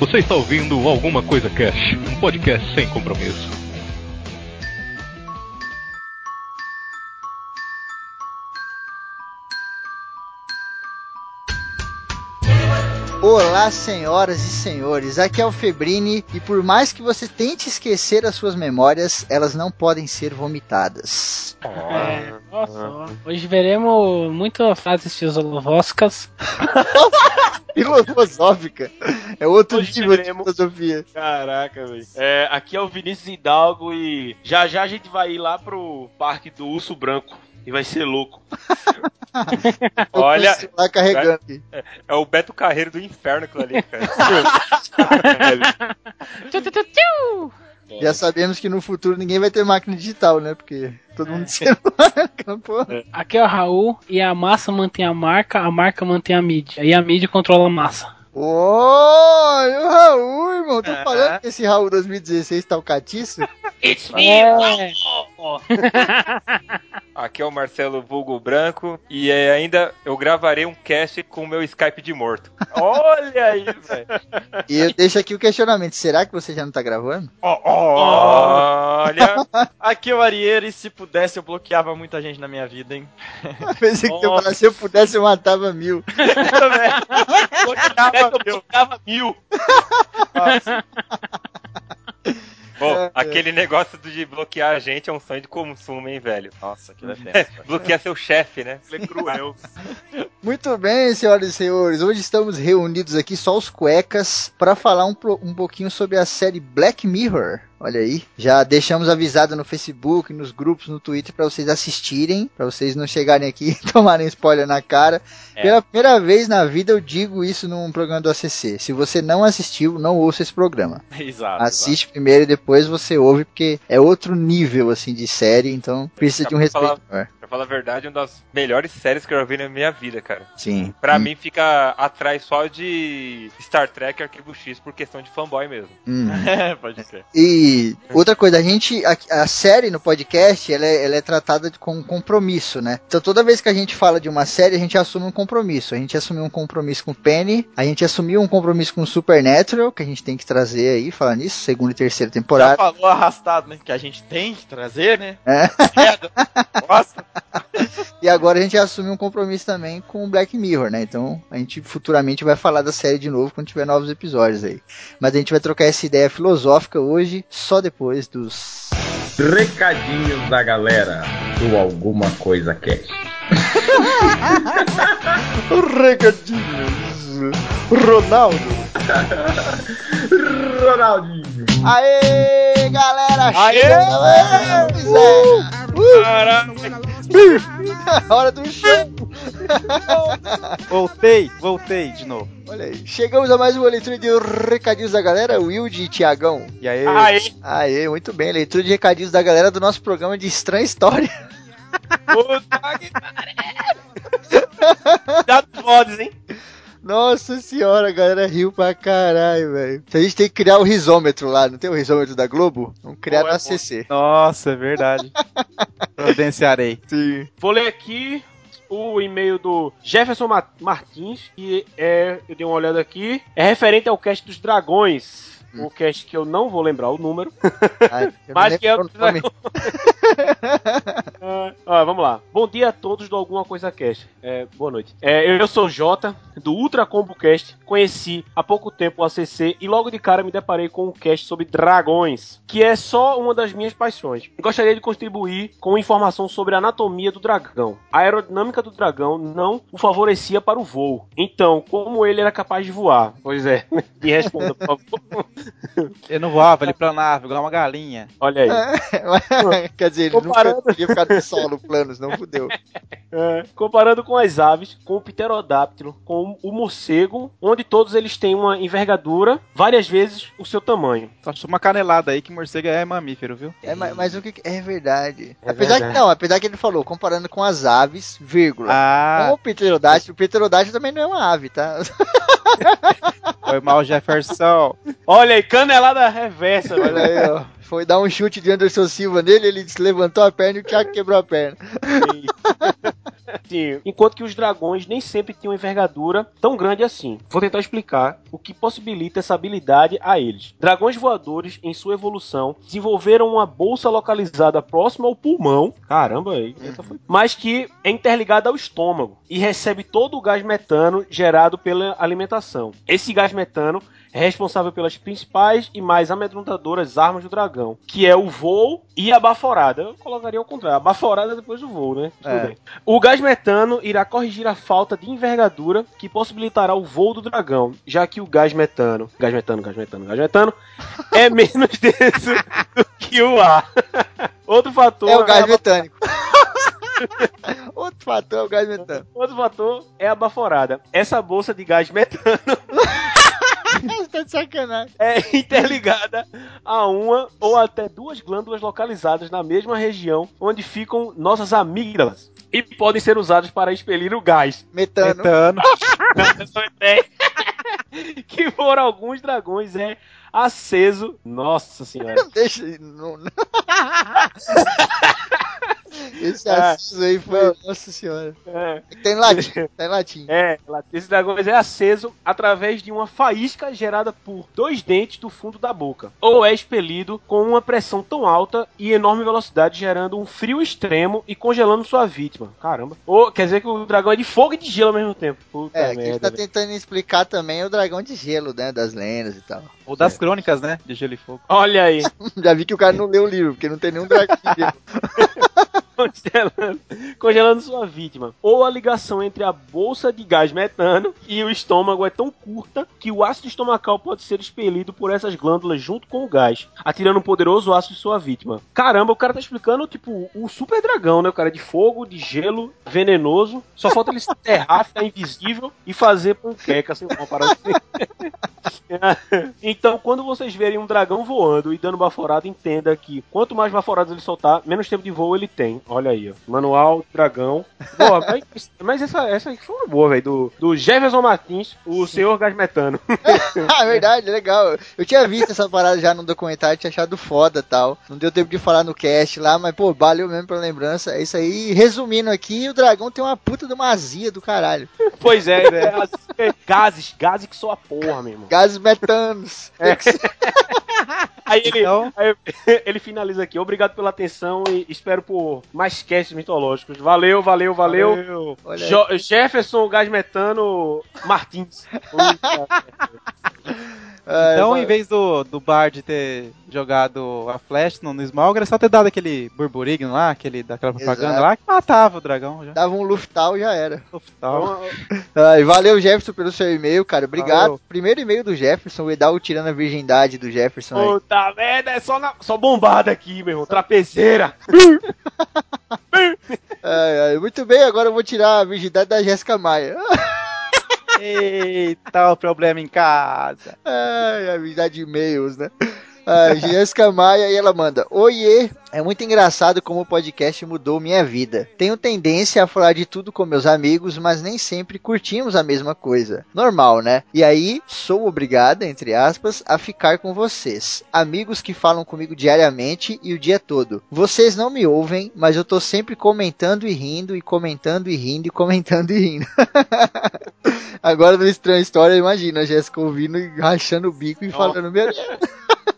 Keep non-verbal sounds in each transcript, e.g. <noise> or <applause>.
Você está ouvindo Alguma Coisa Cash, um podcast sem compromisso. Olá, senhoras e senhores. Aqui é o Febrini e por mais que você tente esquecer as suas memórias, elas não podem ser vomitadas. É, nossa, hoje veremos muitas frases filosóficas. <laughs> <laughs> Filosófica. É outro Hoje nível de veremos- filosofia. Caraca, velho. É, aqui é o Vinícius Hidalgo e já já a gente vai ir lá pro parque do Urso Branco. E vai ser louco. <laughs> Olha- celular carregando aqui. É o Beto Carreiro do inferno aquilo ali, cara. <laughs> Tchu. Já sabemos que no futuro ninguém vai ter máquina digital, né? Porque todo mundo de celular. Porra. Aqui é o Raul e a massa mantém a marca, a marca mantém a mídia. E a mídia controla a massa. Ô, e o Raul, irmão. Tô falando que esse Raul 2016 tá o catiço. É. <laughs> Aqui é o Marcelo Vulgo Branco e é, ainda eu gravarei um cast com o meu Skype de morto. Olha aí, velho. E eu deixo aqui o questionamento. Será que você já não tá gravando? Olha, Aqui é o Arieiro e se pudesse eu bloqueava muita gente na minha vida, hein? <laughs> Pensei que eu Nossa. falasse, se eu pudesse eu matava mil. Que <laughs> eu colocava mil. Bom, É, é. aquele negócio de bloquear a gente é um sonho de consumo, hein, velho? Nossa, aquilo <laughs> é. Bloquear seu chefe, né? Ele é cruel. <laughs> Muito bem, senhoras e senhores. Hoje estamos reunidos aqui, só os cuecas, para falar um, um pouquinho sobre a série Black Mirror. Olha aí, já deixamos avisado no Facebook, nos grupos, no Twitter para vocês assistirem, para vocês não chegarem aqui <laughs> e tomarem spoiler na cara. É. Pela primeira vez na vida eu digo isso num programa do ACC. Se você não assistiu, não ouça esse programa. <laughs> Exato. Assiste primeiro e depois você ouve, porque é outro nível assim de série, então precisa de um falar- respeito. Pra falar a verdade, uma das melhores séries que eu já vi na minha vida, cara. Sim. Pra Hum, mim fica atrás só de Star Trek e Arquivo X por questão de fanboy mesmo. hum. <laughs> É, pode crer. E outra coisa, a gente, a, a série no podcast, ela é, ela é tratada de- com um compromisso, né? Então toda vez que a gente fala de uma série, a gente assume um compromisso. A gente assumiu um compromisso com Penny, a gente assumiu um compromisso com Supernatural, que a gente tem que trazer aí, falar nisso, segunda e terceira Já temporada. falou arrastado, né? Que a gente tem que trazer, né? É. Nossa. <laughs> <laughs> E agora a gente assume um compromisso também com o Black Mirror, né? Então a gente futuramente vai falar da série de novo quando tiver novos episódios aí. Mas a gente vai trocar essa ideia filosófica hoje, só depois dos. Recadinhos da galera do Alguma Coisa Cast. <laughs> Recadinhos. Ronaldo. <laughs> Ronaldinho. Aê, galera! Aê! É. Caraca. Uh, <laughs> hora do show! Voltei, voltei de novo. Olha aí, chegamos a mais uma leitura de recadinhos da galera, Wilde e Tiagão. E aí? Aí, Aê, muito bem, leitura de recadinhos da galera do nosso programa de Estranha História. Puta que pariu. Dá dos mods, hein? Nossa senhora, a galera riu pra caralho, velho. A gente tem que criar o risômetro lá, não tem o risômetro da Globo? Vamos criar Pô, no é ACC. Nossa, é verdade. <laughs> Providenciarei. Sim. Vou ler aqui o e-mail do Jefferson Ma- Martins, que é, eu dei uma olhada aqui, é referente ao cast dos dragões. O cast que eu não vou lembrar o número. <laughs> Ai, Mas que é o nome. Ah, <laughs> ah, vamos lá. Bom dia a todos do Alguma Coisa Cast. É, boa noite. É, eu sou Jota, do Ultra Combo Cast. Conheci há pouco tempo o ACC e logo de cara me deparei com um cast sobre dragões, que é só uma das minhas paixões. Gostaria de contribuir com informação sobre a anatomia do dragão. A aerodinâmica do dragão não o favorecia para o voo. Então, como ele era capaz de voar? Pois é. <laughs> Me responda, por favor. Ele não voava, ele planava, igual uma galinha. Olha aí. <laughs> Quer dizer, ele nunca Comparando- podia ficar no solo planos, não fudeu. <laughs> É, comparando com as aves, com o pterodáptilo, com o morcego, onde todos eles têm uma envergadura, várias vezes o seu tamanho. Só uma canelada aí que morcego é mamífero, viu? É, mas, mas o que é verdade. É apesar verdade. que não, apesar que ele falou, comparando com as aves, vírgula. Com Ah, o pterodátilo, o pterodátilo também não é uma ave, tá? <laughs> foi mal Jefferson. Olha aí, canelada reversa, velho. Olha aí, ó. Foi dar um chute de Anderson Silva nele, ele se levantou a perna e o Thiago quebrou a perna. Sim, enquanto que os dragões nem sempre tinham envergadura tão grande assim. Vou tentar explicar o que possibilita essa habilidade a eles. Dragões voadores, em sua evolução, desenvolveram uma bolsa localizada próxima ao pulmão. Caramba, aí, foi. Mas que é interligada ao estômago e recebe todo o gás metano gerado pela alimentação. Esse gás metano é responsável pelas principais e mais amedrontadoras armas do dragão, que é o voo e a baforada. Eu colocaria ao contrário, a baforada depois do voo, né? É. O gás metano irá corrigir a falta de envergadura que possibilitará o voo do dragão, já que o gás metano, gás metano, gás metano, gás metano, é <laughs> menos denso do que o ar. <laughs> Outro fator É o gás a metânico. <laughs> Outro fator é o gás metânico. Outro fator é a baforada. Essa bolsa de gás metano <laughs> tá de sacanagem. é interligada a uma ou até duas glândulas localizadas na mesma região onde ficam nossas amígdalas e podem ser usadas para expelir o gás. Metano. Metano. <laughs> Que por alguns dragões é aceso. Nossa senhora. Deixa. Não... <laughs> Esse É. acesso aí foi. Nossa senhora. É, Tem latim. Tem latim. é, esse dragões é aceso através de uma faísca gerada por dois dentes do fundo da boca, ou é expelido com uma pressão tão alta e enorme velocidade, gerando um frio extremo e congelando sua vítima. Caramba. Ou quer dizer que o dragão é de fogo e de gelo ao mesmo tempo. Puta É, que a gente merda. tá tentando explicar também o dragão de gelo, né? Das lendas e tal. Ou das crônicas, né? De Gelo e Fogo. Olha aí. <laughs> Já vi que o cara não leu o livro, porque não tem nenhum dragão de gelo. <laughs> congelando, congelando sua vítima. Ou a ligação entre a bolsa de gás metano e o estômago é tão curta que o ácido estomacal pode ser expelido por essas glândulas junto com o gás, atirando um poderoso ácido em sua vítima. Caramba, o cara tá explicando, tipo, o super dragão, né? O cara é de fogo, de gelo, venenoso. Só falta ele se enterrar, ficar invisível e fazer panqueca, assim, uma parada assim. <laughs> Então, quando vocês verem um dragão voando e dando baforada, entenda que quanto mais baforadas ele soltar, menos tempo de voo ele tem. Olha aí, ó. Manual dragão. Boa, <laughs> mas, mas essa, essa foi uma boa, velho. Do, do Jefferson Martins, o senhor gás metano. <laughs> ah, verdade, legal. Eu tinha visto essa parada já no documentário, tinha achado foda e tal. Não deu tempo de falar no cast lá, mas, pô, valeu mesmo pela lembrança. É isso aí. Resumindo aqui, o dragão tem uma puta de uma azia do caralho. Pois é, <laughs> né? As- Gases, gases que só a porra, meu irmão. Gases metanos. É. Aí ele, Então- aí ele finaliza aqui. Obrigado pela atenção e espero por mais casts mitológicos. Valeu, valeu, valeu. Jo- Jefferson Gás Metano Martins. <laughs> Ah, Então, vai- em vez do, do Bard ter jogado a flash no, no Smaug, era só ter dado aquele burburigno lá, aquele, daquela propaganda Exato. lá, que matava o dragão já. Dava um luftal já era. Tal. Ai, valeu, Jefferson, pelo seu e-mail, cara. Obrigado. Valeu. Primeiro e-mail do Jefferson, o Edal tirando a virgindade do Jefferson aí. Puta merda, é só, na, só bombada aqui, meu irmão. Trapezeira. <laughs> Ai, ai, muito bem, agora eu vou tirar a virgindade da Jéssica Maia. <laughs> Eita, o problema em casa. Ai, a virgindade de e-mails, né? A Jéssica Maia e ela manda: Oiê, é muito engraçado como o podcast mudou minha vida. Tenho tendência a falar de tudo com meus amigos, mas nem sempre curtimos a mesma coisa. Normal, né? E aí, sou obrigada, entre aspas, a ficar com vocês. Amigos que falam comigo diariamente e o dia todo. Vocês não me ouvem, mas eu tô sempre comentando e rindo, e comentando e rindo, e comentando e rindo. <laughs> Agora no Estranha História, imagina a Jéssica ouvindo e rachando o bico e falando, meu Deus. <laughs>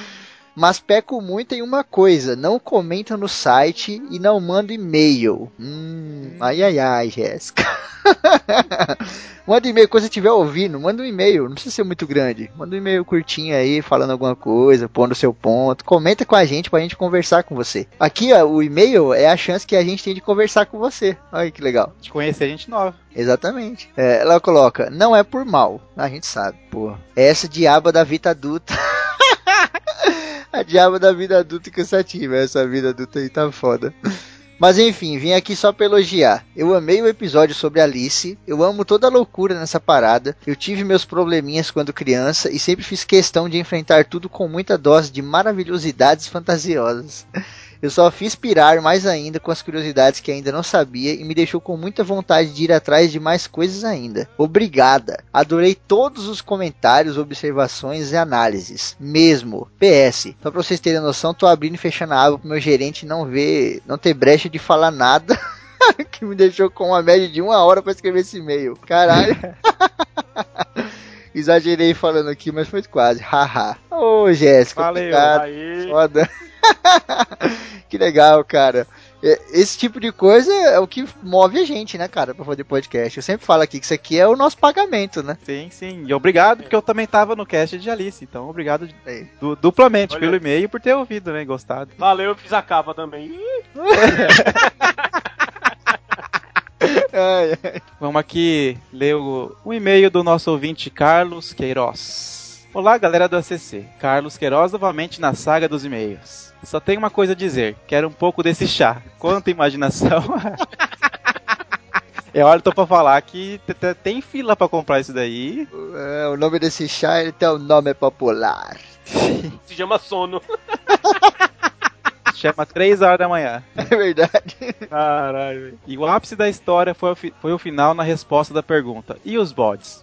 Mas peco muito em uma coisa, não comento no site e não mando e-mail. Hum, ai ai ai, Jéssica. <laughs> manda e-mail quando você estiver ouvindo, manda um e-mail, não precisa ser muito grande. Manda um e-mail curtinho aí, falando alguma coisa, pondo o seu ponto. Comenta com a gente pra gente conversar com você. Aqui, ó, o e-mail é a chance que a gente tem de conversar com você. Olha que legal. De conhecer gente nova. Exatamente. É, ela coloca, não é por mal. A gente sabe, pô. Essa diaba da vida adulta. <laughs> a diaba da vida adulta e cansativa. Essa vida adulta aí tá foda. Mas enfim, vim aqui só pra elogiar. Eu amei o episódio sobre Alice. Eu amo toda a loucura nessa parada. Eu tive meus probleminhas quando criança e sempre fiz questão de enfrentar tudo com muita dose de maravilhosidades fantasiosas. Eu só fiz pirar mais ainda com as curiosidades que ainda não sabia e me deixou com muita vontade de ir atrás de mais coisas ainda. Obrigada. Adorei todos os comentários, observações e análises. Mesmo. PS. Só pra vocês terem noção, tô abrindo e fechando a aba pro meu gerente não ver, não ter brecha de falar nada. <laughs> que me deixou com uma média de uma hora pra escrever esse e-mail. Caralho. <laughs> Exagerei falando aqui, mas foi quase. Haha. Ô, Jéssica, Valeu. obrigado. Aí. Foda. <laughs> que legal, cara. É, Esse tipo de coisa é o que move a gente, né, cara, pra fazer podcast. Eu sempre falo aqui que isso aqui é o nosso pagamento, né? Sim, sim. E obrigado, porque eu também tava no cast de Alice. Então, obrigado de- Aí. du- duplamente Olha. pelo e-mail e por ter ouvido, né? e Gostado. Valeu, eu fiz a capa também. <laughs> Ai, ai. Vamos aqui ler o, o e-mail do nosso ouvinte Carlos Queiroz. Olá, galera do ACC. Carlos Queiroz novamente na saga dos e-mails. Só tenho uma coisa a dizer. Quero um pouco desse chá. Quanta imaginação. <laughs> É hora tô pra falar que tem fila pra comprar isso daí. É, o nome desse chá ele tem um nome popular. <laughs> Se chama sono. <laughs> Chama 3 horas da manhã. É verdade. Caralho, velho. E o ápice da história foi o, fi- foi o final na resposta da pergunta. E os bodes?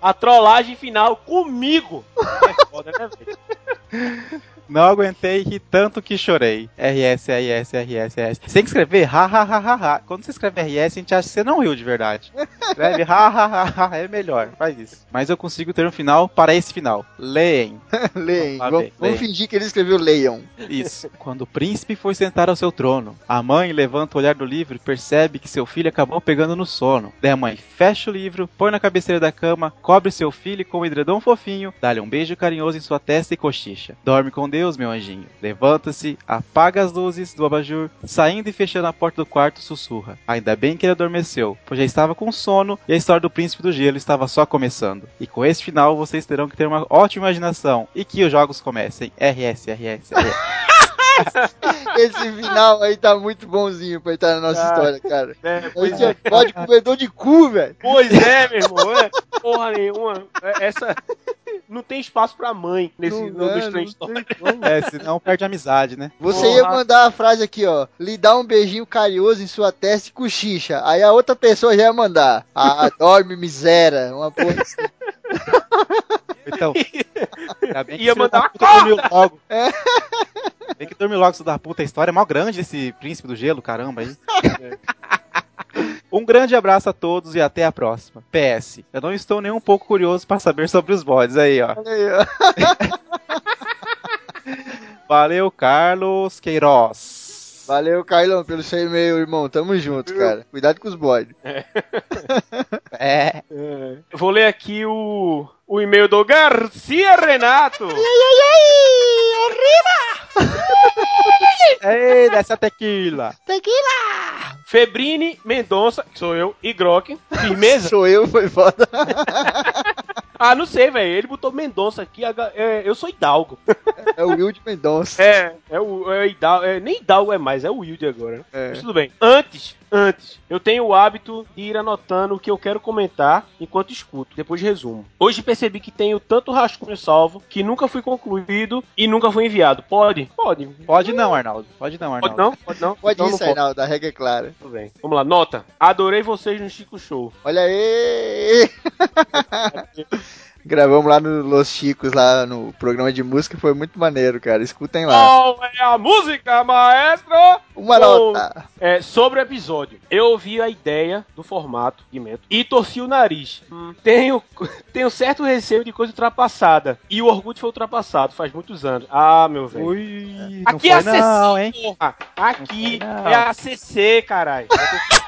A trollagem final comigo. <laughs> É foda, né, velho? Não aguentei e ri tanto que chorei. RS, RS, RS, RS. Você tem que escrever ha, ha, ha, ha, ha. Quando você escreve RS, a gente acha que você não riu de verdade. Escreve ha, ha, ha, ha. É melhor. Faz isso. Mas eu consigo ter um final para esse final. Leem. <laughs> Leem. Vamos Vamos, fingir que ele escreveu Leon. Isso. Quando o príncipe foi sentar ao seu trono, a mãe levanta o olhar do livro e percebe que seu filho acabou pegando no sono. Daí a mãe fecha o livro, põe na cabeceira da cama, cobre seu filho com um edredom fofinho, dá-lhe um beijo carinhoso em sua testa e cochicha. Dorme com Deus, meu anjinho. Levanta-se, apaga as luzes do abajur, saindo e fechando a porta do quarto, sussurra. Ainda bem que ele adormeceu, pois já estava com sono e a história do príncipe do gelo estava só começando. E com esse final vocês terão que ter uma ótima imaginação e que os jogos comecem. RS, RS, RS. <laughs> Esse final aí tá muito bonzinho pra entrar na nossa Cara. história, cara. É, pois é. é pode comedor de cu, velho. Pois é, meu irmão. É, porra nenhuma. É, Essa. Não tem espaço pra mãe nesse Não no, é, do não Strange tem Story. É, senão perde a amizade, né? Você Porra. ia mandar a frase aqui, ó. Lhe dá um beijinho carinhoso em sua testa e cochicha. Aí a outra pessoa já ia mandar. Ah, <laughs> dorme, miséria. Uma porra assim. Então, <laughs> Ia filho mandar da uma puta logo. Bem que dormiu logo, isso da puta. A história é mó grande esse príncipe do gelo, caramba aí. <laughs> Um grande abraço a todos e até a próxima. PS, eu não estou nem um pouco curioso para saber sobre os bodes aí, ó. Olha aí, ó. <laughs> Valeu, Carlos Queiroz. Valeu, Carlão, pelo seu e-mail, irmão. Tamo junto, cara. Cuidado com os bodes. <laughs> É, É. Eu Vou ler aqui o, o e-mail do Garcia Renato. ei, desce a tequila. Febrini Mendonça, que sou eu, e Grok. Firmeza? Sou eu, foi foda. <laughs> ah, não sei, velho. Ele botou Mendonça aqui. É, eu sou Hidalgo. É o Will de Mendonça. É, é o é Hidalgo. É, nem Hidalgo é mais, é o Wilde agora. É. Mas tudo bem. Antes, antes, eu tenho o hábito de ir anotando o que eu quero comentar enquanto escuto, depois resumo. Hoje percebi que tenho tanto rascunho salvo que nunca fui concluído e nunca foi enviado. Pode? Pode. Pode não, Arnaldo. Pode não, Pode Arnaldo. não? Pode não? Pode Então ir, não pode. Arnaldo, a regra é clara. Tudo bem. Vamos lá, nota. Adorei vocês no Chico Show. Olha aí! <laughs> Gravamos lá no Los Chicos, lá no programa de música, foi muito maneiro, cara. Escutem lá. Qual é a música, maestro? Uma Oh. nota. É, sobre o episódio, eu ouvi a ideia do formato de mento e torci o nariz. Hum, tenho, <laughs> tenho certo receio de coisa ultrapassada. E o Orkut foi ultrapassado faz muitos anos. Ah, meu velho. Ui, não Aqui foi é a CC, não, hein? porra. Aqui Não foi não. é a CC, caralho. <laughs>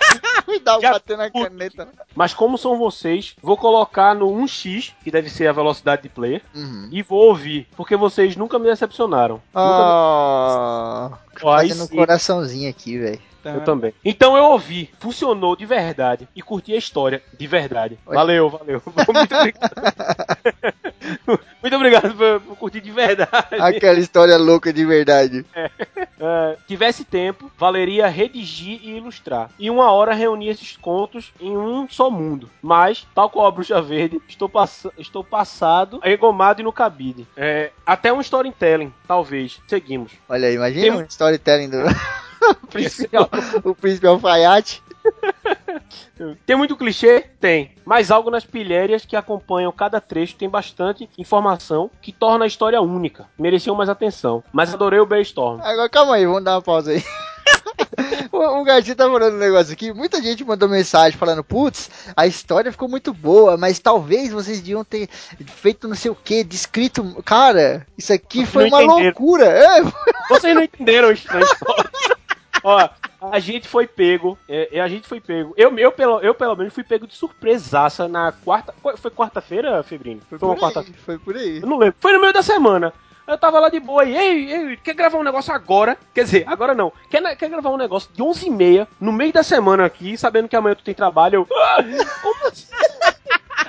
<laughs> Cuidado, Já- bater na caneta. Mas como são vocês, vou colocar no 1x, que deve ser a velocidade de player, Uhum. e vou ouvir, porque vocês nunca me decepcionaram. Ah, Nunca... Fazendo um sim. coraçãozinho aqui, velho. Eu também. Então eu ouvi, funcionou de verdade e curti a história de verdade. Oi. Valeu, valeu. <laughs> Muito obrigado. <laughs> Muito obrigado por, por curtir de verdade. Aquela história louca de verdade. É, tivesse tempo, valeria redigir e ilustrar. E uma hora reunir esses contos em um só mundo. Mas, tal qual a Bruxa Verde, estou, pass estou passado, engomado e no cabide. É, até um storytelling, talvez. Seguimos. Olha aí, imagina Tem- um storytelling do <laughs> o príncipe, o príncipe alfaiate. Tem muito clichê? Tem. Mas algo nas pilhérias que acompanham cada trecho tem bastante informação que torna a história única. Mereciam mais atenção. Mas adorei o Brainstorm. Agora calma aí, vamos dar uma pausa aí. <laughs> O, o Garcia tá falando um negócio aqui. Muita gente mandou mensagem falando: Putz, a história ficou muito boa, mas talvez vocês deviam ter feito não sei o que, descrito. Cara, isso aqui Vocês foi uma entenderam. loucura. <laughs> É, Vocês não entenderam isso na <laughs> história. Ó, a gente foi pego, é, é, a gente foi pego. Eu, eu, pelo, eu, pelo menos, fui pego de surpresaça na quarta. Foi, quarta-feira, Febrino? foi Foi uma quarta. Foi por aí. Eu não lembro. Foi no meio da semana. Eu tava lá de boa e, ei, ei, quer gravar um negócio agora? Quer dizer, agora não. Quer, quer gravar um negócio de 11h30, no meio da semana aqui, sabendo que amanhã tu tem trabalho? Eu, "Ah, como assim?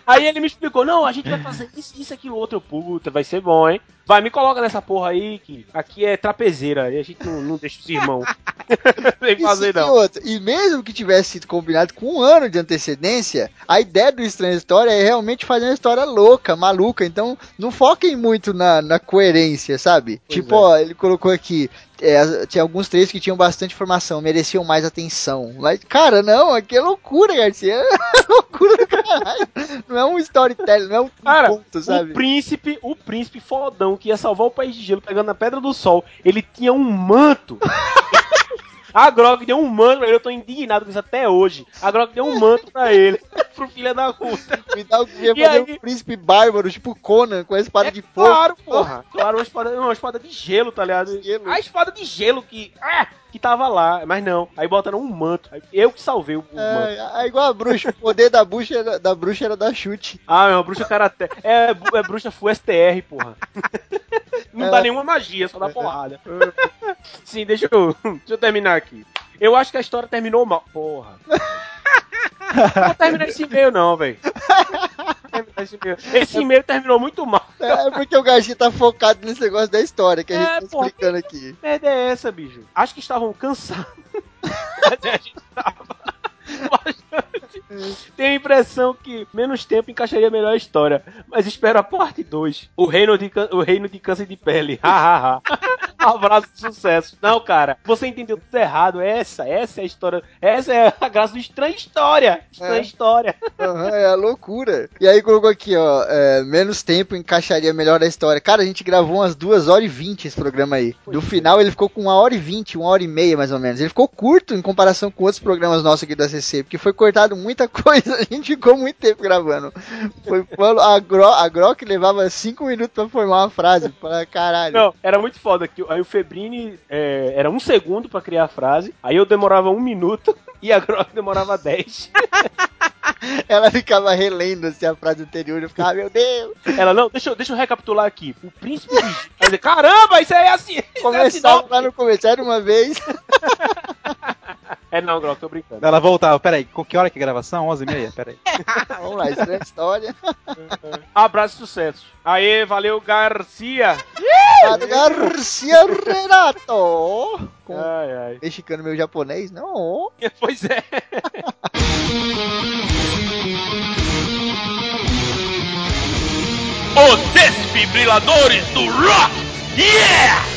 Aí ele me explicou, não, a gente vai fazer isso, isso, aquilo, outro. Puta, vai ser bom, hein? Vai, me coloca nessa porra aí, que aqui é trapezeira, e a gente não, não deixa os irmãos. <laughs> Sem fazer, Isso e não. outra. E mesmo que tivesse sido combinado com um ano de antecedência, a ideia do Estranha História é realmente fazer uma história louca, maluca. Então, não foquem muito na, na coerência, sabe? Pois tipo, é. ó, ele colocou aqui. É, tinha alguns trechos que tinham bastante informação, mereciam mais atenção. Mas, cara, não, aqui é loucura, Garcia. <laughs> É loucura do caralho. Não é um storytelling, não é um Cara, ponto, sabe? O príncipe, o príncipe fodão que ia salvar o país de gelo pegando na pedra do sol, ele tinha um manto. <laughs> A Grog deu um manto pra ele, eu tô indignado com isso até hoje. A Grog deu um manto pra ele, <laughs> pro filho da puta. Me dá o que ia fazer aí? um príncipe bárbaro, tipo Conan, com a espada É de fogo. Claro, porra. Claro, uma espada, uma espada de gelo, tá ligado? Gelo. A espada de gelo que. Ah, que tava lá, mas não. Aí botaram um manto. Eu que salvei o, o manto. É, é igual a bruxa, o poder da bruxa era, da bruxa era dar chute. Ah, é bruxa karatê. É, é bruxa full STR, porra. <laughs> Não dá nenhuma magia, só dá porrada. Sim, deixa eu, deixa eu terminar aqui. Eu acho que a história terminou mal. Porra. <laughs> Não vou terminar esse e-mail, não, velho. <laughs> Terminar Esse e-mail. Esse e-mail terminou muito mal. É porque o Garcia tá focado nesse negócio da história que a gente É, tá porra. explicando aqui. merda é essa, bicho? Acho que estavam cansados. Mas <laughs> a gente tava bastante. Tenho a impressão que menos tempo encaixaria melhor a história. Mas espero a parte 2. O reino de, can- o reino de câncer de pele. Hahaha. <laughs> <laughs> Abraço de sucesso. Não, cara, você entendeu tudo errado. Essa, essa é a história. Essa é a graça do estranha história. Estranha É. história. <laughs> Aham, é a loucura. E aí colocou aqui, ó, é, menos tempo encaixaria melhor a história. Cara, a gente gravou umas 2 horas e 20 esse programa aí. Do final ele ficou com uma hora e 20, uma hora e meia mais ou menos. Ele ficou curto em comparação com outros programas nossos aqui da CC, porque foi cortado muita <laughs> coisa. A gente ficou muito tempo gravando. Foi a, Gro, a Grok levava 5 minutos pra formar uma frase. Pra caralho. Não, era muito foda. Que, aí o Febrini é, era um segundo pra criar a frase. Aí eu demorava um minuto. E a Grok demorava 10. <laughs> Ela ficava relendo assim, a frase anterior. Eu ficava, ah, meu Deus. Ela, não, deixa eu, deixa eu recapitular aqui. O príncipe caramba, isso aí é assim. isso é Começava lá no começo, era uma vez. <laughs> É não, Grok, tô brincando. Ela voltava, peraí, com que hora que é a gravação? 11h30? Peraí. <laughs> Vamos lá, estranha história. Abraço e sucesso. Aê, valeu, Garcia. Garcia Renato. Com Ai, ai. mexicano meu japonês, não. <laughs> Pois é. Os desfibriladores do rock! Yeah!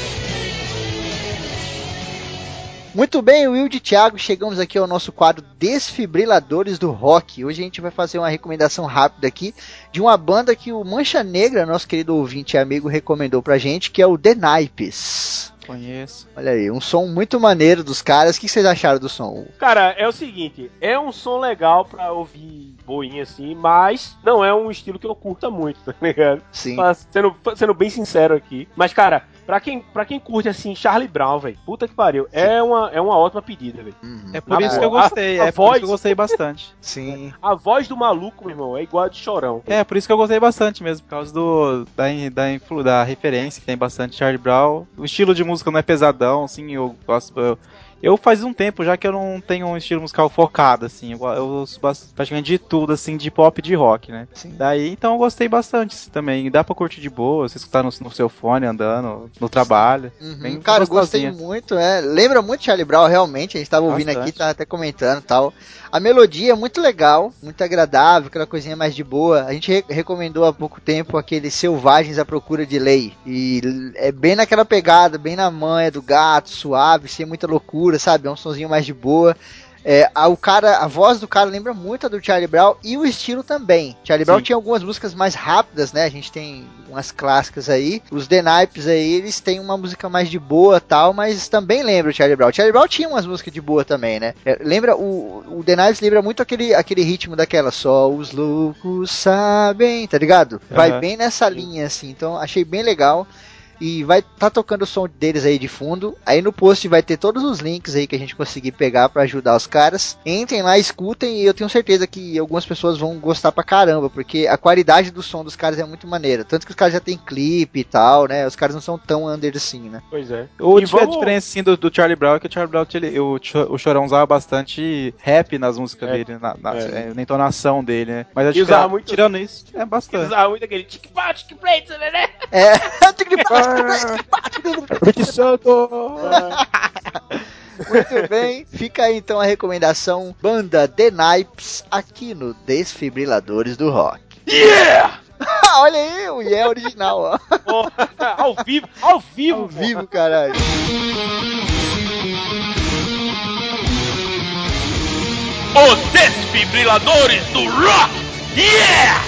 Muito bem, Will de Thiago, chegamos aqui ao nosso quadro Desfibriladores do Rock. Hoje a gente vai fazer uma recomendação rápida aqui de uma banda que o Mancha Negra, nosso querido ouvinte e amigo, recomendou pra gente, que é o The Naipes. Conheço. Olha aí, um som muito maneiro dos caras. O que vocês acharam do som? Cara, é o seguinte, é um som legal pra ouvir boinha assim, mas não é um estilo que eu curta muito, <laughs> tá ligado? Sim. Mas Sendo, sendo bem sincero aqui. Mas, cara, pra quem, pra quem curte assim, Charlie Brown, velho, puta que pariu, é uma, é uma ótima pedida, velho. É por Na isso que eu gostei, A- a é por voz- isso que eu gostei bastante. <laughs> Sim. A voz do maluco, meu irmão, é igual a de chorão. É, por isso que eu gostei bastante mesmo, por causa do da, da, influ, da referência que tem bastante Charlie Brown. O estilo de música não é pesadão, assim, eu gosto. Eu, eu faz um tempo já que eu não tenho um estilo musical focado, assim. Eu, eu ouço praticamente de tudo, assim, de pop e de rock, né? Sim. Daí, então eu gostei bastante assim, também. Dá pra curtir de boa, você escutar no, no seu fone andando, no trabalho. Uhum. Bem Cara, eu gostei gostosinha. muito, é. Lembra muito Charlie Brown, realmente. A gente tava ouvindo Bastante. aqui, tava até comentando e tal. A melodia é muito legal, muito agradável, aquela coisinha mais de boa. A gente re- recomendou há pouco tempo aquele Selvagens à Procura de Lei. E é bem naquela pegada, bem na manha do gato, suave, sem muita loucura, sabe? É um sonzinho mais de boa. É, a, o cara, a voz do cara lembra muito a do Charlie Brown e o estilo também. Charlie Brown Sim. tinha algumas músicas mais rápidas, né? A gente tem umas clássicas aí. Os The Nipes aí, eles têm uma música mais de boa tal, mas também lembra o Charlie Brown. Charlie Brown tinha umas músicas de boa também, né? É, lembra, o, o The Nipes lembra muito aquele, aquele ritmo daquela, só os loucos sabem, tá ligado? Vai Aham. bem nessa linha, assim, então achei bem legal. E vai tá tocando o som deles aí de fundo. Aí no post vai ter todos os links aí que a gente conseguir pegar pra ajudar os caras. Entrem lá, escutem e eu tenho certeza que algumas pessoas vão gostar pra caramba, porque a qualidade do som dos caras é muito maneira. Tanto que os caras já tem clipe e tal, né? Os caras não são tão under assim, né? Pois é. O, E a vamos- diferença assim, do, do Charlie Brown é que o Charlie Brown, ele, o, o Chorão usava bastante rap nas músicas É. dele, na, na- É. é, na entonação dele, né? Mas acho E que, usava muito- tirando isso, é bastante. Usava muito aquele tic-pá, tic-play, né? É. <laughs> <laughs> Rick Santo! <laughs> Muito bem, fica aí então a recomendação Banda The Nipes aqui no Desfibriladores do Rock. Yeah! <laughs> Olha aí, o Yeah original, ó. Pô, ao vivo, ao vivo, Ao pô. vivo, caralho. Os desfibriladores do rock! Yeah!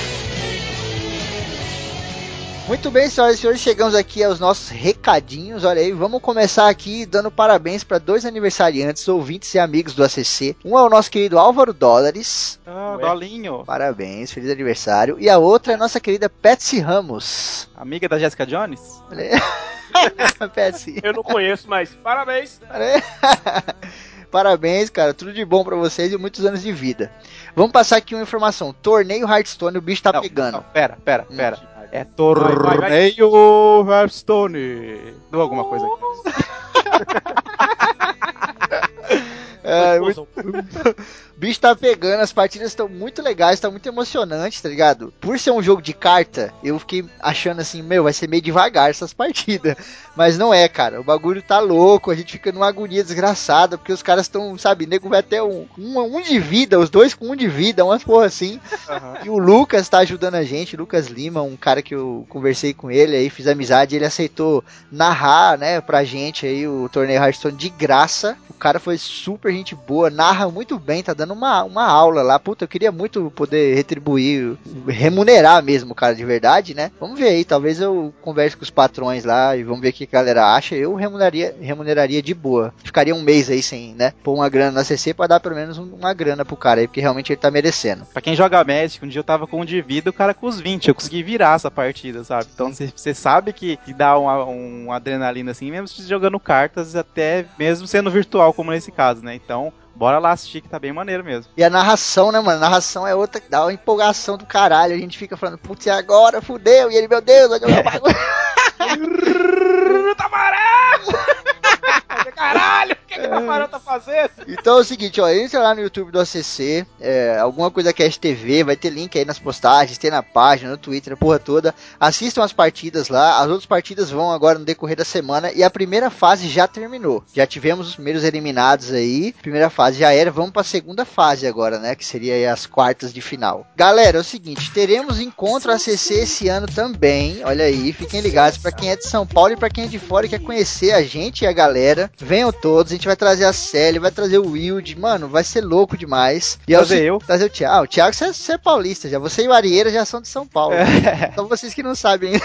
Muito bem, senhoras e senhores, chegamos aqui aos nossos recadinhos. Olha aí, vamos começar aqui dando parabéns para dois aniversariantes, ouvintes e amigos do ACC. Um é o nosso querido Álvaro Dólares. Ah. Dolinho. Parabéns, feliz aniversário. E a outra é a nossa querida Patsy Ramos. Amiga da Jessica Jones? <laughs> Patsy. Eu não conheço, mas parabéns. <laughs> Parabéns, cara. Tudo de bom pra vocês e muitos anos de vida. Vamos passar aqui uma informação. Torneio Hearthstone, o bicho tá Não, pegando. não, pera, pera, Hum. É vai, torneio Hearthstone. Deu alguma coisa aqui. <laughs> É, Explosão. O <laughs> bicho tá pegando, as partidas estão muito legais, tá muito emocionante, tá ligado? Por ser um jogo de carta, eu fiquei achando assim, meu, vai ser meio devagar essas partidas. Mas não é, cara. O bagulho tá louco, a gente fica numa agonia desgraçada, porque os caras estão, sabe, nego vai até um, um, um de vida, os dois com um de vida, umas porra assim. E o Lucas tá ajudando a gente, Lucas Lima, um cara que eu conversei com ele aí, fiz amizade, ele aceitou narrar, né, pra gente aí o torneio Hearthstone de graça. O cara foi super gente boa, narra muito bem, tá dando uma, uma aula lá. Puta, eu queria muito poder retribuir, remunerar mesmo o cara de verdade, né? Vamos ver aí, talvez eu converse com os patrões lá e vamos ver o que a galera acha. Eu remuneraria, remuneraria de boa. Ficaria um mês aí sem, né, pôr uma grana na CC pra dar pelo menos um- uma grana pro cara aí, porque realmente ele tá merecendo. Pra quem joga Magic, um dia eu tava com um de vida, o cara com os 20. Eu consegui virar essa partida, sabe? Então você sabe que, que dá uma, um adrenalina assim, mesmo jogando cartas, até mesmo sendo virtual, como nesse caso, né? Então, bora lá assistir que tá bem maneiro mesmo. E a narração, né, mano? A narração é outra que dá uma empolgação do caralho. A gente fica falando, putz, e agora? Fudeu. E ele, meu Deus, jogar o bagulho. <laughs> <laughs> Caralho, o que, que Tafarel tá fazendo? Então é o seguinte, ó, entra lá no YouTube do ACC, é, alguma coisa Cast TV, vai ter link aí nas postagens, tem na página, no Twitter, a porra toda. Assistam as partidas lá, as outras partidas vão agora no decorrer da semana e a primeira fase já terminou. Já tivemos os primeiros eliminados aí, primeira fase já era, vamos pra segunda fase agora, né, que seria as quartas de final. Galera, é o seguinte, teremos encontro ACC esse ano também, olha aí, fiquem ligados pra quem é de São Paulo e pra quem é de fora e quer conhecer a gente e a galera, venham todos, a gente vai trazer a Célia, vai trazer o Wilde, mano, vai ser louco demais. E é Trazer eu. Trazer o Thiago. Ah, o Thiago, você, você é paulista já. Você e o Arieira já são de São Paulo. São vocês que não sabem. <laughs>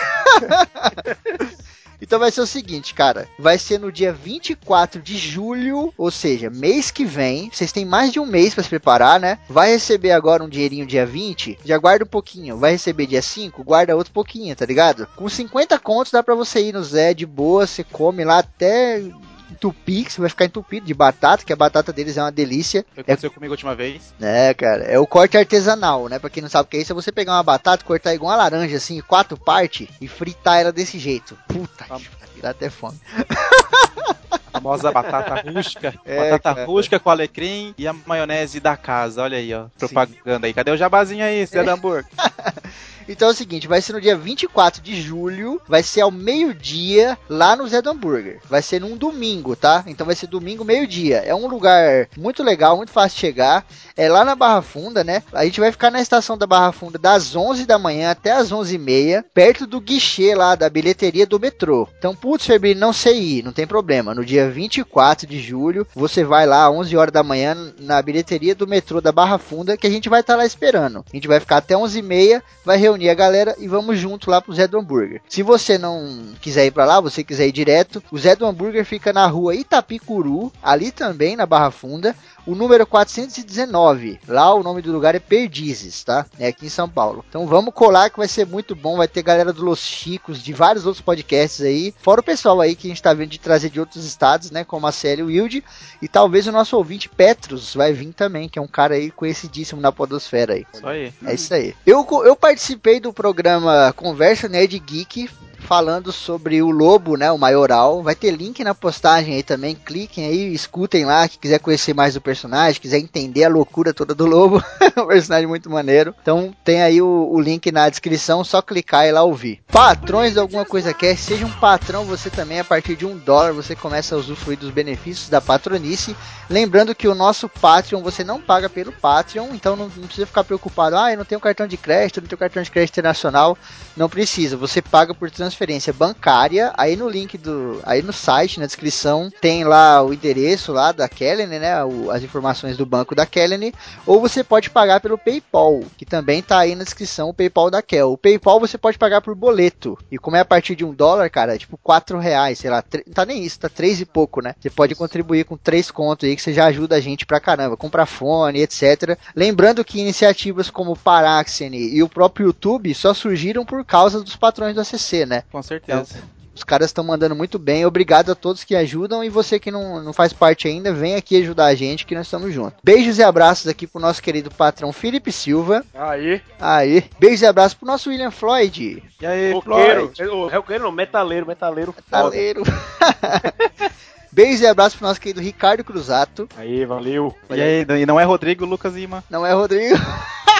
Então vai ser o seguinte, cara. Vai ser no dia 24 de julho, ou seja, mês que vem. Vocês têm mais de um mês pra se preparar, né? Vai receber agora um dinheirinho dia 20, já guarda um pouquinho. Vai receber dia 5, guarda outro pouquinho, tá ligado? Com 50 contos dá pra você ir no Zé de boa, você come lá até entupir, que você vai ficar entupido de batata, que a batata deles é uma delícia. Foi o que aconteceu comigo a última vez. É, cara, é o corte artesanal, né? Pra quem não sabe o que é isso, é você pegar uma batata, cortar igual uma laranja, assim, em quatro partes e fritar ela desse jeito. Puta, Vamos. que dá até fome. <laughs> A famosa batata rústica. É, batata cara. rústica com alecrim e a maionese da casa. Olha aí, ó. Propaganda aí. Cadê o jabazinho aí, Zé do hambúrguer? <laughs> Então é o seguinte, vai ser no dia 24 de julho, vai ser ao meio-dia lá no Zé do Hambúrguer. Vai ser num domingo, tá? Então vai ser domingo meio-dia. É um lugar muito legal, muito fácil de chegar. É lá na Barra Funda, né? A gente vai ficar na estação da Barra Funda das 11 da manhã até as 11h30, perto do guichê lá da bilheteria do metrô. Então, putz, Ferbini, não sei ir, não tem problema. No dia 24 de julho, você vai lá às 11 horas da manhã na bilheteria do metrô da Barra Funda, que a gente vai estar lá esperando. A gente vai ficar até 11h30, vai reunir a galera e vamos junto lá pro Zé do Hambúrguer. Se você não quiser ir para lá, você quiser ir direto, o Zé do Hambúrguer fica na rua Itapicuru, ali também na Barra Funda o número 419. Lá o nome do lugar é Perdizes, tá? É aqui em São Paulo. Então vamos colar que vai ser muito bom. Vai ter galera do Los Chicos, de vários outros podcasts aí. Fora o pessoal aí que a gente tá vendo de trazer de outros estados, né? Como a Célia Wilde. E talvez o nosso ouvinte Petros vai vir também, que é um cara aí conhecidíssimo na podosfera aí. Isso aí. É isso aí. Eu, eu participei do programa Conversa Nerd Geek falando sobre o Lobo, né, o Maioral. Vai ter link na postagem aí também. Cliquem aí, escutem lá, que quiser conhecer mais do personagem, quiser entender a loucura toda do Lobo. <laughs> é um personagem muito maneiro. Então tem aí o, o, link na descrição, só clicar e lá ouvir. Patrões de alguma coisa quer, seja um patrão você também, a partir de um dólar você começa a usufruir dos benefícios da patronice. Lembrando que o nosso Patreon você não paga pelo Patreon, então não, não precisa ficar preocupado, ah, eu não tenho cartão de crédito, não tenho cartão de crédito internacional. Não precisa, você paga por transferência bancária, aí no link do. Aí no site, na descrição, tem lá o endereço lá da Kellen, né? O, as informações do banco da Kellen. Ou você pode pagar pelo PayPal, que também tá aí na descrição o PayPal da Kel. O PayPal você pode pagar por boleto. E como é a partir de um dólar, cara, é tipo 4 reais, sei lá, não tá nem isso, tá 3 e pouco, né? Você pode contribuir com 3 contos aí que você já ajuda a gente pra caramba, comprar fone, etc. Lembrando que iniciativas como Paraxene e o próprio YouTube só surgiram por causa dos patrões do ACC, né? Com certeza. Então, os caras estão mandando muito bem. Obrigado a todos que ajudam. E você que não, não faz parte ainda, vem aqui ajudar a gente que nós estamos juntos. Beijos e abraços aqui pro nosso querido patrão Felipe Silva. Aí. Aí. Beijos e abraços pro nosso William Floyd. E aí, Roqueiro. Roqueiro não, metaleiro, metaleiro. Metaleiro. <laughs> Beijos e abraços pro nosso querido Ricardo Cruzato. Aí, valeu. E aí, e não é Rodrigo Lucas Lima? Não é Rodrigo.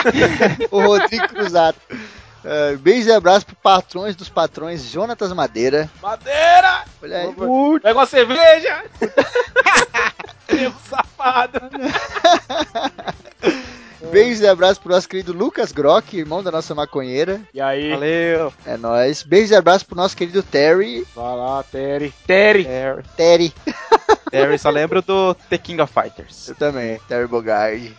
<laughs> o Rodrigo Cruzato. Uh, beijos e abraços pro patrões dos patrões, Jonatas Madeira. Madeira! Olha aí. Pega uma cerveja! Safado! <laughs> Beijos e abraços pro nosso querido Lucas Grock, irmão da nossa maconheira. E aí? Valeu! É nóis. Beijos e abraços pro nosso querido Terry. Vai lá, Terry. Terry! Terry. Terry. Terry, só lembro do The King of Fighters. Eu também, Terry Bogard.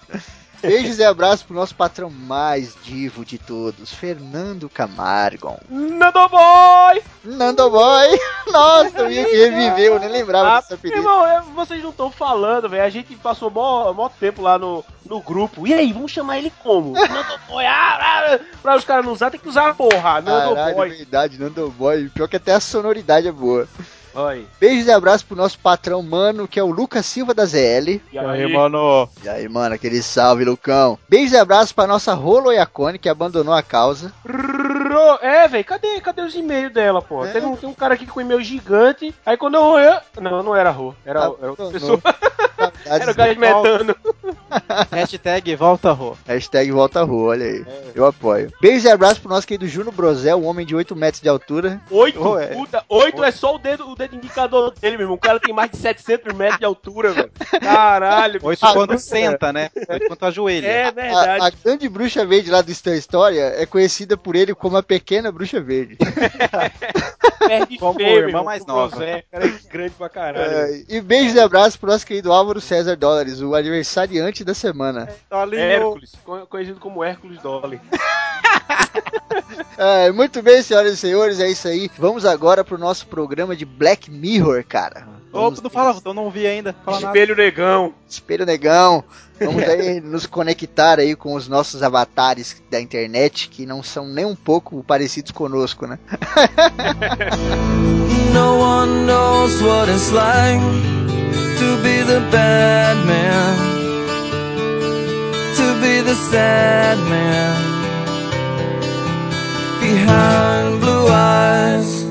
Beijos e abraços pro nosso patrão mais divo de todos, Fernando Camargo. Nando Boy! Nando Boy! <laughs> Nossa, eu reviveu, eu nem lembrava Ah, dessa apelido. irmão, é, vocês não estão falando, velho. A gente passou mó, mó tempo lá no, no grupo. E aí, vamos chamar ele como? <laughs> Nando Boy. Ah, ah, pra os caras não usar, tem que usar a porra. Nando Caralho, Boy. verdade, Nando Boy. Pior que até a sonoridade é boa. Oi. Beijos e abraços pro nosso patrão, mano, que é o Lucas Silva da ZL. E E aí, mano? E aí, mano, aquele salve, Lucão. Beijos e abraços pra nossa Rolo Iacone, que abandonou a causa. Ro- É, velho, cadê, cadê os e-mails dela, pô? É. Tem, um, tem um cara aqui com e-mail gigante. Aí quando eu olhei. Não, não era a Rô. Era, era outra pessoa. <laughs> Era o cara de metano. <laughs> Hashtag volta Rô. Hashtag volta Rô, olha aí. Eu apoio. Beijos e abraços pro nosso querido Juno Brosel, um homem de 8 metros de altura. Oito? Oh, é. Puta, oito é só o dedo, o dedo indicador dele, meu irmão. O cara tem mais de 700 metros de altura, velho. Caralho. Ou isso Ah, quando senta, né? Ou isso quando ajoelha. É A, a verdade. grande bruxa verde lá do Stan História é conhecida por ele como a pequena bruxa verde. <laughs> Perde Como feio, irmã irmão, mais nova. José. Cara é grande pra caralho. É, e beijos e abraços pro nosso querido Álvaro César Dólares, o aniversariante da semana. Hércules, co- conhecido como Hércules Dolly. <laughs> É, muito bem, senhoras e senhores, é isso aí. Vamos agora pro nosso programa de Black Mirror, cara. Tu não fala, eu não ouvi ainda. Fala nada. Espelho negão. Espelho Negão. Vamos aí <laughs> nos conectar aí com os nossos avatares da internet que não são nem um pouco parecidos conosco, né? <laughs> No one knows what it's like to be the bad man, to be the sad man behind blue eyes.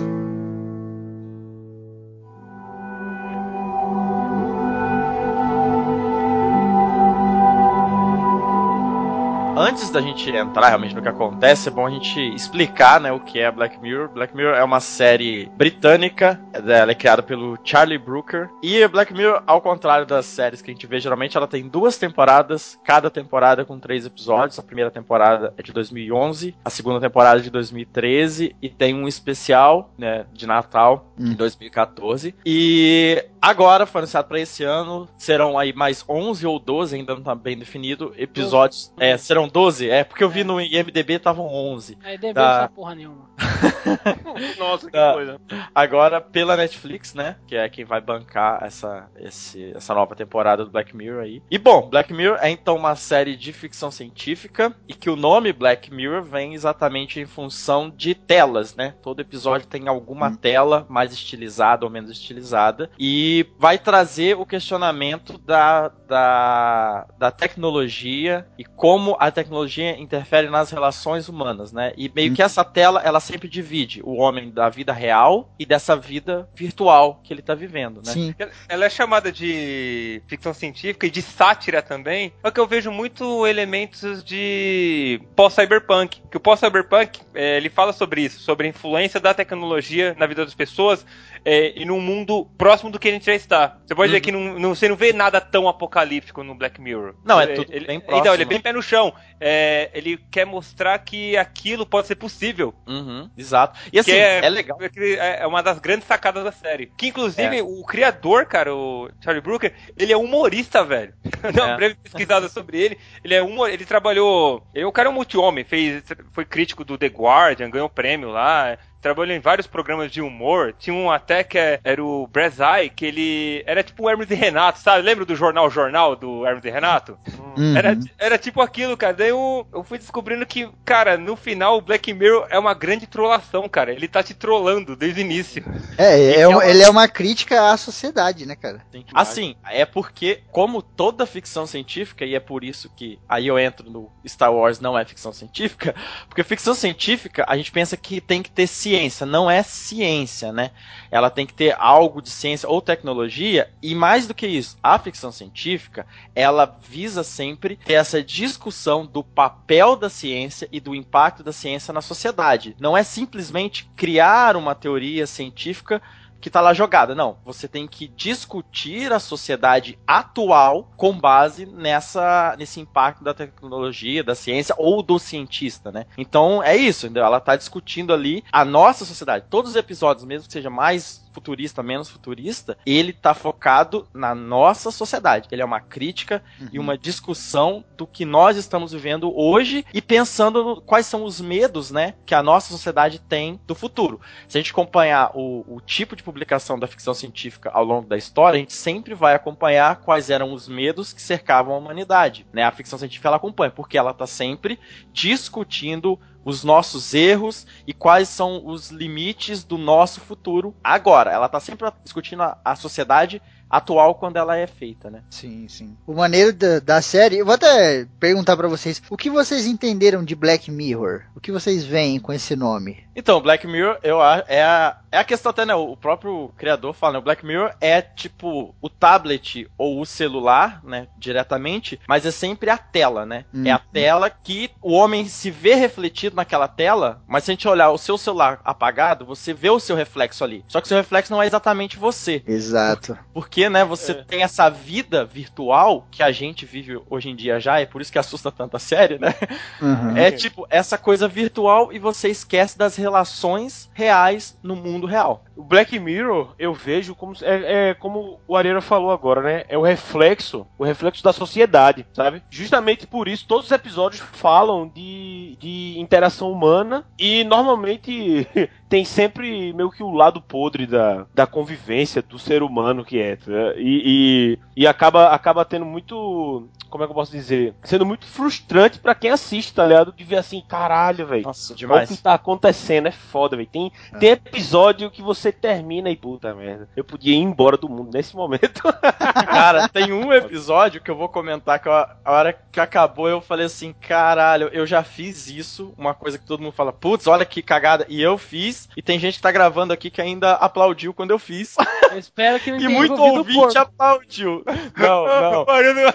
Antes da gente entrar realmente no que acontece, é bom a gente explicar, né, o que é Black Mirror. Black Mirror é uma série britânica, ela é criada pelo Charlie Brooker. E Black Mirror, ao contrário das séries que a gente vê geralmente, ela tem duas temporadas, cada temporada com três episódios. A primeira temporada é de 2011, a segunda temporada é de 2013 e tem um especial, né, de Natal em 2014. E agora foi anunciado para esse ano, serão aí mais 11 ou 12, ainda não tá bem definido, episódios. É, serão 12? É, porque eu vi no IMDB estavam 11. Aí deve Tá. essa porra nenhuma. <laughs> Nossa, que Ah. coisa. Agora pela Netflix, né? Que é quem vai bancar essa, esse- essa nova temporada do Black Mirror aí. E bom, Black Mirror é então uma série de ficção científica e que o nome Black Mirror vem exatamente em função de telas, né? Todo episódio tem alguma tela mais estilizada ou menos estilizada e vai trazer o questionamento da, da, da tecnologia e como a tecnologia interfere nas relações humanas, né? E meio que essa tela, ela sempre divide o homem da vida real e dessa vida virtual que ele tá vivendo, né? Sim. Ela é chamada de ficção científica e de sátira também, só que eu vejo muito elementos de pós-cyberpunk. Que o pós-cyberpunk, é, ele fala sobre isso, sobre a influência da tecnologia na vida das pessoas é, e num mundo próximo do que a gente já está. Você pode ver Uhum. que não, não- você não vê nada tão apocalíptico no Black Mirror. Não, é tudo ele- bem Então, próximo. ele é bem pé no chão. É, ele quer mostrar que aquilo pode ser possível. Uhum, exato. E assim, que é, legal. que É uma das grandes sacadas da série. Que inclusive É. o criador, cara, o Charlie Brooker, ele é humorista, velho. <laughs> Uma É. breve pesquisada sobre ele. Ele é humor, ele trabalhou. Ele, o cara é um multi-homem, fez, foi crítico do The Guardian, ganhou prêmio lá. Trabalhou em vários programas de humor. Tinha um até que é- era o Brazai, que ele era tipo o Hermes e Renato, sabe? Lembra do jornal Jornal do Hermes e Renato? Uhum. Era, era tipo aquilo, cara. Daí eu, eu fui descobrindo que, cara, no final o Black Mirror é uma grande trollação, cara. Ele tá te trollando desde o início. É, é um- ele é uma crítica à sociedade, né, cara? Sim. Assim, é porque, como toda ficção científica, e é por isso que aí eu entro no Star Wars não é ficção científica, <laughs> porque ficção científica a gente pensa que tem que ter ciência, não é ciência, né? Ela tem que ter algo de ciência ou tecnologia, e mais do que isso, a ficção científica, ela visa sempre ter essa discussão do papel da ciência e do impacto da ciência na sociedade. Não é simplesmente criar uma teoria científica que tá lá jogada. Não, você tem que discutir a sociedade atual com base nessa nesse impacto da tecnologia, da ciência ou do cientista, né? Então é isso, ela tá discutindo ali a nossa sociedade. Todos os episódios, mesmo que seja mais futurista, menos futurista, ele tá focado na nossa sociedade. Ele é uma crítica e uma discussão do que nós estamos vivendo hoje e pensando no, quais são os medos, né, que a nossa sociedade tem do futuro. Se a gente acompanhar o, o tipo de publicação da ficção científica ao longo da história, a gente sempre vai acompanhar quais eram os medos que cercavam a humanidade. Né? A ficção científica ela acompanha, porque ela está sempre discutindo os nossos erros e quais são os limites do nosso futuro agora. Ela está sempre discutindo a, a sociedade atual quando ela é feita, né? Sim, sim. O maneiro da, da série, eu vou até perguntar pra vocês, o que vocês entenderam de Black Mirror? O que vocês veem com esse nome? Então, Black Mirror, eu acho, é a, é a questão até, né? O próprio criador fala, né? O Black Mirror é tipo o tablet ou o celular, né? Diretamente, mas é sempre a tela, né? Hum. É a tela que o homem se vê refletido naquela tela, mas se a gente olhar o seu celular apagado, você vê o seu reflexo ali. Só que o seu reflexo não é exatamente você. Exato. Porque, né, você tem essa vida virtual que a gente vive hoje em dia já, é por isso que assusta tanto a série, né? Uhum. É tipo essa coisa virtual e você esquece das relações reais no mundo real. O Black Mirror eu vejo como é, é como o Arena falou agora, né? É o reflexo, o reflexo da sociedade, sabe? Justamente por isso todos os episódios falam de, de interação humana e normalmente <laughs> tem sempre meio que o lado podre da, da convivência do ser humano que é, tá? e, e, e acaba acaba tendo muito como é que eu posso dizer? Sendo muito frustrante pra quem assiste, tá ligado? De ver assim, caralho, velho. Nossa, Olha o demais. que tá acontecendo, é foda, velho. Tem, tem episódio que você termina e puta merda. Eu podia ir embora do mundo nesse momento. <laughs> Cara, tem um episódio que eu vou comentar que a a hora que acabou eu falei assim, caralho, eu já fiz isso, uma coisa que todo mundo fala, putz, olha que cagada, e eu fiz, e tem gente que tá gravando aqui que ainda aplaudiu quando eu fiz, Eu espero que <laughs> não e tenha muito ouvinte porco. aplaudiu. Não, <laughs> não, O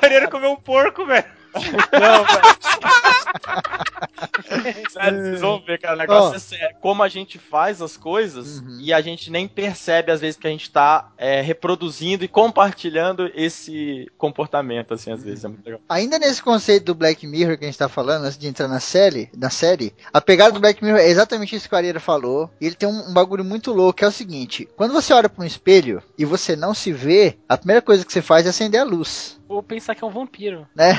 Ariano comeu um porco, velho. Não, velho. <laughs> Sério, vocês vão ver, cara, o negócio Ó. é sério. Como a gente faz as coisas Uhum. e a gente nem percebe, às vezes, que a gente tá é, reproduzindo e compartilhando esse comportamento, assim, às vezes. É muito legal. Ainda nesse conceito do Black Mirror que a gente tá falando, antes de entrar na série, na série, a pegada do Black Mirror é exatamente isso que o Areira falou. E ele tem um, um bagulho muito louco, que é o seguinte: quando você olha para um espelho e você não se vê, a primeira coisa que você faz é acender a luz. Ou pensar que é um vampiro. Né?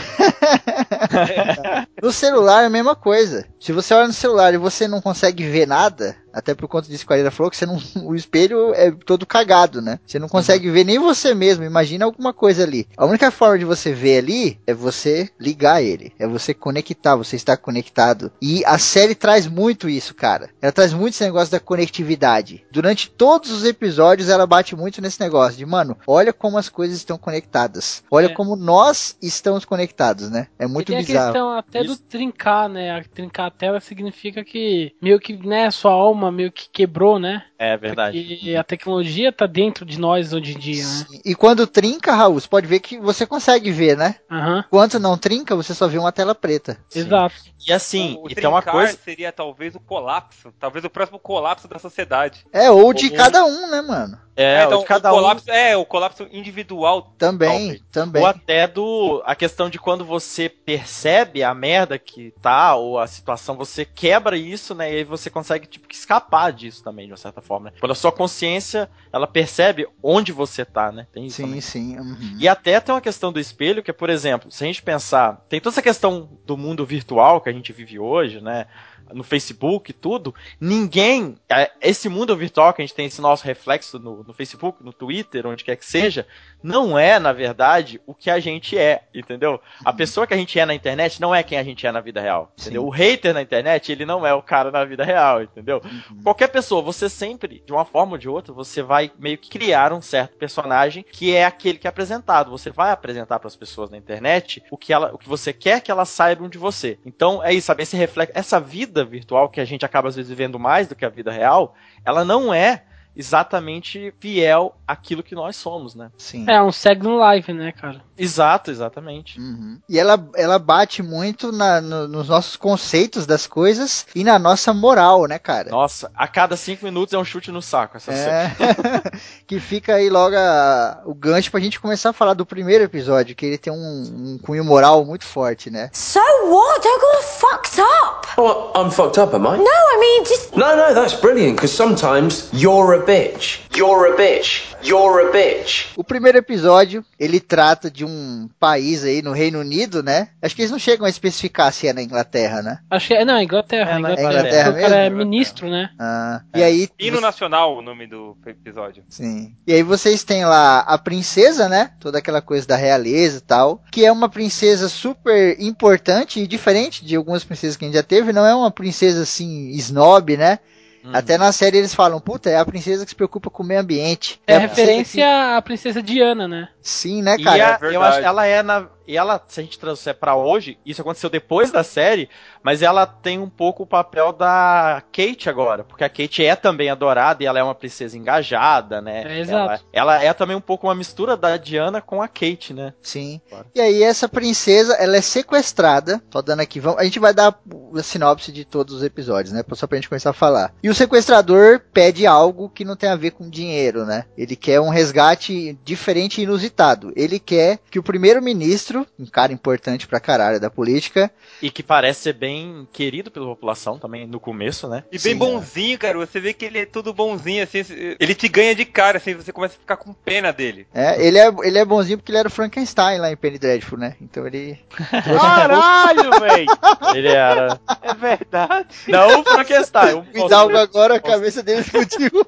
<laughs> no celular é a mesma coisa. Se você olha no celular e você não consegue ver nada, até por conta disso que a Areira falou, que você não, <laughs> o espelho é todo cagado, né? Você não consegue ver nem você mesmo, imagina alguma coisa ali. A única forma de você ver ali é você ligar ele, é você conectar, você estar conectado. E a série traz muito isso, cara. Ela traz muito esse negócio da conectividade. Durante todos os episódios ela bate muito nesse negócio de, mano, olha como as coisas estão conectadas. Olha É. como nós estamos conectados, né? É muito e tem bizarro. a questão até do Isso. trincar, né? A trincar a tela significa que meio que, né, sua alma meio que quebrou, né? É verdade. E a tecnologia tá dentro de nós hoje em dia, né? Sim. E quando trinca, Raul, você pode ver que você consegue ver, né? Aham, Quando não trinca, você só vê uma tela preta. exato. E assim, o, o e tem uma coisa. seria talvez o colapso. Talvez o próximo colapso da sociedade. É, ou de Ou- cada um, né, mano? É, então, de cada o um. colapso, É, o colapso individual. Também, Talvez. também. Ou até do. A questão de quando você percebe a merda que tá, ou a situação, você quebra isso, né? E aí você consegue, tipo, escapar disso também, de uma certa forma. né? Quando a sua consciência, ela percebe onde você tá, né? Tem isso Sim, também. sim. uhum. E até tem uma questão do espelho, que é, por exemplo, se a gente pensar, tem toda essa questão do mundo virtual que a gente vive hoje, né? No Facebook e tudo, ninguém. é, Esse mundo virtual que a gente tem esse nosso reflexo no, no Facebook, no Twitter, onde quer que seja, não é, na verdade, o que a gente é, entendeu? A pessoa que a gente é na internet não é quem a gente é na vida real, entendeu? Sim. O hater na internet, ele não é o cara na vida real, entendeu? Uhum. Qualquer pessoa, você sempre, de uma forma ou de outra, você vai meio que criar um certo personagem que é aquele que é apresentado. Você vai apresentar para as pessoas na internet o que, ela, o que você quer que elas saibam de você. Então é isso, sabe? Esse reflexo, essa vida virtual que a gente acaba às vezes vivendo mais do que a vida real, ela não é exatamente fiel àquilo que nós somos, né? Sim. É um Second Life, né, cara? Exato, exatamente. Uhum. E ela, ela bate muito na- no- nos nossos conceitos das coisas e na nossa moral, né, cara? Nossa, a cada cinco minutos é um chute no saco essa série. É. <laughs> que fica aí logo a- o gancho pra gente começar a falar do primeiro episódio, que ele tem um, um cunho moral muito forte, né? So what? I got fucked up. Oh, I'm fucked up, am I? No, I mean just No, no, that's brilliant, because sometimes you're a bitch. You're a bitch. You're a bitch. O primeiro episódio, ele trata de um país aí no Reino Unido, né? Acho que eles não chegam a especificar se é na Inglaterra, né? Acho que é, não, Inglaterra. É, na Inglaterra. Inglaterra o cara é mesmo? ministro, né? Ah, E aí. Hino Nacional, o nome do episódio. Sim. E aí vocês têm lá a princesa, né? Toda aquela coisa da realeza e tal. Que é uma princesa super importante e diferente de algumas princesas que a gente já teve. Não é uma princesa assim, snob, né? Uhum. Até na série eles falam, puta, é a princesa que se preocupa com o meio ambiente. É, a princesa referência à princesa Diana, né? que- Sim, né, E cara? a- verdade. eu acho que ela é na. E ela, se a gente trouxer pra hoje, isso aconteceu depois da série, mas ela tem um pouco o papel da Kate agora, porque a Kate é também adorada e ela é uma princesa engajada, né? É, exato. Ela, ela é também um pouco uma mistura da Diana com a Kate, né? Sim. Claro. E aí essa princesa, ela é sequestrada. Tô dando aqui, vamos, a gente vai dar a sinopse de todos os episódios, né? Só pra gente começar a falar. E o sequestrador pede algo que não tem a ver com dinheiro, né? Ele quer um resgate diferente e inusitado. Ele quer que o primeiro-ministro, um cara importante pra caralho da política, E que parece ser bem querido pela população também no começo, né? E bem Sim, bonzinho, cara. Você vê que ele é tudo bonzinho, assim. Ele te ganha de cara, assim. Você começa a ficar com pena dele. é, ele é, ele é bonzinho porque ele era o Frankenstein lá em Penny Dreadful, né? Então ele <laughs> Caralho, velho! Ele era. É verdade. Não o Frankenstein. o me dá algo agora, a cabeça dele explodiu. <laughs>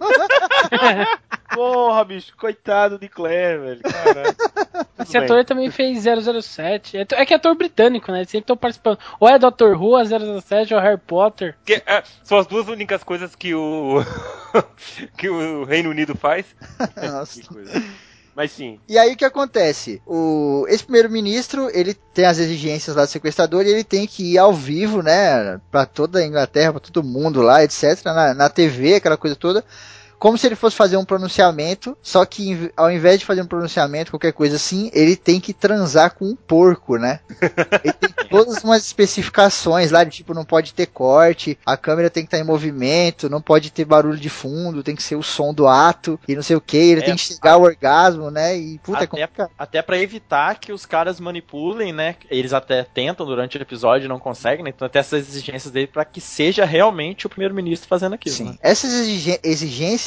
Porra, bicho, coitado de Claire, velho. Caralho. Esse ator também fez 007. É, é que é ator britânico, né? Eles sempre estão participando. Ou é Doctor Who, é 007 ou Harry Potter. Que, é, são as duas únicas coisas que o. <laughs> que o Reino Unido faz. <laughs> Nossa. Que coisa. Mas sim, E aí o que acontece? O, esse primeiro-ministro, ele tem as exigências lá do sequestrador e ele tem que ir ao vivo, né, Pra toda a Inglaterra, pra todo mundo lá, etc, na, na TV, aquela coisa toda, como se ele fosse fazer um pronunciamento, só que ao invés de fazer um pronunciamento, qualquer coisa assim, ele tem que transar com um porco, né? <laughs> Ele tem todas umas especificações lá, de tipo, não pode ter corte, a câmera tem que estar em movimento, não pode ter barulho de fundo, tem que ser o som do ato, e não sei o que, ele É, tem que chegar ao orgasmo, né? E puta, é Até, complicado. até para evitar que os caras manipulem, né? Eles até tentam durante o episódio e não conseguem, né? Então até essas exigências dele para que seja realmente o primeiro-ministro fazendo aquilo. Sim. né? Essas exige-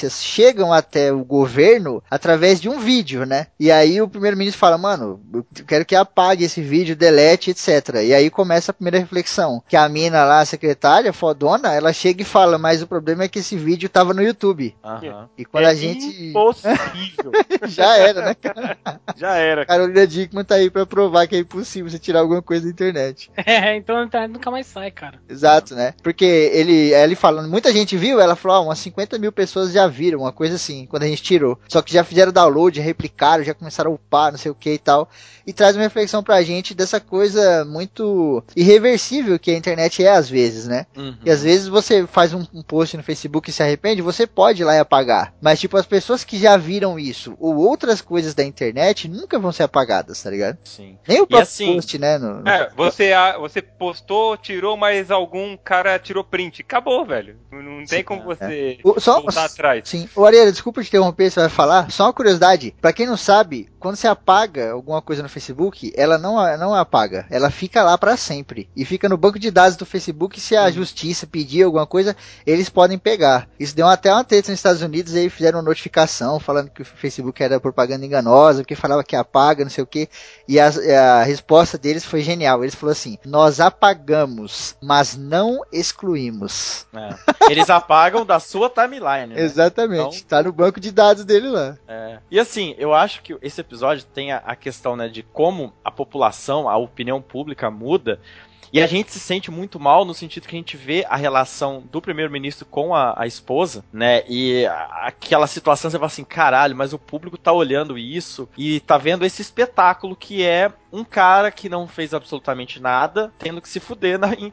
exigências chegam até o governo através de um vídeo, né? E aí o primeiro-ministro fala, mano, eu quero que apague esse vídeo, delete, etc. E aí começa a primeira reflexão. Que a mina lá, a secretária, fodona, ela chega e fala, mas o problema é que esse vídeo tava no YouTube. Aham. E quando é a gente. Impossível. <laughs> Já era, né, cara? Já era. Carolina Dickman tá aí pra provar que é impossível você tirar alguma coisa da internet. É, então a internet nunca mais sai, cara. Exato, né? Porque ele, ele falando, muita gente viu, ela falou, ah, umas 50 mil pessoas já viram, uma coisa assim, quando a gente tirou. Só que já fizeram download, já replicaram, já começaram a upar, não sei o que e tal. E traz uma reflexão pra gente dessa coisa muito irreversível que a internet é às vezes, né? Uhum. E às vezes você faz um, um post no Facebook e se arrepende, você pode ir lá e apagar. Mas, tipo, as pessoas que já viram isso ou outras coisas da internet nunca vão ser apagadas, tá ligado? Sim. Nem o próprio assim, post, né? no- no- É, você, você postou, tirou, mas algum cara tirou print. Acabou, velho. Não tem como você O- só, voltar atrás. Sim. Ô, Ariela, desculpa te interromper, você vai falar. Só uma curiosidade. Pra quem não sabe, quando você apaga alguma coisa no Facebook, ela não, não apaga. Ela fica lá pra sempre. E fica no banco de dados do Facebook. Se a justiça pedir alguma coisa, eles podem pegar. Isso deu até uma treta nos Estados Unidos. Aí fizeram uma notificação falando que o Facebook era propaganda enganosa, porque falava que apaga, não sei o que. E a, a resposta deles foi genial. Eles falaram assim: Nós apagamos, mas não excluímos. É. Eles apagam da sua timeline. Né? Exatamente. Então- Tá no banco de dados dele lá. É. E assim, eu acho que esse episódio tem a, a questão né, de como a população, a opinião pública muda. E a gente se sente muito mal no sentido que a gente vê a relação do primeiro-ministro com a, a esposa, né? E aquela situação você fala assim, caralho, mas o público tá olhando isso e tá vendo esse espetáculo que é um cara que não fez absolutamente nada, tendo que se fuder na, em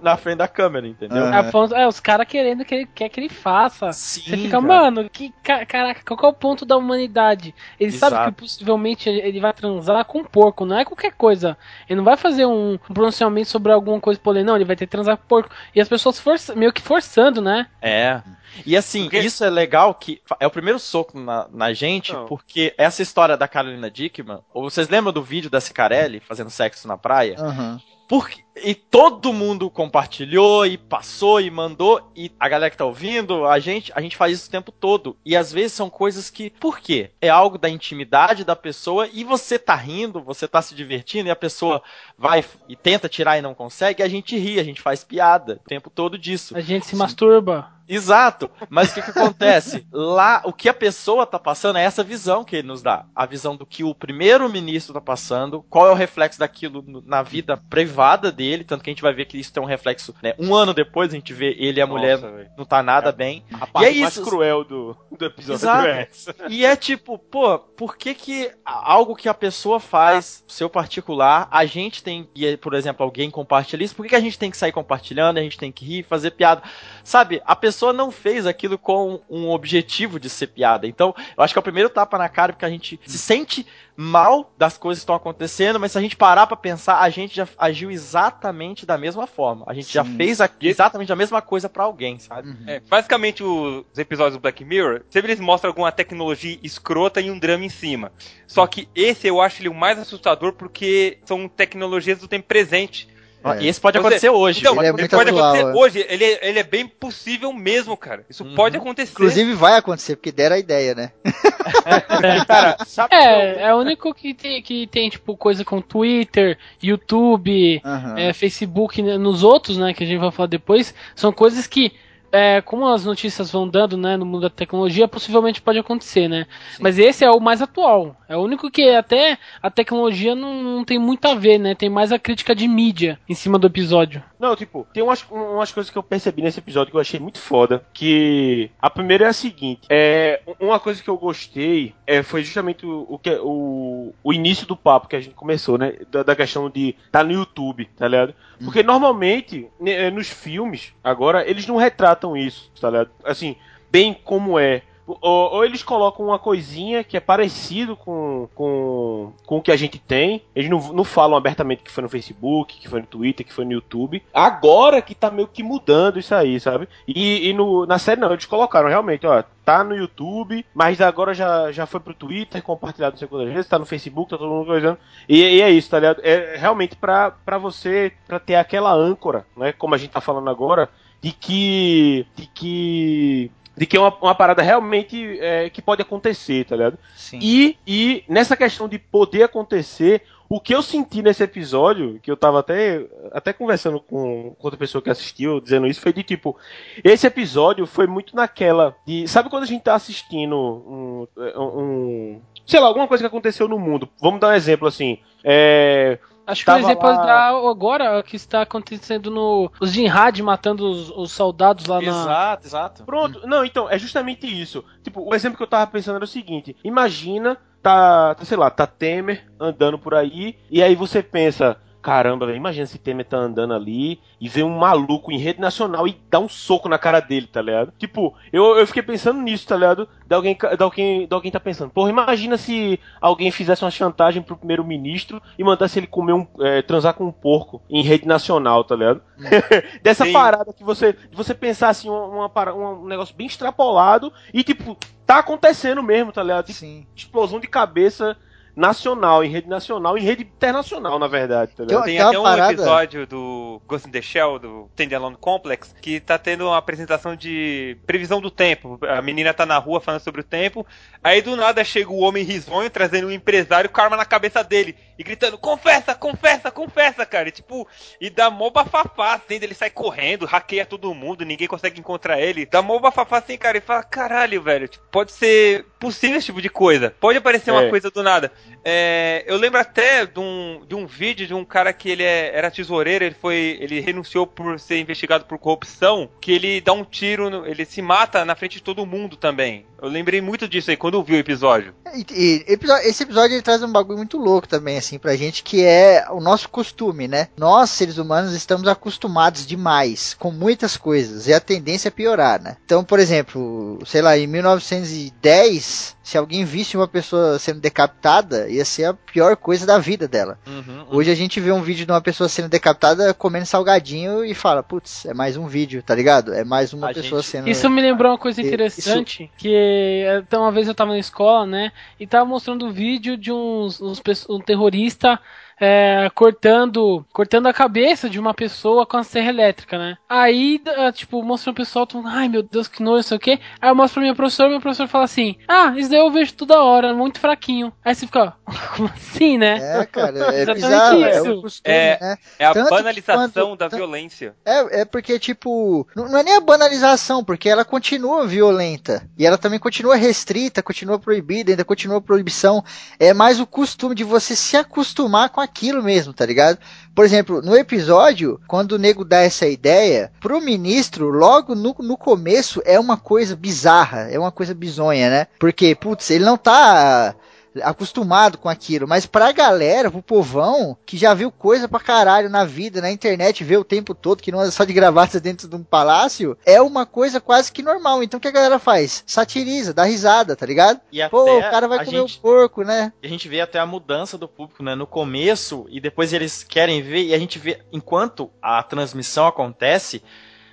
na frente da câmera, entendeu? Aham. É, Afonso- é, os caras querendo que ele quer que ele faça. Sim, Você fica, cara. mano, que ca- caraca, qual que é o ponto da humanidade? Ele sabe Exato. que possivelmente ele vai transar com um porco, não é qualquer coisa. Ele não vai fazer um, um pronunciamento sobre alguma coisa polêmica, não, ele vai ter que transar com porco. E as pessoas meio que forçando, né? É. E assim, Porque- isso é legal que é o primeiro soco na, na gente, Não. porque essa história da Carolina Dickman, ou vocês lembram do vídeo da Cicarelli fazendo sexo na praia? Aham. Porque, e todo mundo compartilhou e passou e mandou e a galera que tá ouvindo, a gente, a gente faz isso o tempo todo. E às vezes são coisas que, por quê? É algo da intimidade da pessoa e você tá rindo, você tá se divertindo e a pessoa vai e tenta tirar e não consegue, e a gente ri, a gente faz piada o tempo todo disso. A gente se masturba. Exato. Mas o que, que acontece? <laughs> Lá, o que a pessoa tá passando é essa visão que ele nos dá. A visão do que o primeiro-ministro tá passando, qual é o reflexo daquilo na vida privada dele, tanto que a gente vai ver que isso tem um reflexo, né? Um ano depois a gente vê ele e a mulher Nossa, velho. não tá nada bem. A parte e é mais isso. cruel do, do episódio Exato. é essa. E é tipo, pô, por que que algo que a pessoa faz, seu particular, a gente tem, e, por exemplo, alguém compartilha isso, por que, que a gente tem que sair compartilhando, a gente tem que rir, fazer piada? Sabe, a pessoa não fez aquilo com um objetivo de ser piada. Então, eu acho que é o primeiro tapa na cara, porque a gente se sente mal das coisas que estão acontecendo, mas se a gente parar pra pensar, a gente já agiu exatamente da mesma forma. A gente já Sim. fez a- exatamente a mesma coisa pra alguém, sabe? É, basicamente, os episódios do Black Mirror, sempre eles mostram alguma tecnologia escrota e um drama em cima. Só que esse eu acho ele o mais assustador porque são tecnologias do tempo presente. É. E esse pode acontecer hoje. Então, Ele é ele muito pode atual, acontecer é. hoje. Ele, é- ele é bem possível mesmo, cara. Isso Uhum. pode acontecer. Inclusive vai acontecer, porque deram a ideia, né? <laughs> Cara, sabe É, é o único que tem, que tem tipo, coisa com Twitter, YouTube, Aham. é, Facebook, né, nos outros, né, que a gente vai falar depois, são coisas que, é, como as notícias vão dando, né, no mundo da tecnologia, possivelmente pode acontecer, né? Mas esse é o mais atual. É o único que até a tecnologia não, não tem muito a ver, né? Tem mais a crítica de mídia em cima do episódio. Não, tipo, tem umas, umas coisas que eu percebi nesse episódio que eu achei muito foda. Que a primeira é a seguinte: é uma coisa que eu gostei é, foi justamente o, o, que, o, o início do papo que a gente começou, né? Da, da questão de tá no YouTube, tá ligado? Porque normalmente, né, nos filmes, agora, eles não retratam isso, tá ligado? Assim, bem como é. Ou, ou eles colocam uma coisinha que é parecido com, com, com o que a gente tem. Eles não, não falam abertamente que foi no Facebook, que foi no Twitter, que foi no YouTube. Agora que tá meio que mudando isso aí, sabe? E, e no, na série não, eles colocaram realmente, ó, tá no YouTube, mas agora já, já foi pro Twitter, compartilhado quantas vezes, tá no Facebook, tá todo mundo coisando. E, e é isso, tá ligado? É realmente pra, pra você, pra ter aquela âncora, né? Como a gente tá falando agora, de que. de que. De que é uma, uma parada realmente é, que pode acontecer, tá ligado? Sim. E, e nessa questão de poder acontecer, o que eu senti nesse episódio, que eu tava até, até conversando com, com outra pessoa que assistiu, dizendo isso, foi de tipo, esse episódio foi muito naquela de. Sabe quando a gente tá assistindo um. um sei lá, alguma coisa que aconteceu no mundo. Vamos dar um exemplo assim. É, Acho que um exemplo lá- dar agora o que está acontecendo no. Os Jinhad matando os, os soldados lá na. Exato, exato. Pronto, não, então, é justamente isso. Tipo, o exemplo que eu tava pensando era o seguinte: imagina, tá, tá, sei lá, tá Temer andando por aí, e aí você pensa. Caramba, velho, imagina se Temer tá andando ali e vê um maluco em rede nacional e dá um soco na cara dele, tá ligado? Tipo, eu, eu fiquei pensando nisso, tá ligado? De alguém, de alguém, de alguém tá pensando, porra, imagina se alguém fizesse uma chantagem pro primeiro-ministro e mandasse ele comer um. é, transar com um porco em rede nacional, tá ligado? <laughs> Dessa Sim. parada que você. Você pensar assim, uma, uma um negócio bem extrapolado e, tipo, tá acontecendo mesmo, tá ligado? De Sim. explosão de cabeça nacional, em rede nacional, em rede internacional, na verdade, tá ligado? Tem Tem uma até um parada- episódio do Ghost in the Shell, do Standalone Complex, que tá tendo uma apresentação de previsão do tempo. A menina tá na rua falando sobre o tempo, aí do nada chega o homem risonho trazendo um empresário com a arma na cabeça dele e gritando: confessa, confessa, confessa, cara. E, tipo, e dá mó bafafá, assim, ele sai correndo, hackeia todo mundo, ninguém consegue encontrar ele. Dá mó bafafá assim, cara, e fala: caralho, velho, tipo, pode ser possível esse tipo de coisa. Pode aparecer uma É. coisa do nada. É, eu lembro até de um, de um vídeo de um cara que ele é- era tesoureiro, ele foi. ele renunciou por ser investigado por corrupção, que ele dá um tiro, no- ele se mata na frente de todo mundo também. Eu lembrei muito disso aí quando eu vi o episódio. E- e episo- esse episódio ele traz um bagulho muito louco também, assim, pra gente, que é o nosso costume, né? Nós, seres humanos, estamos acostumados demais com muitas coisas, e a tendência é piorar, né? Então, por exemplo, sei lá, em 1910, se alguém visse uma pessoa sendo decapitada, ia ser a pior coisa da vida dela. Uhum, Hoje a gente vê um vídeo de uma pessoa sendo decapitada comendo salgadinho e fala, putz, é mais um vídeo, tá ligado? É mais uma A pessoa gente- sendo. Isso me lembrou uma coisa interessante, que então, uma vez eu tava na escola, né, e tava mostrando um vídeo de uns, uns um terrorista é, cortando cortando a cabeça de uma pessoa com a serra elétrica, né? Aí, ah, tipo, mostra o pessoal, todo mundo, ai meu Deus, que nojo, não sei o quê. Aí eu mostro pra minha professora, meu professor fala assim, ah, isso daí eu vejo toda hora, muito fraquinho. Aí você fica, <laughs> como assim, né? É, cara, é <laughs> Exatamente bizarro, é o costume, É, né? É a Tanto banalização quando- da violência. É, é porque, tipo, não, é nem a banalização, porque ela continua violenta. E ela também continua restrita, continua proibida, ainda continua proibição. É mais o costume de você se acostumar com aquilo mesmo, tá ligado? Por exemplo, no episódio, quando o nego dá essa ideia, pro ministro, logo no, no começo, é uma coisa bizarra, é uma coisa bizonha, né? Porque, putz, ele não tá acostumado com aquilo, mas pra galera, pro povão, que já viu coisa pra caralho na vida, na internet, vê o tempo todo, que não é só de gravata <laughs> dentro de um palácio, é uma coisa quase que normal. Então o que a galera faz? Satiriza, dá risada, tá ligado? E até Pô, o cara vai comer gente, o porco, né? a gente vê até a mudança do público, né? No começo, e depois eles querem ver, e a gente vê, enquanto a transmissão acontece,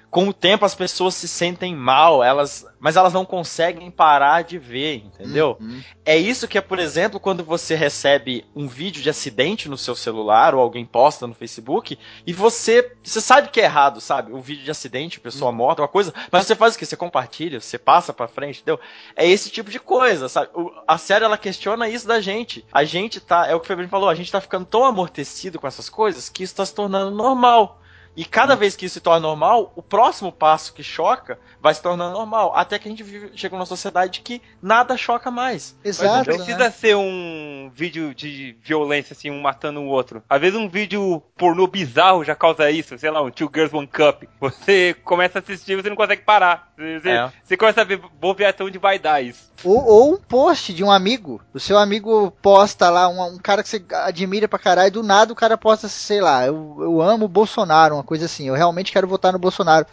com o tempo as pessoas se sentem mal, elas, mas elas não conseguem parar de ver, entendeu? Uhum. É isso que é, por exemplo, quando você recebe um vídeo de acidente no seu celular ou alguém posta no Facebook e você, você sabe que é errado, sabe? Um vídeo de acidente, pessoa morta, uma coisa, mas você faz o quê? Você compartilha, você passa pra frente, entendeu? É esse tipo de coisa, sabe? O- a série ela questiona isso da gente. A gente tá, é o que o Febrinho falou, a gente tá ficando tão amortecido com essas coisas que isso tá se tornando normal. E cada vez que isso se torna normal, o próximo passo que choca vai se tornando normal. Até que a gente vive, chega numa sociedade que nada choca mais. Mas não Exato. precisa né? ser um vídeo de violência, assim, um matando o outro. Às vezes um vídeo pornô bizarro já causa isso, sei lá, um Two Girls One Cup. Você começa a assistir e você não consegue parar. Você, É. você começa a ver, vou ver até onde vai dar isso. Ou, ou um post de um amigo. O seu amigo posta lá, um, um cara que você admira pra caralho, do nada o cara posta, sei lá, eu, eu amo o Bolsonaro, uma coisa assim, eu realmente quero votar no Bolsonaro.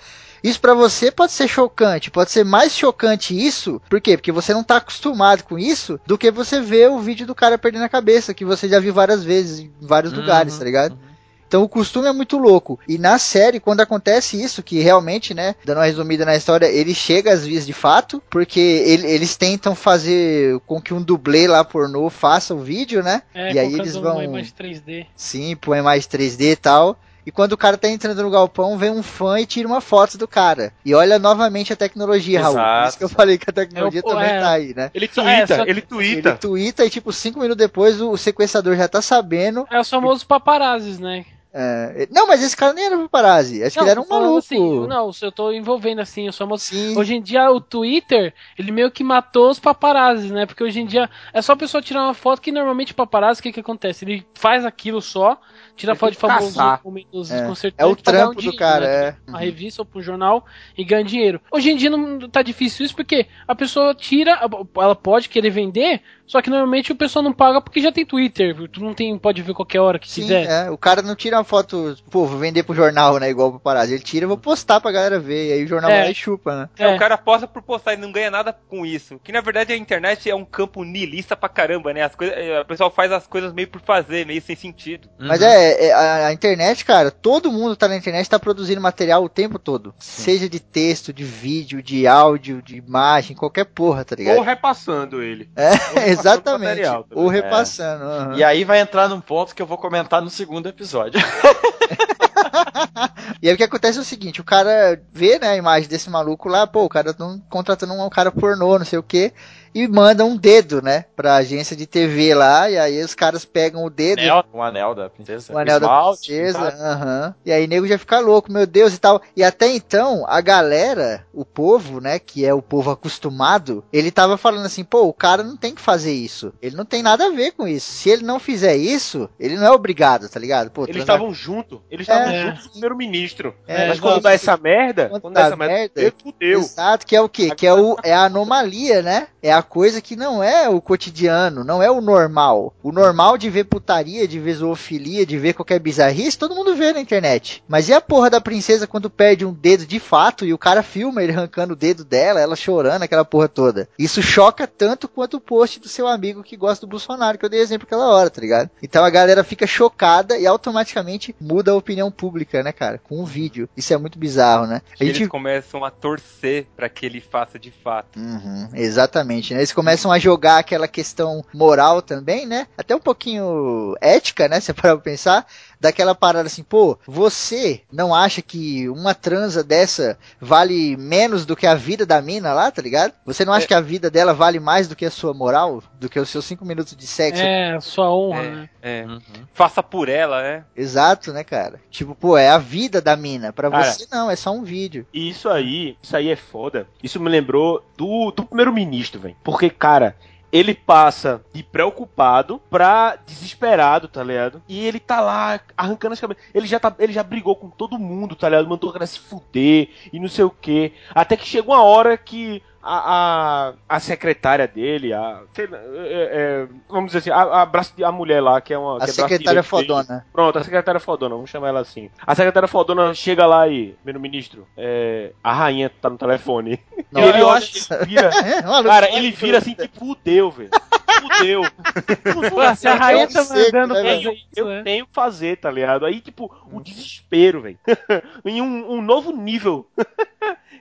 Isso pra você pode ser chocante, pode ser mais chocante isso, por quê? Porque você não tá acostumado com isso, do que você ver o vídeo do cara perdendo a cabeça, que você já viu várias vezes em vários Uhum, lugares, tá ligado? Então o costume é muito louco. E na série, quando acontece isso, que realmente, né, dando uma resumida na história, ele chega às vias de fato, porque ele- eles tentam fazer com que um dublê lá pornô faça o vídeo, né? É, e aí eles uma vão. imagem 3D. Sim, põe mais 3D e tal. E quando o cara tá entrando no galpão, vem um fã e tira uma foto do cara. E olha novamente a tecnologia, Raul. Por Exato. isso que eu falei que a tecnologia É o- também é. tá aí, né? Ele Só- é, tuita, só- ele Ele tuita. tuita e, tipo, cinco minutos depois o sequestrador já tá sabendo. É os famosos paparazzis, né? é, Não, mas esse cara nem era paparazzi. Acho que ele era um falando maluco. assim, não, eu tô envolvendo assim, os famosos. Sim. Hoje em dia o Twitter, ele meio que matou os paparazzis, né? Porque hoje em dia é só a pessoa tirar uma foto que normalmente o paparazzi, o que que acontece? Ele faz aquilo só, tira Ele foto de famosos caçar. momentos É. É o pra trampo do dinheiro, cara, né? é. Uma revista ou pra um jornal e ganha dinheiro. Hoje em dia não tá difícil isso porque a pessoa tira, ela pode querer vender, só que normalmente o pessoal não paga porque já tem Twitter, tu não tem, pode ver qualquer hora que Sim, quiser. é. O cara não tira uma foto, pô, vou vender pro jornal, né? Igual o paparazzi. Ele tira, vou postar pra galera ver. E aí o jornal É. vai e chupa, né? É, É. o cara posta por postar e não ganha nada com isso. Que na verdade a internet é um campo niilista pra caramba, né? As coisas, é, o pessoal faz as coisas meio por fazer, meio sem sentido. Mas é, é, a, a internet, cara, todo mundo tá na internet, tá produzindo material o tempo todo. Seja de texto, de vídeo, de áudio, de imagem, qualquer porra, tá ligado? Ou repassando ele. É, repassando <laughs> exatamente. material também. Ou repassando. aham. E aí vai entrar num ponto que eu vou comentar no segundo episódio. <laughs> <laughs> E aí o que acontece é o seguinte, o cara vê, né, a imagem desse maluco lá, pô, o cara tá contratando um cara pornô, não sei o que, e manda um dedo, né, pra agência de TV lá, e aí os caras pegam o dedo, anel, um anel da princesa. o anel da esmalte, princesa, tá? aham. E aí nego já fica louco, meu Deus e tal. E até então, a galera, o povo, né, que é o povo acostumado, ele tava falando assim, pô, o cara não tem que fazer isso. Ele não tem nada a ver com isso. Se ele não fizer isso, ele não é obrigado, tá ligado? Pô, Eles transar- estavam juntos. Eles estavam É. juntos com o primeiro-ministro. É, Mas quando dá essa merda, Quando dá dá essa merda, merda, ele fudeu. Exato, que é o quê? Que é, o, é a anomalia, né? É a coisa que não é o cotidiano, não é o normal. O normal de ver putaria, de ver zoofilia, de ver qualquer bizarrice, todo mundo vê na internet. Mas e a porra da princesa quando perde um dedo de fato e o cara filma ele arrancando o dedo dela, ela chorando, aquela porra toda? Isso choca tanto quanto o post do seu amigo que gosta do Bolsonaro, que eu dei exemplo aquela hora, tá ligado? Então a galera fica chocada e automaticamente muda a opinião pública, né, cara? Com o vídeo. Isso é muito bizarro, né? A E gente eles começam a torcer pra que ele faça de fato. Uhum, exatamente, né? Eles começam a jogar aquela questão moral também, né? Até um pouquinho ética, né? <laughs> Se pra pensar, daquela parada assim, pô, você não acha que uma transa dessa vale menos do que a vida da mina lá, tá ligado? Você não acha que a vida dela vale mais do que a sua moral? Do que os seus cinco minutos de sexo? É, sua honra, né? É. Uhum. Faça por ela, né? Exato, né, cara? Tipo, pô, é a vida da mina. Pra Cara, você não, é só um vídeo. E isso aí, isso aí é foda. Isso me lembrou do, do primeiro-ministro, velho. Porque, cara, ele passa de preocupado pra desesperado, tá ligado? E ele tá lá arrancando as cabeças. Ele já, tá, ele já brigou com todo mundo, tá ligado? Mandou o cara se fuder e não sei o que. Até que chegou uma hora que a, a, a secretária dele, a. lá, é, é, vamos dizer assim, a, a, braço, a mulher lá, que é uma. A que é secretária direito dele. fodona. Pronto, a secretária fodona, vamos chamar ela assim. A secretária fodona chega lá e, primeiro-ministro, é, a rainha tá no telefone. Não, e ele olha, acho- ele <laughs> vira, Maluco, cara, ele vira assim, tipo, fudeu, velho. Fudeu. <laughs> Pô, se a rainha tá mandando né, isso, eu né? tenho que fazer, tá ligado? Aí, tipo, o desespero, velho. <laughs> em um, um novo nível.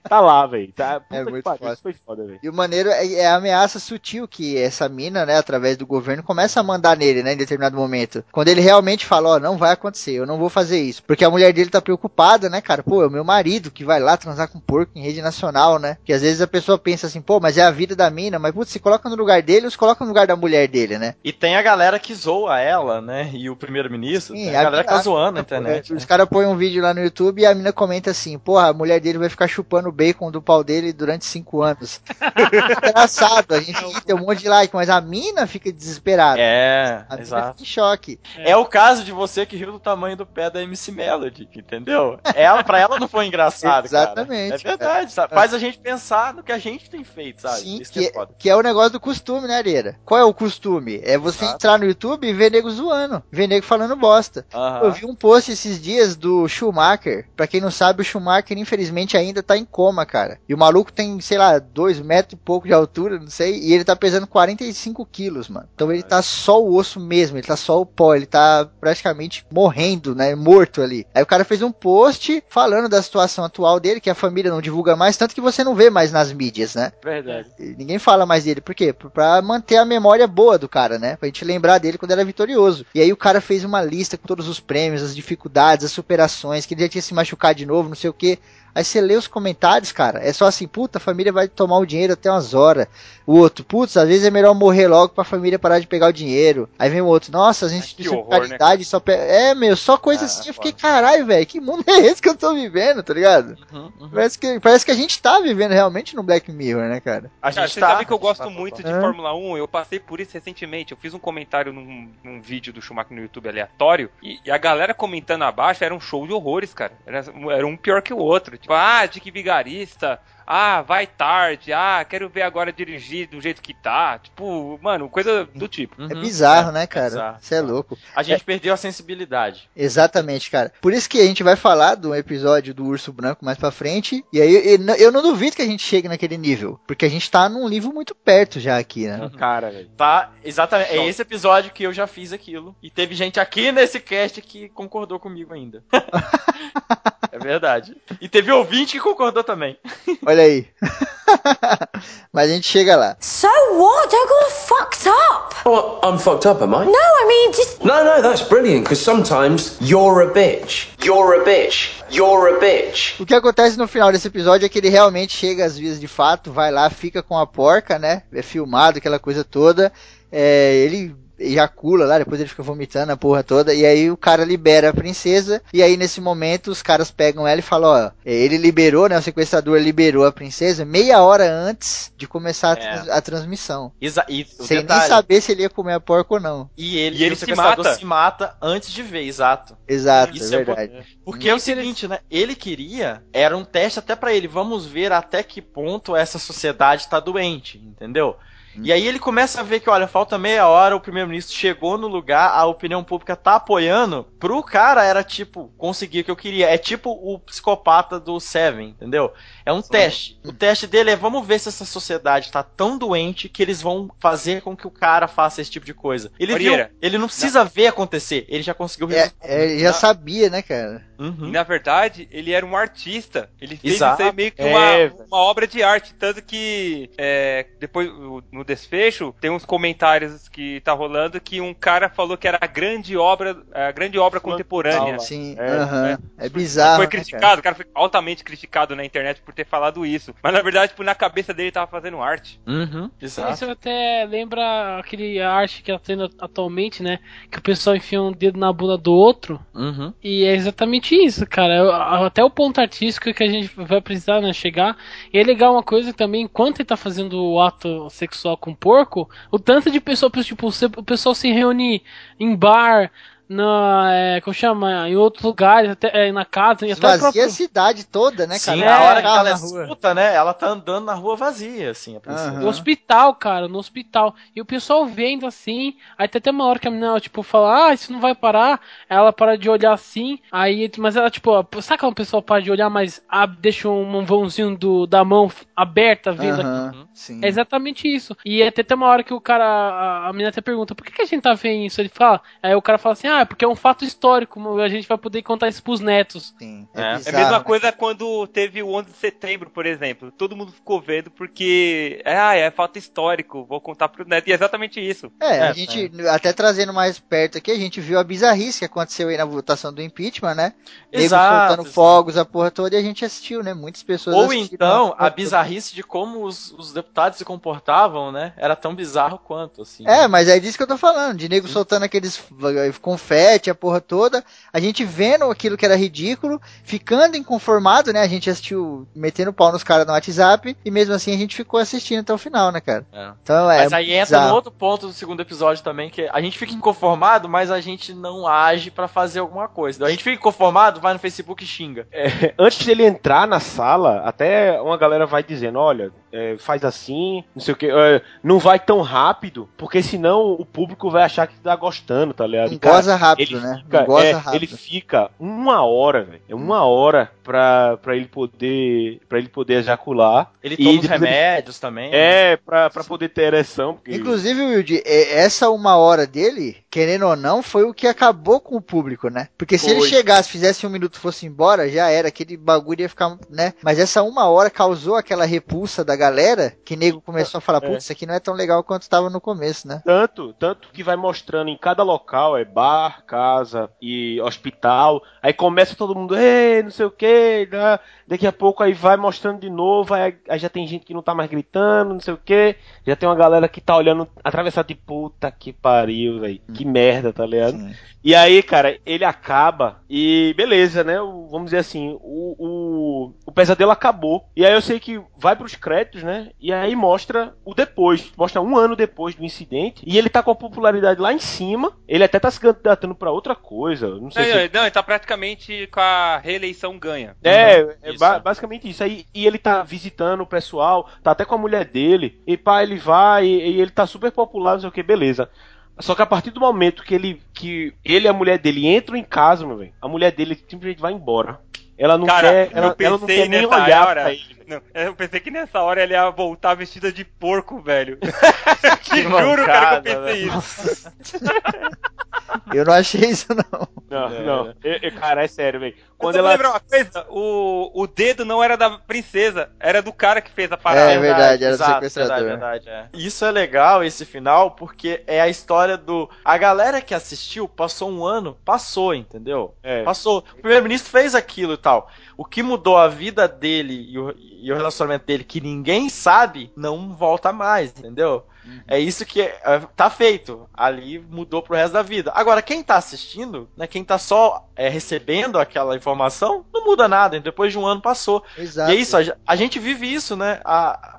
Tá lá, velho. Tá, puta É muito pariu, foi foda, velho. E o maneiro é, é a ameaça sutil que essa mina, né, através do governo, começa a mandar nele, né, em determinado momento. Quando ele realmente fala, ó, não vai acontecer, eu não vou fazer isso. Porque a mulher dele tá preocupada, né, cara? Pô, é o meu marido que vai lá transar com porco em rede nacional, né? Que às vezes a pessoa pensa assim, pô, mas é a vida da mina, mas putz, se coloca no lugar dele, ou se coloca no lugar da mulher dele, né? E tem a galera que zoa ela, né? E o primeiro-ministro. Sim, tem a galera que tá a- zoando na internet. Os caras põem um vídeo lá no YouTube e a mina comenta assim, porra, a mulher dele vai ficar chupando bacon do pau dele durante cinco anos. <laughs> Engraçado, a gente tem um monte de like, mas a mina fica desesperada. É, A mina exato. fica em choque. É. o caso de você que riu do tamanho do pé da MC Melody, entendeu? Ela, pra ela não foi engraçado, cara. Exatamente, É verdade, sabe? Faz a gente pensar no que a gente tem feito, sabe? Sim, Isso que, é, é foda. que é o negócio do costume, né, Areira? Qual é o costume? É você Exato. entrar no YouTube e ver nego zoando, ver nego falando bosta. Aham. Eu vi um post esses dias do Schumacher. Pra quem não sabe, o Schumacher, infelizmente, ainda tá em coma, cara. E o maluco tem, sei lá, dois metros e pouco de altura, não sei. E ele tá pesando 45 quilos, mano. Então ele tá só o osso mesmo, ele tá só o pó, ele tá praticamente morrendo, né? Morto ali. Aí o cara fez um post falando da situação atual dele, que a família não divulga mais, tanto que você não vê mais nas mídias, né? Verdade. E Ninguém fala mais dele. Por quê? Pra manter a memória boa do cara, né? Pra gente lembrar dele quando era vitorioso. E aí o cara fez uma lista com todos os prêmios, as dificuldades, as superações, que ele já tinha se machucado de novo, não sei o quê. Aí você lê os comentários, cara, é só assim, puta, a família vai tomar o dinheiro até umas horas. O outro, putz, às vezes é melhor morrer logo pra família parar de pegar o dinheiro. Aí vem o outro, nossa, as instituições de né, caridade só pe... É, meu, só coisa Ah, assim. Eu fiquei, caralho, velho, que mundo é esse que eu tô vivendo, tá ligado? Uhum, uhum. Parece que, parece que a gente tá vivendo realmente no Black Mirror, né, cara? A Cara, gente você tá. sabe que eu gosto tá, tá, muito tá. de. Fórmula 1, eu passei por isso recentemente. Eu fiz um comentário num, num vídeo do Schumacher no YouTube aleatório, e, e a galera comentando abaixo era um show de horrores, cara. Era, era um pior que o outro. Tipo, ah, Dick Vigarista, ah, vai tarde, ah, quero ver agora dirigir do jeito que tá. Tipo, mano, coisa do tipo. É Uhum. bizarro, É, né, é cara? bizarro. Você é louco. A gente perdeu a sensibilidade. Exatamente, cara. Por isso que a gente vai falar do episódio do Urso Branco mais pra frente. E aí eu, não duvido que a gente chegue naquele nível. Porque a gente tá num nível muito perto já aqui, né? Cara, velho. Tá, exatamente. É esse episódio que eu já fiz aquilo. E teve gente aqui nesse cast que concordou comigo ainda. <laughs> é verdade. E teve ouvinte que concordou também. Olha aí. <laughs> Mas a gente chega lá. So what? I got fucked up. Oh, I'm fucked up, am I? No, I mean, just. No, no, that's brilliant, because sometimes you're a bitch. You're a bitch. You're a bitch. O que acontece no final desse episódio é que ele realmente chega às vias de fato, vai lá, fica com a porca, né? É filmado, aquela coisa toda. É, ele ejacula lá, depois ele fica vomitando a porra toda, e aí o cara libera a princesa, e aí nesse momento os caras pegam ela e falam, ó, ele liberou, né, o sequestrador liberou a princesa meia hora antes de começar a, É. trans- a transmissão. Exa e o Sem nem detalhe, saber se ele ia comer a porca ou não. E ele, E ele o se sequestrador mata. se mata antes de ver, exato. Exato, Isso é é verdade. Porque é o seguinte, né? Ele queria, era um teste até pra ele, vamos ver até que ponto essa sociedade tá doente, entendeu? E aí ele começa a ver que, olha, falta meia hora, o primeiro-ministro chegou no lugar, a opinião pública tá apoiando. Pro cara era tipo, conseguir o que eu queria. É tipo o psicopata do Seven, entendeu? É um teste. O teste dele é, vamos ver se essa sociedade tá tão doente que eles vão fazer com que o cara faça esse tipo de coisa. Ele viu, ele não precisa ver acontecer, ele já conseguiu É, é, ele já sabia, né, cara? Uhum. E na verdade, ele era um artista. Ele fez Exato. isso aí meio que É, uma, velho. uma obra de arte. Tanto que é, depois, o- no desfecho, tem uns comentários que tá rolando que um cara falou que era a grande obra, a grande obra contemporânea. Sim, É, aham. É, bizarro. foi né, cara? criticado, o cara foi altamente criticado na internet por ter falado isso. Mas na verdade, tipo, na cabeça dele ele tava fazendo arte. Uhum, exato. Isso até lembra aquele arte que tá tendo atualmente, né? Que o pessoal enfia um dedo na bunda do outro. Uhum. E é exatamente isso, cara. Até o ponto artístico que a gente vai precisar né, chegar. E é legal uma coisa também, enquanto ele tá fazendo o ato sexual com o porco, o tanto de pessoa, tipo, o pessoal se reúne em bar, na, é, como chama, em outros lugares, até é, na casa, e Esvazia próprio... a cidade toda, né, cara? Sim, É, na hora que ela na é rua. escuta, né? Ela tá andando na rua vazia, assim. Aham. No hospital, cara, no hospital. E o pessoal vendo assim. Aí tem até uma hora que a menina, tipo, fala, ah, isso não vai parar. Ela para de olhar assim. Aí, mas ela, tipo, sabe quando o pessoal para de olhar, mas ah, deixa um vãozinho do, da mão aberta vendo sim. É exatamente isso. E até tem uma hora que o cara, a, a menina até pergunta, por que, que a gente tá vendo isso? Ele fala, aí o cara fala assim, ah, é porque é um fato histórico, a gente vai poder contar isso pros netos. Sim, É. é, É a mesma né? coisa quando teve o 11 de setembro, por exemplo. Todo mundo ficou vendo porque, ah, é fato histórico, vou contar pro neto. E é exatamente isso. É, a É, gente, até trazendo mais perto aqui, a gente viu a bizarrice que aconteceu aí na votação do impeachment, né? Nego Exato, soltando exato. fogos, a porra toda, e a gente assistiu, né? Muitas pessoas Ou então, a toda. bizarrice de como os, os deputados se comportavam, né? Era tão bizarro quanto, assim. É, mas é disso que eu tô falando, de nego soltando aqueles f- confete, a porra toda, a gente vendo aquilo que era ridículo, ficando inconformado, né? A gente assistiu metendo pau nos caras no WhatsApp e mesmo assim a gente ficou assistindo até o final, né, cara? É. Então é. Mas aí entra bizarro. no outro ponto do segundo episódio também, que a gente fica inconformado, mas a gente não age pra fazer alguma coisa. A gente fica inconformado, vai no Facebook e xinga. É, antes dele entrar na sala, até uma galera vai dizendo, olha, é, faz assim, não sei o que, não vai tão rápido, porque senão o público vai achar que tá gostando, tá ligado? Cara, goza rápido, né? fica, goza é, rápido. ele fica uma hora, velho, é uma hora pra, pra ele poder para ele poder ejacular. Ele E toma os depois ele- remédios também. né? É, pra, pra poder ter ereção. Porque... Inclusive, Wilde, é- essa uma hora dele, querendo ou não, foi o que acabou com o público, né? Porque se ele Foi. chegasse, fizesse um minuto e fosse embora, já era, aquele bagulho ia ficar, né? Mas essa uma hora causou aquela repulsa da galera, que nego começou a falar, É. putz, isso aqui não é tão legal quanto estava no começo, né? Tanto, tanto que vai mostrando em cada local, é bar, casa e hospital. Aí começa todo mundo, ei, não sei o que, daqui a pouco aí vai mostrando de novo, aí, aí já tem gente que não tá mais gritando, não sei o que. Já tem uma galera que tá olhando atravessado de puta que pariu, velho. Que merda, tá ligado? Sim. E aí, cara, ele acaba e beleza, né? O- vamos dizer assim, o, o, o pesadelo acabou. E aí eu sei que vai pros créditos, né? E aí mostra o depois. Mostra um ano depois do incidente. E ele tá com a popularidade lá em cima. Ele até tá se candidatando pra outra coisa. Não Não, sei se. não, ele tá praticamente com a reeleição ganha. É, é Isso, ba- é. basicamente isso. Aí, e ele tá visitando o pessoal, tá até com a mulher dele. E pá, ele vai, e, e ele tá super popular, não sei o que, beleza. Só que a partir do momento que ele, que ele e a mulher dele entram em casa, meu velho, a mulher dele simplesmente vai embora. Ela não Cara, quer, eu ela, ela não pensei quer nem nessa olhar hora. pra ele. Não, eu pensei que nessa hora ele ia voltar vestida de porco, velho. <laughs> Te Que juro, cara, que eu pensei isso. Eu não achei isso, não. Não, É. não. É, é, cara, é sério, velho. Quando ela. lembra uma coisa? O, o dedo não era da princesa, era do cara que fez a parada. É verdade, era do exato, sequestrador. Verdade, verdade, é. Isso é legal, esse final, porque é a história do. A galera que assistiu passou um ano, passou, entendeu? É. Passou. O primeiro-ministro fez aquilo e tal. O que mudou a vida dele e o, e o relacionamento dele, que ninguém sabe, não volta mais, entendeu? É isso que é, é, tá feito. Ali mudou pro resto da vida. Agora, quem tá assistindo, né? Quem tá só é, recebendo aquela informação, não muda nada. Depois de um ano passou. Exato. E é isso, a, a gente vive isso, né? A-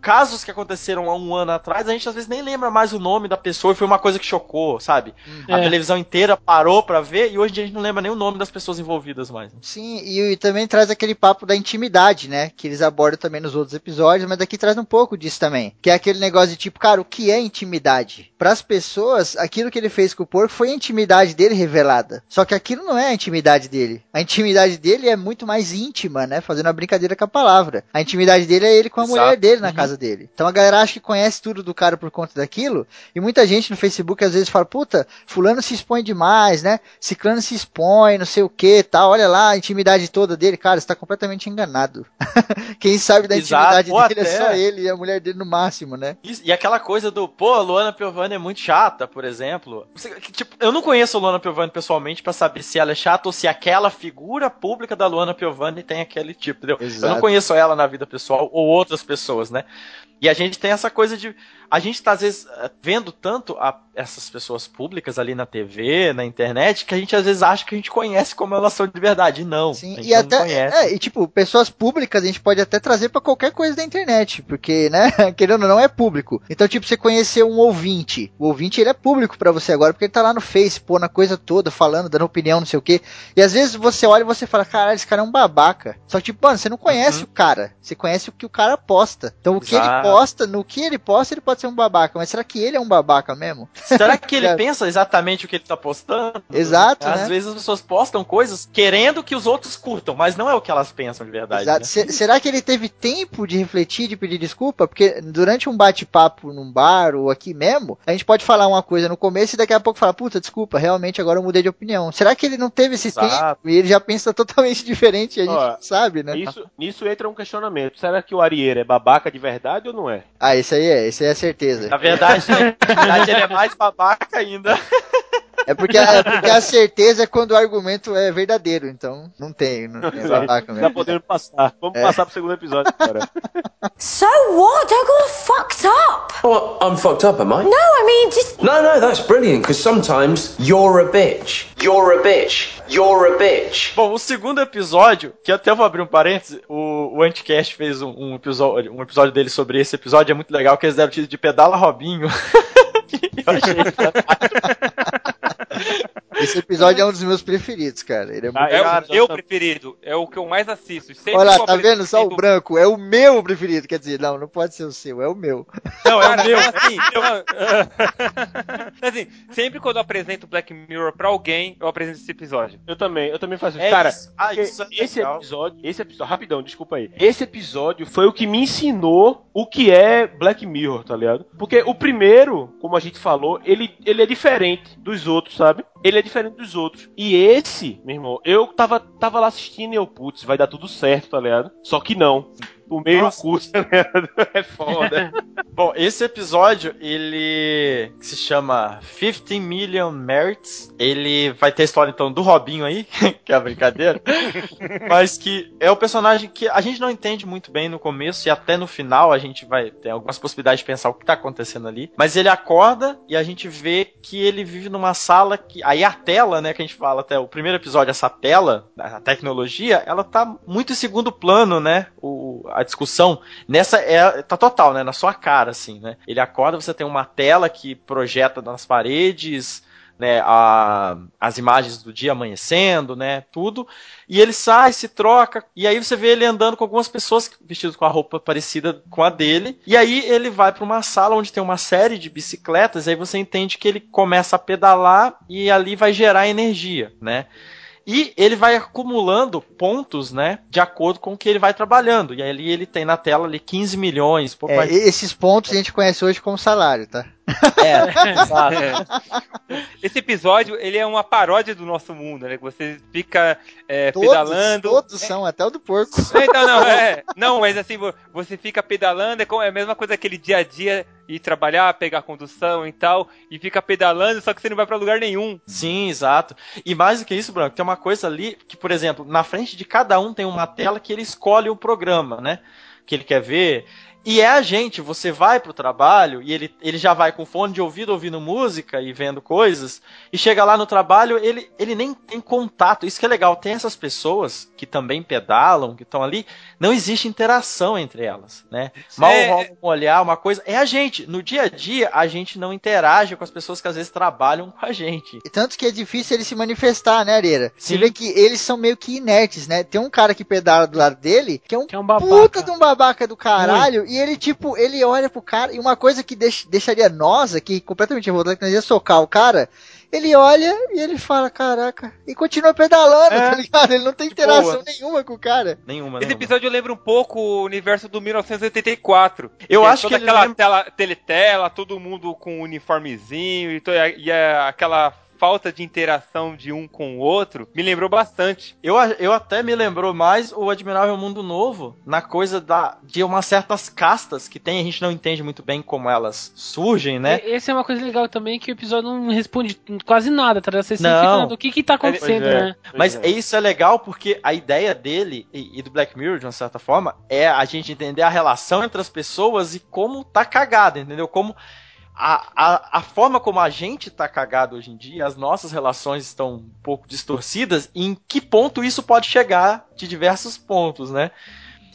casos que aconteceram há um ano atrás, a gente às vezes nem lembra mais o nome da pessoa e foi uma coisa que chocou, sabe? A É. televisão inteira parou pra ver e hoje em dia a gente não lembra nem o nome das pessoas envolvidas mais. Sim, e, e também traz aquele papo da intimidade, né? Que eles abordam também nos outros episódios, mas daqui traz um pouco disso também. Que é aquele negócio de tipo, cara, o que é intimidade? Para as pessoas, aquilo que ele fez com o porco foi a intimidade dele revelada. Só que aquilo não é a intimidade dele. A intimidade dele é muito mais íntima, né? Fazendo a brincadeira com a palavra. A intimidade dele é ele com a Exato. mulher dele na Uhum. casa dele. Então a galera acha que conhece tudo do cara por conta daquilo. E muita gente no Facebook às vezes fala, puta, fulano se expõe demais, né? Ciclano se expõe, não sei o que tal. Olha lá a intimidade toda dele. Cara, você tá completamente enganado. <laughs> Quem sabe da Exato, intimidade dele é até- só ele e a mulher dele no máximo, né? Isso- E aquela coisa do, pô, a Luana Piovani é muito chata, por exemplo. Tipo, eu não conheço a Luana Piovani pessoalmente pra saber se ela é chata ou se aquela figura pública da Luana Piovani tem aquele tipo, entendeu? Eu Exato. não conheço ela na vida pessoal ou outras pessoas, né? E a gente tem essa coisa de. A gente tá, às vezes, eh, vendo tanto a- essas pessoas públicas ali na TV, na internet, que a gente às vezes acha que a gente conhece como elas são de verdade. Não. Sim, e não até, conhece. é, e tipo, pessoas públicas a gente pode até trazer pra qualquer coisa da internet, porque, né, <laughs> querendo ou não, é público. Então, tipo, você conhecer um ouvinte, o ouvinte ele é público pra você agora, porque ele tá lá no Face, pô, na coisa toda, falando, dando opinião, não sei o quê. E às vezes você olha e você fala, caralho, esse cara é um babaca. Só que, tipo, mano, você não conhece Uhum. o cara, você conhece o que o cara posta. Então, o que ele posta, no que ele posta, ele pode ser um babaca, mas será que ele é um babaca mesmo? Será que <laughs> ele pensa exatamente o que ele tá postando? Exato, Às né? vezes as pessoas postam coisas querendo que os outros curtam, mas não é o que elas pensam de verdade. Exato. né? Se- será que ele teve tempo de refletir, de pedir desculpa? Porque durante um bate-papo num bar ou aqui mesmo, a gente pode falar uma coisa no começo e daqui a pouco falar, puta, desculpa, realmente agora eu mudei de opinião. Será que ele não teve esse Exato. tempo e ele já pensa <laughs> totalmente diferente e a gente não sabe, né? Nisso, nisso entra um questionamento. Será que o Arieira é babaca de verdade ou não é? Ah, esse aí é, esse aí é certeza. Na verdade, <laughs> na verdade, ele é mais babaca ainda. É porque, é porque a certeza é quando o argumento é verdadeiro, então não tem, não tem babaca Tá mesmo. podendo passar. Vamos É. passar pro segundo episódio agora. So what? I got fucked up. Oh, I'm fucked up, am I? No, I mean just. No, no, that's brilliant, because sometimes you're a bitch. You're a bitch. You're a bitch. Bom, o segundo episódio, que até eu vou abrir um parênteses, o, o Anticast fez um, um episódio, um episódio dele sobre esse episódio, é muito legal, que eles deram o título de Pedala Robinho. <laughs> eu achei Esse episódio é um dos meus preferidos, cara. Ele é muito... É o meu preferido. É o que eu mais assisto. Sempre Olha lá, tá vendo? Só o branco. É o meu preferido. Quer dizer, não, não pode ser o seu, é o meu. Não, é o meu. Assim, <laughs> eu- <laughs> assim, sempre quando eu apresento Black Mirror pra alguém, eu apresento esse episódio. Eu também, eu também faço isso. É Cara, isso. Ah, isso é esse episódio, esse episódio, rapidão, desculpa aí. Esse episódio foi o que me ensinou o que é Black Mirror, tá ligado? Porque o primeiro, como a gente falou, ele, ele é diferente dos outros, sabe? Ele é diferente dos outros. E esse, meu irmão, eu tava, tava lá assistindo e eu, putz, vai dar tudo certo, tá ligado? Só que não. O meio Nossa. curso, tá <laughs> ligado? É foda. <laughs> Bom, esse episódio, ele que se chama 15 Million Merits. Ele vai ter a história então do Robinho aí, <laughs> que é a brincadeira. mas que é o personagem que a gente não entende muito bem no começo e até no final a gente vai ter algumas possibilidades de pensar o que tá acontecendo ali. Mas ele acorda e a gente vê que ele vive numa sala que aí a tela, né, que a gente fala até o primeiro episódio, essa tela, a tecnologia, ela tá muito em segundo plano, né? O, a discussão nessa é tá total, né, na sua cara assim, né? Ele acorda, você tem uma tela que projeta nas paredes, né, a, as imagens do dia amanhecendo, né, tudo. E ele sai, se troca, e aí você vê ele andando com algumas pessoas vestidas com a roupa parecida com a dele. E aí ele vai para uma sala onde tem uma série de bicicletas, e aí você entende que ele começa a pedalar e ali vai gerar energia, né? E ele vai acumulando pontos, né? De acordo com o que ele vai trabalhando. E ali ele tem na tela ali 15 milhões, pouco É, mais. esses pontos a gente conhece hoje como salário, tá? É, <laughs> exato. Esse episódio, ele é uma paródia do nosso mundo, né? Que Você fica é, Todos, pedalando. todos são, até o do porco. É, Então, não, é. Não, mas assim, vo- você fica pedalando, é, como, é a mesma coisa aquele dia a dia, ir trabalhar, pegar condução e tal, e fica pedalando, só que você não vai pra lugar nenhum. Sim, exato. E mais do que isso, Branco, tem uma coisa ali que, por exemplo, na frente de cada um tem uma tela que ele escolhe o programa, né? Que ele quer ver. E é a gente, você vai pro trabalho e ele, ele já vai com fone de ouvido ouvindo música e vendo coisas, e chega lá no trabalho, ele, ele nem tem contato. Isso que é legal, tem essas pessoas que também pedalam, que estão ali, não existe interação entre elas, né? Mal É. rola um olhar, uma coisa. É a gente. No dia a dia, a gente não interage com as pessoas que às vezes trabalham com a gente. E Tanto que é difícil ele se manifestar, né, Areira? Você vê que eles são meio que inertes, né? Tem um cara que pedala do lado dele, que é um, Que é um babaca. puta de um babaca do caralho, e ele, tipo, ele olha pro cara, e uma coisa que deix- deixaria nós aqui completamente revoltados, que nós ia socar o cara, ele olha e ele fala, caraca, e continua pedalando, É. tá ligado? Ele não tem De interação boa. nenhuma com o cara. Nenhuma, Esse nenhuma. episódio lembra um pouco o universo do 1984. Eu é acho toda que aquela lembra- tela, teletela, todo mundo com um uniformezinho e, to- e é aquela falta de interação de um com o outro me lembrou bastante. Eu, eu até me lembrou mais o Admirável Mundo Novo, na coisa da, de umas certas castas que tem, a gente não entende muito bem como elas surgem, né? E- Esse é uma coisa legal também, que o episódio não responde quase nada, tá? Você sempre Não. fica o que que tá acontecendo, Pois é. né? Mas é. isso é legal porque a ideia dele e, e do Black Mirror, de uma certa forma, é a gente entender a relação entre as pessoas e como tá cagado, entendeu? Como a, a, a forma como a gente tá cagado hoje em dia, as nossas relações estão um pouco distorcidas, e em que ponto isso pode chegar de diversos pontos, né?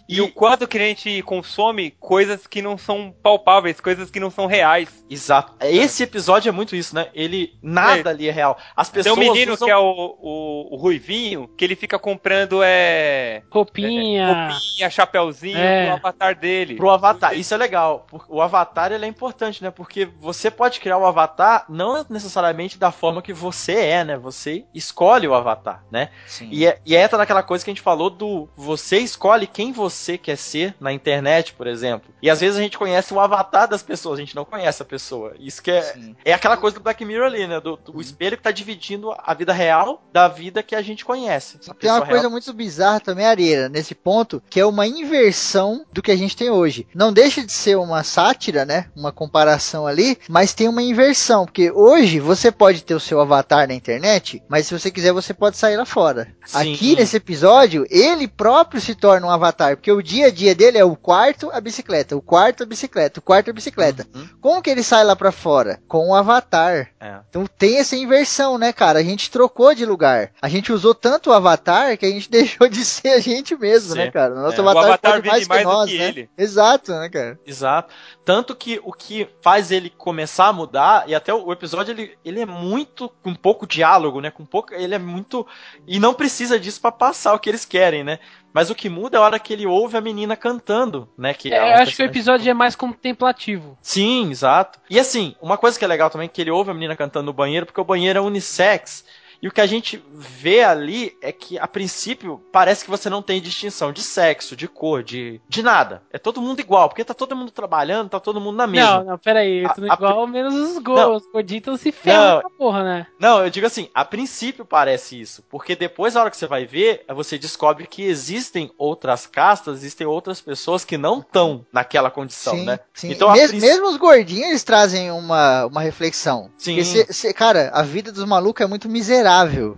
E o quanto que a gente consome coisas que não são palpáveis, coisas que não são reais. Exato. Esse episódio é muito isso, né? Ele. Nada É. ali é real. As Tem pessoas. um menino usam- que é o, o, o Ruivinho, que ele fica comprando é, Roupinha. roupinha, chapéuzinho É. pro avatar dele. Pro avatar, isso é legal. O avatar ele é importante, né? Porque você pode criar o avatar não necessariamente da forma que você é, né? Você escolhe o avatar, né? Sim. E, é, e entra naquela coisa que a gente falou do você escolhe quem você você quer ser na internet, por exemplo. E às vezes a gente conhece o avatar das pessoas, a gente não conhece a pessoa. Isso que é, é aquela coisa do Black Mirror ali, né? Do, do espelho que tá dividindo a vida real da vida que a gente conhece. A Tem uma pessoa coisa real. muito bizarra também, Areira, nesse ponto, que é uma inversão do que a gente tem hoje. Não deixa de ser uma sátira, né? Uma comparação ali, mas tem uma inversão, porque hoje você pode ter o seu avatar na internet, mas se você quiser você pode sair lá fora. Sim. Aqui nesse episódio, ele próprio se torna um avatar, porque o dia a dia dele é o quarto, a bicicleta, o quarto, a bicicleta, o quarto, a bicicleta. Uhum. Como que ele sai lá pra fora? Com o avatar. É. Então tem essa inversão, né, cara? A gente trocou de lugar. A gente usou tanto o avatar que a gente <laughs> deixou de ser a gente mesmo, Sim. né, cara? O nosso É. avatar, O avatar vive mais que mais do nós, que né? ele. Exato, né, cara? Exato. Tanto que o que faz ele começar a mudar, e até o episódio ele, ele é muito com pouco diálogo, né? Com pouco. Ele é muito. E não precisa disso pra passar o que eles querem, né? Mas o que muda é a hora que ele ouve a menina cantando, né? Que É, uma eu acho que o episódio é mais contemplativo. Sim, exato. E assim, uma coisa que é legal também é que ele ouve a menina cantando no banheiro, porque o banheiro é unissex. E o que a gente vê ali é que, a princípio, parece que você não tem distinção de sexo, de cor, de, de nada. É todo mundo igual, porque tá todo mundo trabalhando, tá todo mundo na mesma. Não, não, peraí, A- tudo a- igual, menos os gols. Os gorditos se ferram Não. essa porra, né? Não, eu digo assim, a princípio parece isso, porque depois, na hora que você vai ver, você descobre que existem outras castas, existem outras pessoas que não estão naquela condição, sim, né? sim. Então, a Mes- princ- Mesmo os gordinhos, eles trazem uma, uma reflexão. Sim. Porque cê- cê- cara, a vida dos malucos é muito miserável.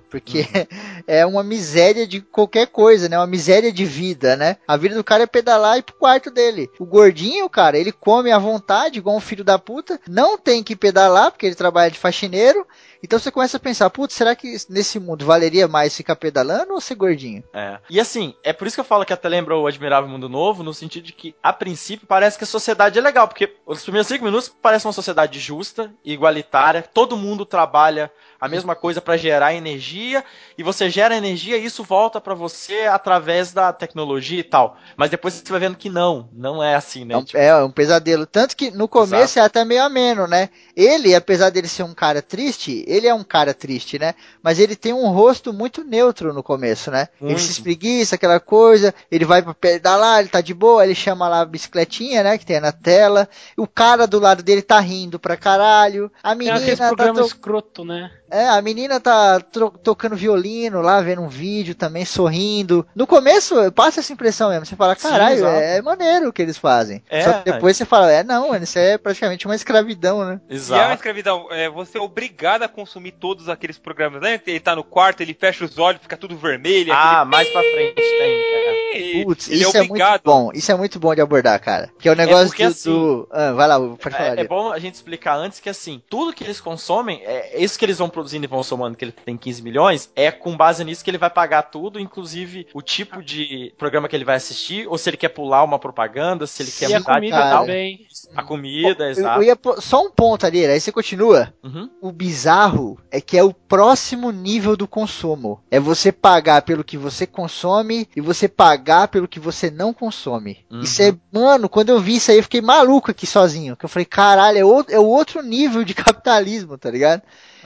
Porque <laughs> é uma miséria de qualquer coisa, né? Uma miséria de vida, né? A vida do cara é pedalar e ir pro quarto dele. O gordinho, cara, ele come à vontade, igual um filho da puta. Não tem que pedalar, porque ele trabalha de faxineiro. Então você começa a pensar, putz, será que nesse mundo valeria mais ficar pedalando ou ser gordinho? É. E assim, é por isso que eu falo que até lembra o Admirável Mundo Novo, no sentido de que, a princípio, parece que a sociedade é legal, porque os primeiros cinco minutos parece uma sociedade justa, igualitária, todo mundo trabalha a mesma coisa para gerar energia, e você gera energia e isso volta para você através da tecnologia e tal. Mas depois você vai vendo que não, não é assim, né? É um, é um pesadelo. Tanto que no começo é até meio ameno, né? Ele, apesar dele ser um cara triste, ele é um cara triste, né? Mas ele tem um rosto muito neutro no começo, né? Ele se espreguiça, aquela coisa, ele vai pra pedalar, ele tá de boa, ele chama lá a bicicletinha, né? Que tem na tela. O cara do lado dele tá rindo pra caralho. A Tem menina aqueles tá programas to- escroto, né? é, a menina tá tro- tocando violino lá, vendo um vídeo também, sorrindo. No começo, passa essa impressão mesmo. Você fala, Sim, caralho, exato. é, maneiro o que eles fazem. É. Só que depois você fala, é, não, mano, isso é praticamente uma escravidão, né? E é uma Exato. escravidão, é, você é obrigado a consumir todos aqueles programas, né? Ele tá no quarto, ele fecha os olhos, fica tudo vermelho. Ah, mais pra frente tem. é. aquele... Putz, ele isso é é, muito bom. Isso é muito bom de abordar, cara. Que é o negócio porque do. assim, do- Ah, vai lá, pode falar. É, é bom a gente explicar antes que assim, tudo que eles consomem, é, isso que eles vão produzindo e vão somando, que ele tem 15 milhões, é com base nisso que ele vai pagar tudo, inclusive o tipo de programa que ele vai assistir, ou se ele quer pular uma propaganda, se ele quer a mudar de comida também. a comida, exato. eu ia só um ponto ali, aí você continua. Uhum. O bizarro é que é o próximo nível do consumo. É você pagar pelo que você consome e você pagar pelo que você não consome. Uhum. Isso é, mano, quando eu vi isso aí, eu fiquei maluco aqui sozinho. Que eu falei, caralho, é o, é outro nível de <laughs> capitalismo, tá ligado?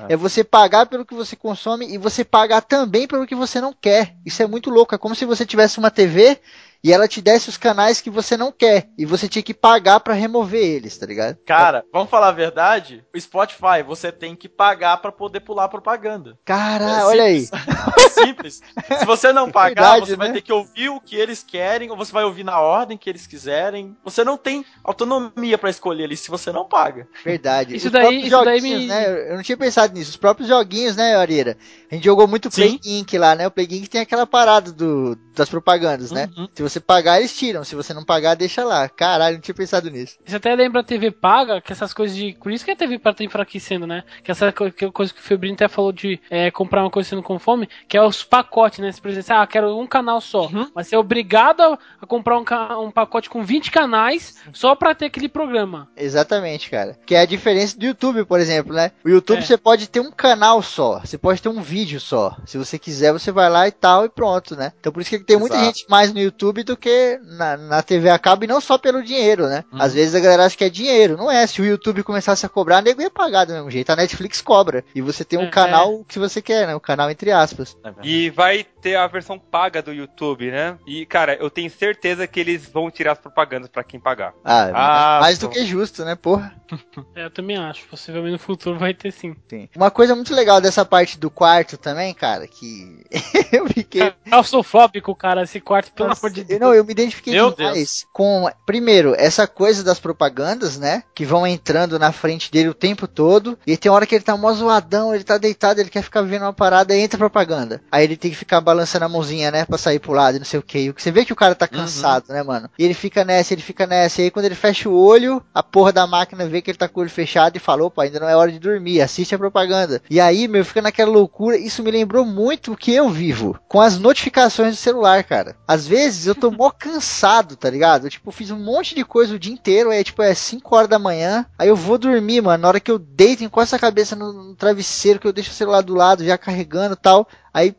É. É você pagar pelo que você consome e você pagar também pelo que você não quer. Isso é muito louco. É como se você tivesse uma TV e ela te desse os canais que você não quer. E você tinha que pagar pra remover eles, tá ligado? Cara, vamos falar a verdade? O Spotify, você tem que pagar pra poder pular propaganda. Caralho, É olha aí. simples. simples. Se você não <laughs> pagar, Verdade, você vai né? ter que ouvir o que eles querem, ou você vai ouvir na ordem que eles quiserem. Você não tem autonomia pra escolher ali se você não paga. Verdade. Isso Os daí- isso daí joguinhos, me- né? Eu não tinha pensado nisso. Os próprios joguinhos, né, Arira? A gente jogou muito Play Sim. Inc lá, né? O Play Inc tem aquela parada do, das propagandas, né? Uhum. Se você pagar, eles tiram. Se você não pagar, deixa lá. Caralho, não tinha pensado nisso. Você até lembra a TV paga, que essas coisas de. Por isso que a TV paga tá enfraquecendo, né? Que essa coisa que o Febrinho até falou de é, comprar uma coisa sendo com fome, que é os pacotes, né? Você, por exemplo, ah, quero um canal só. Uhum. Mas você é obrigado a, a comprar um, um pacote com 20 canais só pra ter aquele programa. Exatamente, cara. Que é a diferença do YouTube, por exemplo, né? O YouTube É. você pode ter um canal só. Você pode ter um vídeo só. Se você quiser, você vai lá e tal e pronto, né? Então por isso que tem muita Exato. gente mais no YouTube do que na, na TV a cabo, e não só pelo dinheiro, né? Uhum. Às vezes a galera acha que é dinheiro. Não é. Se o YouTube começasse a cobrar, nego ia pagar do mesmo jeito. A Netflix cobra. E você tem um É, canal que você quer, né? O canal entre aspas. E vai ter a versão paga do YouTube, né? E, cara, eu tenho certeza que eles vão tirar as propagandas pra quem pagar. Ah, Ah, mais do pô. que justo, né? Porra. <laughs> É, eu também acho. Possivelmente no futuro vai ter sim. Sim. Uma coisa muito legal dessa parte do quarto também, cara, que <laughs> eu fiquei. Claustrofóbico, cara, esse quarto, pelo Nossa, amor de Deus. Não, eu me identifiquei Meu demais com, primeiro, essa coisa das propagandas, né? Que vão entrando na frente dele o tempo todo. E tem hora que ele tá mó zoadão, ele tá deitado, ele quer ficar vendo uma parada, aí entra propaganda. Aí ele tem que ficar balançando a mãozinha, né? Pra sair pro lado e não sei o que. Você vê que o cara tá cansado, né, mano? E ele fica nessa, ele fica nessa. E aí quando ele fecha o olho, a porra da máquina vê que ele tá com o olho fechado e fala, opa, ainda não é hora de dormir, assiste a propaganda. E aí, meu, fica naquela loucura. Isso me lembrou muito o que eu vivo. Com as notificações do celular, cara. Às vezes eu tô mó <laughs> cansado, tá ligado? Eu, tipo, fiz um monte de coisa o dia inteiro, aí, tipo, é 5 horas da manhã. Aí eu vou dormir, mano. Na hora que eu deito, encosto a cabeça no, no travesseiro, que eu deixo o celular do lado, já carregando e tal. Aí,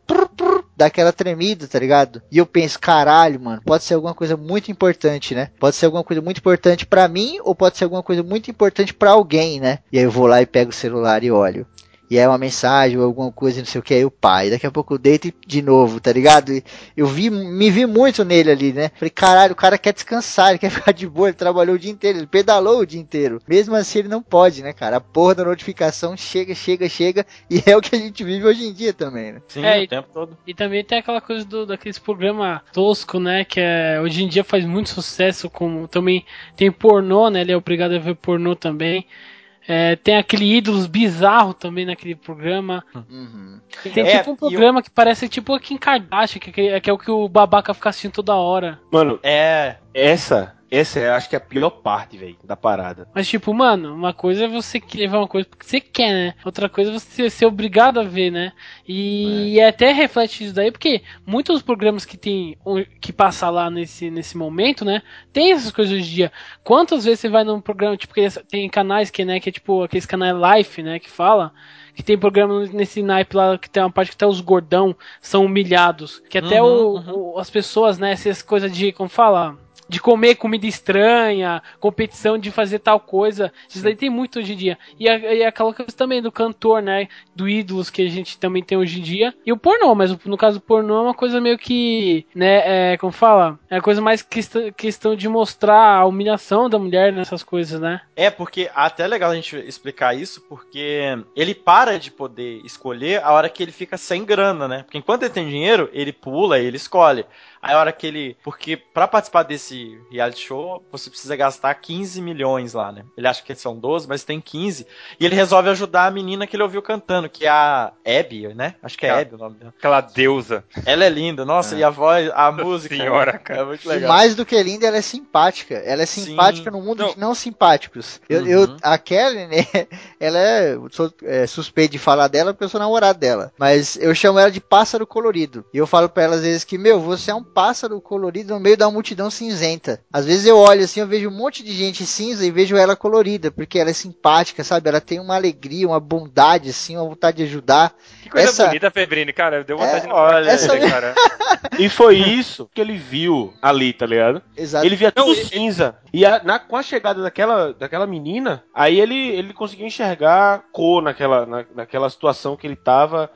dá aquela tremida, tá ligado? E eu penso, caralho, mano, pode ser alguma coisa muito importante, né? Pode ser alguma coisa muito importante pra mim, ou pode ser alguma coisa muito importante pra alguém, né? E aí eu vou lá e pego o celular e olho. E é uma mensagem ou alguma coisa, não sei o que, aí o pai. Daqui a pouco eu deito e- de novo, tá ligado? E eu vi, me vi muito nele ali, né? Falei, caralho, o cara quer descansar, ele quer ficar de boa, ele trabalhou o dia inteiro, ele pedalou o dia inteiro. Mesmo assim ele não pode, né, cara? A porra da notificação chega, chega, chega, e é o que a gente vive hoje em dia também, né? Sim, É, o e- tempo todo. E também tem aquela coisa do, daqueles programas tosco, né? Que é, hoje em dia faz muito sucesso. Como também tem pornô, né? Ele é obrigado a ver pornô também. É, tem aquele ídolos bizarro também naquele programa. Uhum. Tem É, tipo um e eu- programa que parece tipo a Kim Kardashian, que, que- que é o que o babaca fica assistindo toda hora. Mano, É. essa, essa é, acho que é a pior parte, velho, da parada. Mas tipo, mano, uma coisa é você querer ver uma coisa porque você quer, né? Outra coisa é você ser obrigado a ver, né? E até reflete isso daí, porque muitos programas que tem que passa lá nesse, nesse momento, né? Tem essas coisas hoje em dia. Quantas vezes você vai num programa, tipo, que tem canais que, né, que é tipo aqueles canais live, né, que fala que tem programa nesse naipe lá que tem uma parte que até os gordão são humilhados, que até Uhum, o, o- as pessoas, né, essas coisas de, como fala, de comer comida estranha, competição de fazer tal coisa. Isso daí tem muito hoje em dia. E, a, e aquela coisa também do cantor, né? Do ídolos que a gente também tem hoje em dia. E o pornô, mas o- no caso do pornô é uma coisa meio que, né? É, como fala? É a coisa mais questão, questão de mostrar a humilhação da mulher nessas coisas, né? É, porque até é legal a gente explicar isso, porque ele para de poder escolher a hora que ele fica sem grana, né? Porque enquanto ele tem dinheiro, ele pula e ele escolhe. Aí a hora que ele. Porque pra participar desse reality show, você precisa gastar 15 milhões lá, né? Ele acha que são 12, mas tem 15. E ele resolve ajudar a menina que ele ouviu cantando, que é a Abby, né? Acho que é. Abby o nome dela. Aquela deusa. Ela é linda, nossa, e a voz, a música. senhora, né? cara. É muito E legal. mais do que linda, ela é simpática. Ela é Sim. simpática no mundo Não. de não simpáticos. Eu, Uhum. eu- a Kelly, né, <laughs> ela é, sou é, suspeito de falar dela porque eu sou namorado dela. Mas eu chamo ela de pássaro colorido. E eu falo pra ela às vezes que, meu, você é um pássaro colorido no meio da multidão cinzenta. Às vezes eu olho assim, eu vejo um monte de gente cinza e vejo ela colorida, porque ela é simpática, sabe? Ela tem uma alegria, uma bondade, assim, uma vontade de ajudar. Que coisa Essa- bonita, Febrini, cara. Deu vontade É, de namorar olha, com essa- ele, cara. E foi isso que ele viu ali, tá ligado? Exato. Ele via Não, tudo e- cinza. E a- na- com a chegada daquela, daquela menina, aí ele, ele conseguiu enxergar cor naquela, na, naquela situação que ele tava.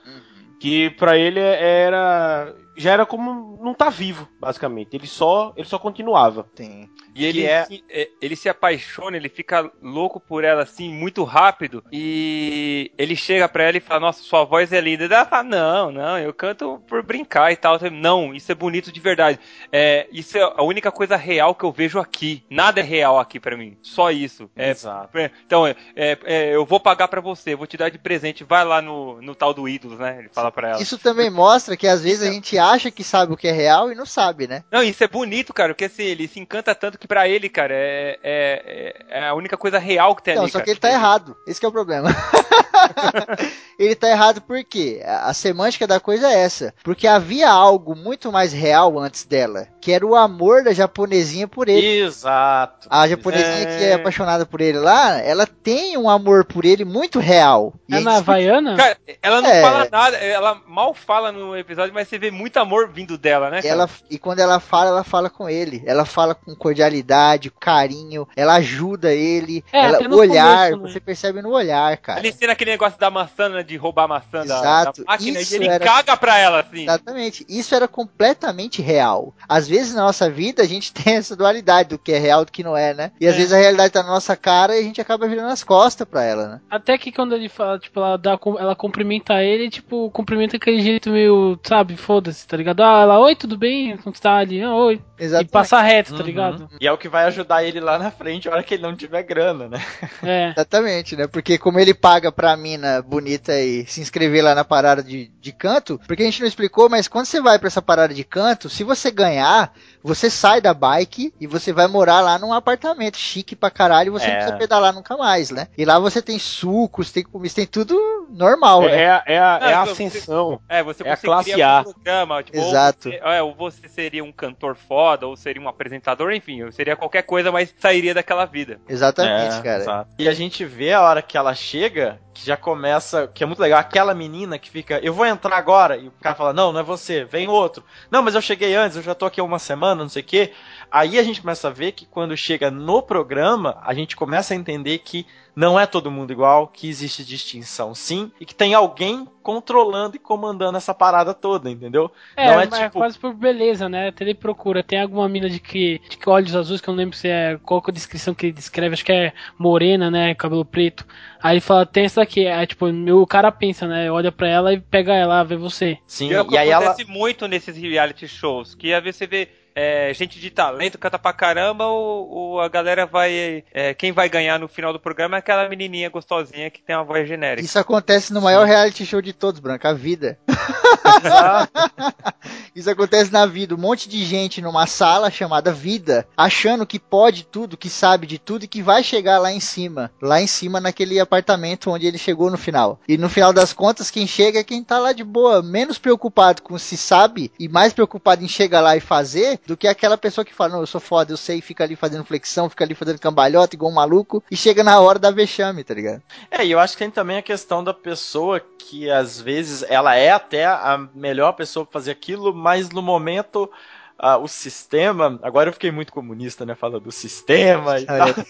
Que pra ele era. Já era como não tá vivo, basicamente. Ele só, ele só continuava. Tem. E ele, Que é- se, é, ele se apaixona, ele fica louco por ela assim, muito rápido. E ele chega pra ela e fala: Nossa, sua voz é linda. Ela fala: Não, não, eu canto por brincar e tal. Não, isso é bonito de verdade. É, isso é a única coisa real que eu vejo aqui. Nada é real aqui pra mim. Só isso. É, Exato. Então, é, é, é, eu vou pagar pra você, vou te dar de presente. Vai lá no, no tal do ídolos, né? Ele fala pra ela. Isso também mostra que às vezes a gente acha que sabe o que é real e não sabe, né? Não, isso é bonito, cara, porque assim, ele se encanta tanto que pra ele, cara, é, é, é a única coisa real que tem Não, ali. só cara. que ele tá errado. Esse que é o problema. <laughs> ele tá errado porque a a semântica da coisa é essa. Porque havia algo muito mais real antes dela, que era o amor da japonesinha por ele. Exato. A japonesinha É. que é apaixonada por ele lá, ela tem um amor por ele muito real. E É na Havaiana? Cara, ela não É. fala nada, ela mal fala no episódio, mas você vê muito muito amor vindo dela, né? cara? Ela, e quando ela fala, ela fala com ele. Ela fala com cordialidade, carinho, ela ajuda ele. É, ela, o olhar, começo, né? você percebe no olhar, cara. Ele ensina aquele negócio da maçã, né, de roubar a maçã da, Exato. da máquina Isso e ele era- caga pra ela, assim. Exatamente. Isso era completamente real. Às vezes na nossa vida a gente <laughs> tem essa dualidade do que é real e do que não é, né? E às É. vezes a realidade tá na nossa cara e a gente acaba virando as costas pra ela, né? Até que quando ele fala, tipo, ela, dá, ela cumprimenta ele, tipo, cumprimenta aquele jeito meio, sabe, foda-se, tá ligado? Ah, ela, oi, tudo bem? Como tá ali? Ah, oi. Exatamente. E passa reto, tá Uhum. ligado? E é o que vai ajudar ele lá na frente, a hora que ele não tiver grana, né? É. Exatamente, né? Porque como ele paga pra mina bonita e se inscrever lá na parada de, de canto, porque a gente não explicou, mas quando você vai pra essa parada de canto, se você ganhar, você sai da bike e você vai morar lá num apartamento chique pra caralho e você não É. precisa pedalar nunca mais, né? E lá você tem sucos, tem comida, tem tudo normal, É, né? é, a- é a, é a Não, ascensão. É, você, É a classe A. um programa, tipo, Exato. Ou você, é, ou você seria um cantor foda, ou seria um apresentador, enfim, ou seria qualquer coisa, mas sairia daquela vida. Exatamente, É, cara. exato. E a gente vê a hora que ela chega, que já começa, que é muito legal, aquela menina que fica, eu vou entrar agora, e o cara fala, não, não é você, vem outro. Não, mas eu cheguei antes, eu já tô aqui há uma semana, não sei o quê. Aí a gente começa a ver que quando chega no programa, a gente começa a entender que não é todo mundo igual, que existe distinção sim, e que tem alguém controlando e comandando essa parada toda, entendeu? É, não é tipo. quase por beleza, né? Até ele procura. Tem alguma mina de que, de que olhos azuis, que eu não lembro se é qual que é a descrição que ele descreve, acho que é morena, né? Cabelo preto. Aí ele fala, tem essa daqui. Aí, tipo, o cara pensa, né? Olha pra ela e pega ela, vê você. Sim, E é o que e aí ela. acontece muito nesses reality shows, que às vezes você vê é, gente de talento, canta pra caramba, ou, ou a galera vai. é, quem vai ganhar no final do programa é aquela menininha gostosinha que tem uma voz genérica. Isso acontece no maior reality show de todos, Branca, a vida. <laughs> Isso acontece na vida. Um monte de gente numa sala chamada vida, achando que pode tudo, que sabe de tudo e que vai chegar lá em cima. Lá em cima, naquele apartamento onde ele chegou no final. E no final das contas, quem chega é quem tá lá de boa, menos preocupado com se sabe e mais preocupado em chegar lá e fazer do que aquela pessoa que fala: Não, eu sou foda, eu sei, fica ali fazendo flexão, fica ali fazendo cambalhota igual um maluco e chega na hora da vexame, tá ligado? É, e eu acho que tem também a questão da pessoa que às vezes ela é até a melhor pessoa pra fazer aquilo, mas no momento ah, o sistema. Agora eu fiquei muito comunista, né? Falando do sistema e tal.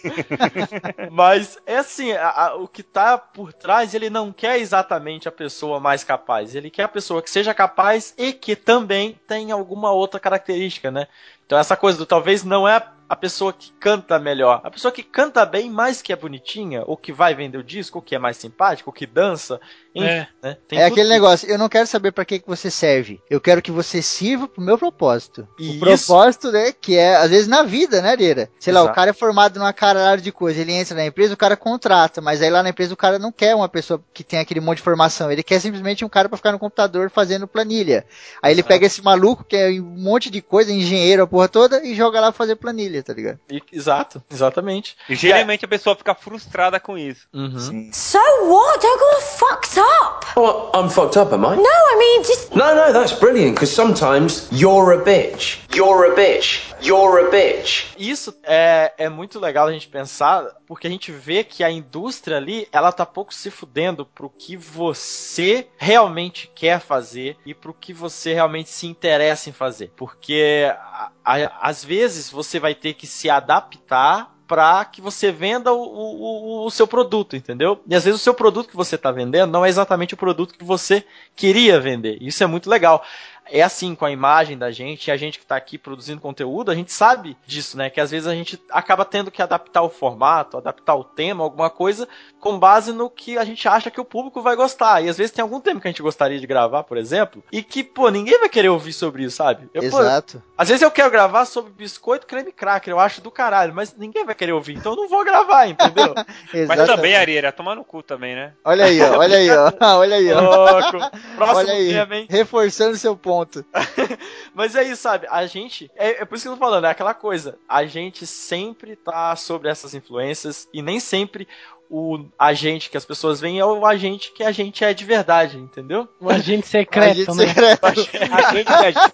<laughs> mas é assim, a- a- o que tá por trás, ele não quer exatamente a pessoa mais capaz. Ele quer a pessoa que seja capaz e que também tem alguma outra característica, né? Então essa coisa do talvez não é a pessoa que canta melhor, a pessoa que canta bem, mas que é bonitinha, ou que vai vender o disco, ou que é mais simpático, ou que dança, enfim, É. né? Tem é tudo aquele negócio, eu não quero saber pra que, que você serve. Eu quero que você sirva pro meu propósito. E o isso- propósito, né, que é, às vezes, na vida, né, Leira? Sei lá, Exato. o cara é formado numa caralho de coisa, ele entra na empresa, o cara contrata, mas aí lá na empresa o cara não quer uma pessoa que tem aquele monte de formação, ele quer simplesmente um cara pra ficar no computador fazendo planilha. Aí ele Exato. pega esse maluco, que é um monte de coisa, engenheiro, a porra toda, e joga lá pra fazer planilha, tá ligado? E- exato, exatamente. E geralmente a pessoa fica frustrada com isso. Uhum. So what? I got fucked up. Oh, I'm fucked up, am I? No, I mean just No, no, that's brilliant, because sometimes you're a bitch. You're a bitch. You're a bitch. Isso é, é muito legal a gente pensar, porque a gente vê que a indústria ali, ela tá pouco se fudendo pro que você realmente quer fazer e pro que você realmente se interessa em fazer. Porque a- a- às vezes você vai ter que se adaptar para que você venda o, o, o- seu produto, entendeu? E às vezes o seu produto que você está vendendo não é exatamente o produto que você queria vender. Isso é muito legal. É assim com a imagem da gente, e a gente que está aqui produzindo conteúdo, a gente sabe disso, né? Que às vezes a gente acaba tendo que adaptar o formato, adaptar o tema, alguma coisa, com base no que a gente acha que o público vai gostar. E às vezes tem algum tema que a gente gostaria de gravar, por exemplo, e que, pô, ninguém vai querer ouvir sobre isso, sabe? Eu, pô, Exato. às vezes eu quero gravar sobre biscoito, creme cracker, eu acho do caralho, mas ninguém vai querer ouvir, então eu não vou gravar, entendeu? <laughs> Mas também, Arieira, tomar no cu também, né? Olha aí, ó, olha aí, ó. <laughs> Olha aí, ó. Louco. <laughs> Próximo Olha aí, tema, hein? reforçando seu ponto. <laughs> Mas é isso, sabe? A gente. É, é por isso que eu tô falando, é aquela coisa. A gente sempre tá sobre essas influências e nem sempre o agente que as pessoas veem é o agente que a gente é de verdade, entendeu? O agente <laughs> secreto, Agente né? secreto. A gente, a gente,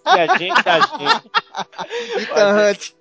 a gente, a gente. Ethan Hunt.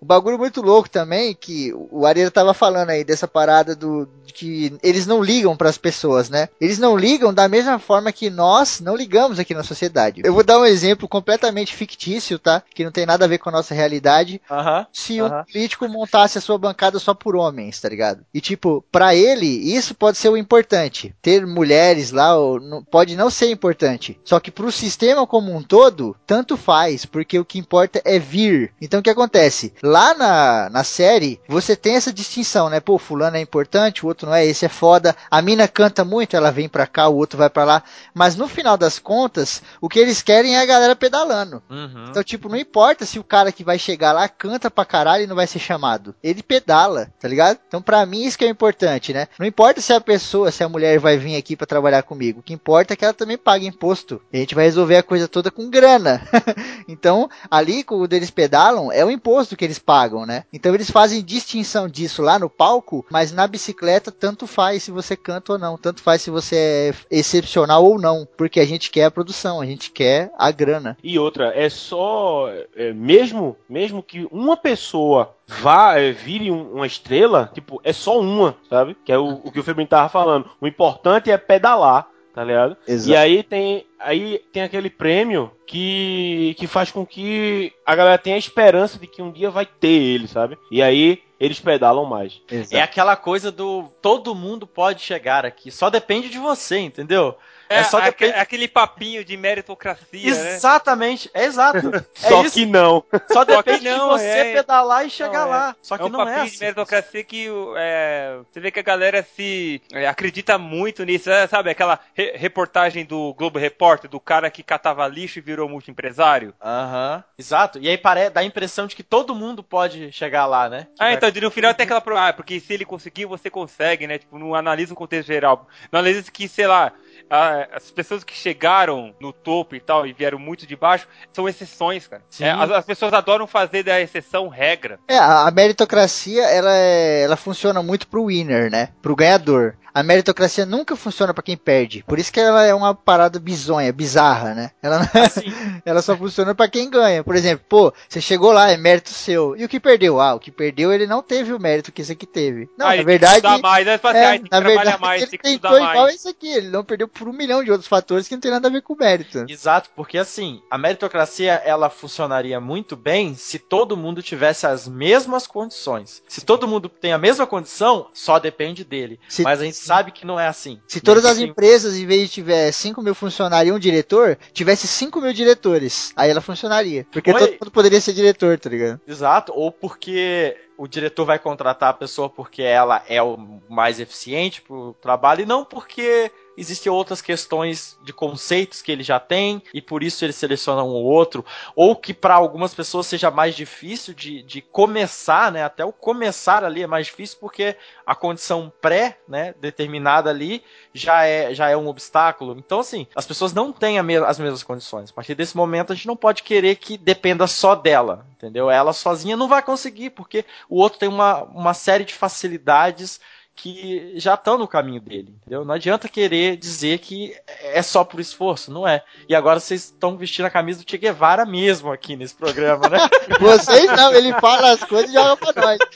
O bagulho muito louco também, que o Areira tava falando aí dessa parada do de que eles não ligam pras pessoas, né? Eles não ligam da mesma forma que nós não ligamos aqui na sociedade. Eu vou dar um exemplo completamente fictício, tá? Que não tem nada a ver com a nossa realidade. Aham. Se um Aham. político montasse a sua bancada só por homens, tá ligado? E tipo, pra ele, isso pode ser o importante. Ter mulheres lá ou não- pode não ser importante. Só que pro sistema como um todo, tanto faz, porque o que importa é vir. Então o que acontece? Lá na, na série, você tem essa distinção, né? Pô, fulano é importante, o outro não é, esse é foda. A mina canta muito, ela vem pra cá, o outro vai pra lá. Mas no final das contas, o que eles querem é a galera pedalando. Uhum. Então, tipo, não importa se o cara que vai chegar lá canta pra caralho e não vai ser chamado. Ele pedala, tá ligado? Então, pra mim, isso que é importante, né? Não importa se a pessoa, se a mulher vai vir aqui pra trabalhar comigo. O que importa é que ela também pague imposto. E a gente vai resolver a coisa toda com grana. <laughs> então, ali, quando eles pedalam, é o imposto que eles pagam, né? Então, eles fazem distinção disso lá no palco, mas na bicicleta, tanto faz se você canta ou não. Tanto faz se você é excepcional ou não. Porque a gente quer a produção, a gente quer a grana. E outra, é só. é, mesmo, mesmo que uma pessoa vá, é, vire um- uma estrela, tipo, é só uma, sabe? Que é o, o que o Febrinho tava falando. O importante é pedalar, tá ligado? Exato. E aí tem, aí tem aquele prêmio que, que faz com que a galera tenha a esperança de que um dia vai ter ele, sabe? E aí eles pedalam mais. É aquela coisa do todo mundo pode chegar aqui, só depende de você, entendeu? É, só aque- depende. aquele papinho de meritocracia, né? Exatamente, é exato. <laughs> É Só isso. que não. Só que depende não, de você é. pedalar e chegar Não, é. lá. Só que é um não papinho é de assim. meritocracia que é, você vê que a galera se é, acredita muito nisso, é, sabe? Aquela re- reportagem do Globo Repórter, do cara que catava lixo e virou multiempresário. Aham, exato. E aí pare... dá a impressão de que todo mundo pode chegar lá, né? Que Ah, vai- então, no final tem aquela prova, ah, porque se ele conseguir, você consegue, né? Tipo, não analisa o contexto geral. Não analisa que, sei lá, a- as pessoas que chegaram no topo e tal, e vieram muito de baixo, são exceções, cara. Sim. É, as, as pessoas adoram fazer da exceção regra. É, a a meritocracia, ela, é- ela funciona muito pro winner, né? Pro ganhador. A meritocracia nunca funciona pra quem perde. Por isso que ela é uma parada bizonha, bizarra, né? Ela, não- Assim, <laughs> ela só funciona pra quem ganha. Por exemplo, pô, você chegou lá, é mérito seu. E o que perdeu? Ah, o que perdeu, ele não teve o mérito que esse aqui teve. Não, Ah, na ele verdade... Tem que estudar mais, né? Assim, É, ah, tem que na trabalhar verdade, mais, ele tem que tentou estudar igual mais. esse aqui. Ele não perdeu por um milhão de outros fatores que não tem nada a ver com o mérito. Exato, porque assim, a meritocracia ela funcionaria muito bem se todo mundo tivesse as mesmas condições. Se todo mundo tem a mesma condição, só depende dele. Se- Mas a gente sabe que não é assim. Se todas as empresas, em vez de tiver 5 mil funcionários e um diretor, tivesse 5 mil diretores, aí ela funcionaria. Porque Oi. todo mundo poderia ser diretor, tá ligado? Exato, ou porque o diretor vai contratar a pessoa porque ela é o mais eficiente pro trabalho e não porque existem outras questões de conceitos que ele já tem e por isso ele seleciona um ou outro, ou que para algumas pessoas seja mais difícil de, de começar, né? Até o começar ali é mais difícil porque a condição pré, né, determinada ali já é, já é um obstáculo. Então, assim, as pessoas não têm as mesmas condições. A partir desse momento, a gente não pode querer que dependa só dela, entendeu? Ela sozinha não vai conseguir, porque o outro tem uma, uma série de facilidades que já estão no caminho dele, entendeu? Não adianta querer dizer que é só por esforço, não é. E agora vocês estão vestindo a camisa do Che Guevara mesmo aqui nesse programa, né? <laughs> Vocês não, ele fala as coisas e joga pra nós. <laughs>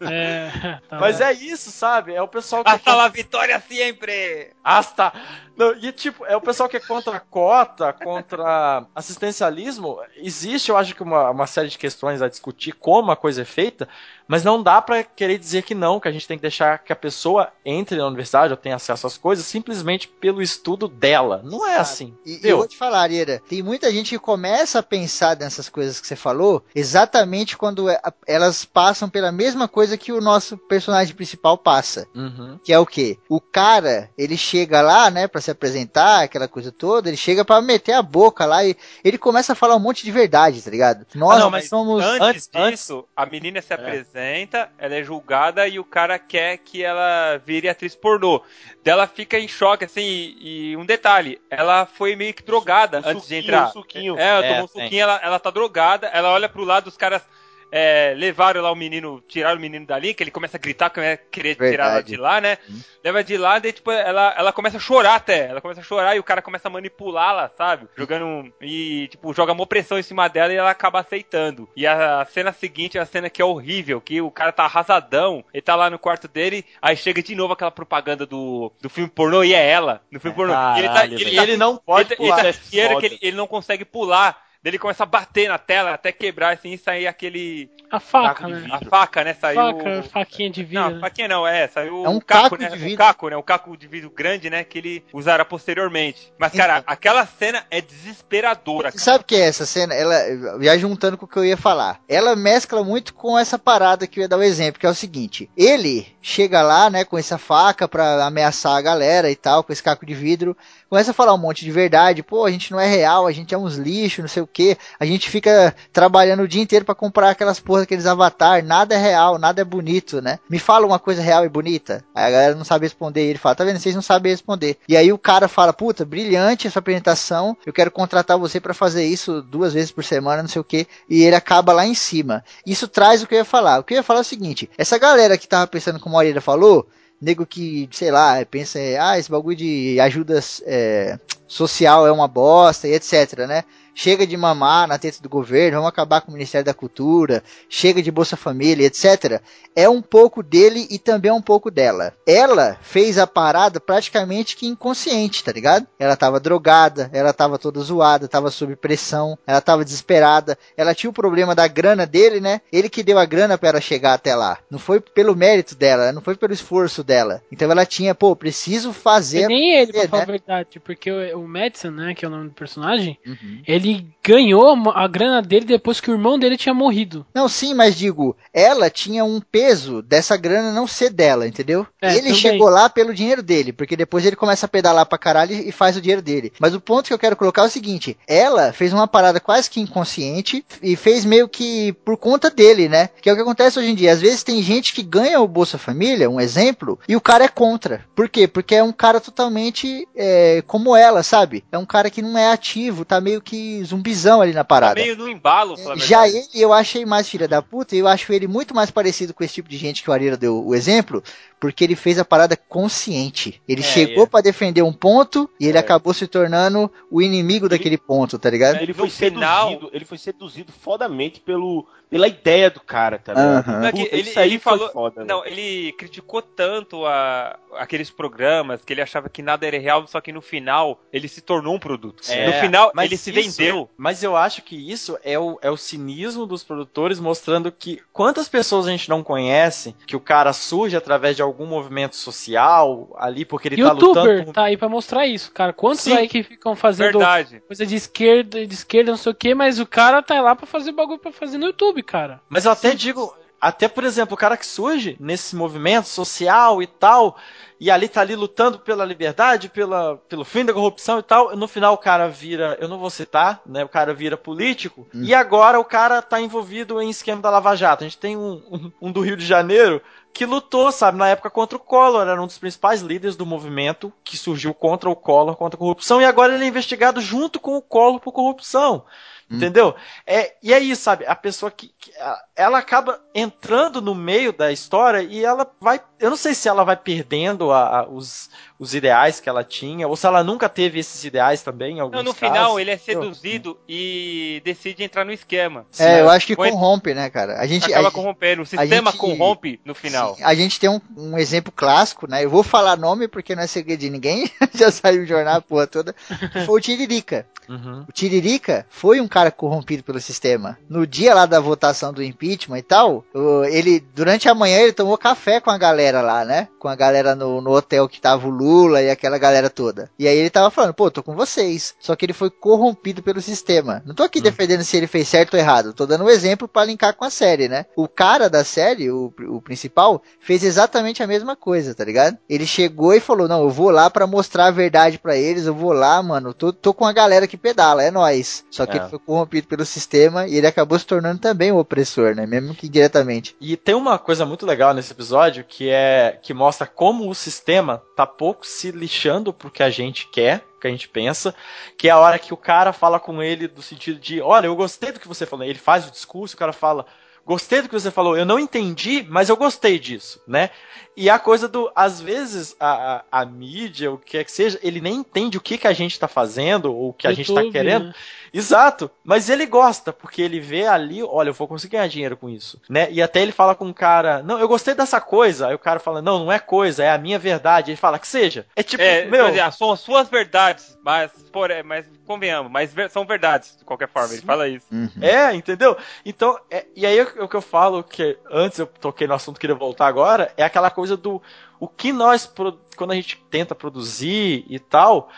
É, tá Mas bom. é isso, sabe? É o pessoal que Hasta la vitória sempre! Hasta. Não, e tipo, é o pessoal que é contra a cota, contra assistencialismo. Existe, eu acho que uma, uma série de questões a discutir como a coisa é feita, mas não dá pra querer dizer que não, que a gente tem que deixar que a pessoa entre na universidade ou tenha acesso às coisas simplesmente pelo estudo dela. Não é assim. E, eu vou te falar, Ariera, tem muita gente que começa a pensar nessas coisas que você falou exatamente quando é- elas passam pela mesma coisa que o nosso personagem principal passa. Uhum. Que é o quê? O cara, ele chega lá, né, pra se apresentar, aquela coisa toda, ele chega pra meter a boca lá e ele começa a falar um monte de verdade, tá ligado? Nós Ah, não, nós mas somos. Antes, antes- disso, a menina se apresenta, ela é julgada e o cara quer que ela vire atriz pornô. Dela fica em choque, assim, e, e um detalhe, ela foi meio que drogada Um antes de suquinho, entrar. um suquinho. É, ela É, tomou um suquinho, ela, ela tá drogada, ela olha pro lado, os caras é, levaram lá o menino, tiraram o menino dali, que ele começa a gritar, que querer tirar ela Verdade. de lá, né? Leva de lá, daí, tipo, ela, ela começa a chorar até. Ela começa a chorar e o cara começa a manipulá-la, sabe? Jogando. um- E, tipo, joga uma pressão em cima dela e ela acaba aceitando. E a cena seguinte é a cena que é horrível, que o cara tá arrasadão, ele tá lá no quarto dele, aí chega de novo aquela propaganda do, do filme pornô e é ela, no filme pornô. E ele, tá, Caralho, ele, tá- Ele não pode ele, pular. Ele, tá- é ele, ele não consegue pular. Daí ele começa a bater na tela até quebrar assim e sair aquele. A faca, né? A faca, né? Saiu. Faca, faquinha de vida. Não, faquinha não, é, saiu É um o caco, caco né? de Um vidro. caco, né? Um caco de vidro grande, né? Que ele usará posteriormente. Mas, cara, aquela cena é desesperadora. Você sabe o que é essa cena? Ela, já juntando com o que eu ia falar. Ela mescla muito com essa parada que eu ia dar o exemplo, que é o seguinte. Ele chega lá, né, com essa faca pra ameaçar a galera e tal, com esse caco de vidro. Começa a falar um monte de verdade. Pô, a gente não é real, a gente é uns lixos, não sei o que. A gente fica trabalhando o dia inteiro pra comprar aquelas porra, aqueles avatar. Nada é real, nada é bonito, né? Me fala uma coisa real e bonita. Aí a galera não sabe responder. Ele fala, tá vendo? Vocês não sabem responder. E aí o cara fala, puta, brilhante essa apresentação. Eu quero contratar você pra fazer isso duas vezes por semana, não sei o que. E ele acaba lá em cima. Isso traz o que eu ia falar. O que eu ia falar é o seguinte: essa galera que tava pensando como a Marília falou, nego que, sei lá, pensa, ah, esse bagulho de ajuda é, social é uma bosta e etc, né? Chega de mamar na teta do governo, vamos acabar com o Ministério da Cultura, chega de Bolsa Família, etc. É um pouco dele e também é um pouco dela. Ela fez a parada praticamente que inconsciente, tá ligado? Ela tava drogada, ela tava toda zoada, tava sob pressão, ela tava desesperada, ela tinha o problema da grana dele, né? Ele que deu a grana para ela chegar até lá. Não foi pelo mérito dela, não foi pelo esforço dela. Então ela tinha, pô, preciso fazer. E nem ele, pra fazer, falar né? a verdade, porque o, o Madison, né, que é o nome do personagem, Uhum. ele ganhou a grana dele depois que o irmão dele tinha morrido. Não, sim, mas digo, ela tinha um peso dessa grana não ser dela, entendeu? É, ele também. chegou lá pelo dinheiro dele, porque depois ele começa a pedalar pra caralho e faz o dinheiro dele. Mas o ponto que eu quero colocar é o seguinte: ela fez uma parada quase que inconsciente e fez meio que por conta dele, né? Que é o que acontece hoje em dia. Às vezes tem gente que ganha o Bolsa Família, um exemplo, e o cara é contra. Por quê? Porque é um cara totalmente é, como ela, sabe? É um cara que não é ativo, tá meio que zumbizão ali na Tá parada. meio no embalo, falar a Já ele eu achei mais filha da puta e eu acho ele muito mais parecido com esse tipo de gente que o Arira deu o exemplo, porque ele fez a parada consciente. Ele É, chegou é. pra defender um ponto e ele É. acabou se tornando o inimigo daquele ponto, tá ligado? Ele foi No final- seduzido, ele foi seduzido fodamente pelo, pela ideia do cara, tá? Aham. Não, é que Puta, ele, isso aí ele foi falou. foda, não, velho. ele criticou tanto a, aqueles programas que ele achava que nada era real, só que no final ele se tornou um produto. É, no final mas ele se isso- vendeu. Mas eu acho que isso é o, é o cinismo dos produtores mostrando que quantas pessoas a gente não conhece que o cara surge através de algum movimento social ali porque ele tá Youtuber lutando por... tá aí pra mostrar isso, cara. Quantos Sim. aí que ficam fazendo Verdade. coisa de esquerda, de esquerda, não sei o que, mas o cara tá lá pra fazer bagulho pra fazer no YouTube, cara. Mas eu até digo, até por exemplo, o cara que surge nesse movimento social e tal, e ali tá ali lutando pela liberdade, pela, pelo fim da corrupção e tal, no final o cara vira, eu não vou citar, né, o cara vira político, e agora o cara tá envolvido em esquema da Lava Jato. A gente tem um, um, um do Rio de Janeiro que lutou, sabe, na época contra o Collor, era um dos principais líderes do movimento que surgiu contra o Collor, contra a corrupção, e agora ele é investigado junto com o Collor por corrupção. Entendeu? É, e é isso, sabe? A pessoa que, que ela acaba entrando no meio da história e ela vai. Eu não sei se ela vai perdendo a- a- os, os ideais que ela tinha, ou se ela nunca teve esses ideais também. Em alguns Não, no casos. final ele é seduzido e decide entrar no esquema. É, eu acho que corrompe, né, cara? A gente, Acaba a, corrompendo. O sistema gente- corrompe no final. Sim, a gente tem um, um exemplo clássico, né? Eu vou falar nome porque não é segredo de ninguém, <laughs> já saiu o jornal, a porra toda. Que foi o Tiririca. Uhum. O Tiririca foi um cara corrompido pelo sistema. No dia lá da votação do impeachment e tal, ele durante a manhã ele tomou café com a galera lá, né? Com a galera no, no hotel que tava o Lula e aquela galera toda. E aí ele tava falando, pô, tô com vocês. Só que ele foi corrompido pelo sistema. Não tô aqui defendendo se ele fez certo ou errado. Tô dando um exemplo pra linkar com a série, né? O cara da série, o, o principal, fez exatamente a mesma coisa, tá ligado? Ele chegou e falou, não, eu vou lá pra mostrar a verdade pra eles. Eu vou lá, mano. Tô, tô com a galera que pedala, é nós. Só que É. ele foi corrompido pelo sistema e ele acabou se tornando também o opressor, né? Mesmo que diretamente. E tem uma coisa muito legal nesse episódio que é que mostra como o sistema tá pouco se lixando pro que a gente quer, que a gente pensa, que é a hora que o cara fala com ele do sentido de, olha, eu gostei do que você falou. Ele faz o discurso, o cara fala, gostei do que você falou, eu não entendi, mas eu gostei disso, né? E a coisa do, às vezes, a, a, a mídia, o que é que seja, ele nem entende o que, que a gente tá fazendo, ou o que a gente tá YouTube, querendo. né? Exato, mas ele gosta, porque ele vê ali, olha, eu vou conseguir ganhar dinheiro com isso, né? E até ele fala com um cara, não, eu gostei dessa coisa. Aí o cara fala, não, não é coisa, é a minha verdade. Ele fala, que seja. É tipo, É, meu, dizer, são as suas verdades, mas, por, mas convenhamos, mas ver- são verdades, de qualquer forma, ele fala isso. Uhum. É, entendeu? Então, é- e aí o, o que eu falo, que antes eu toquei no assunto, queria voltar agora, é aquela coisa do o que nós, quando a gente tenta produzir e tal,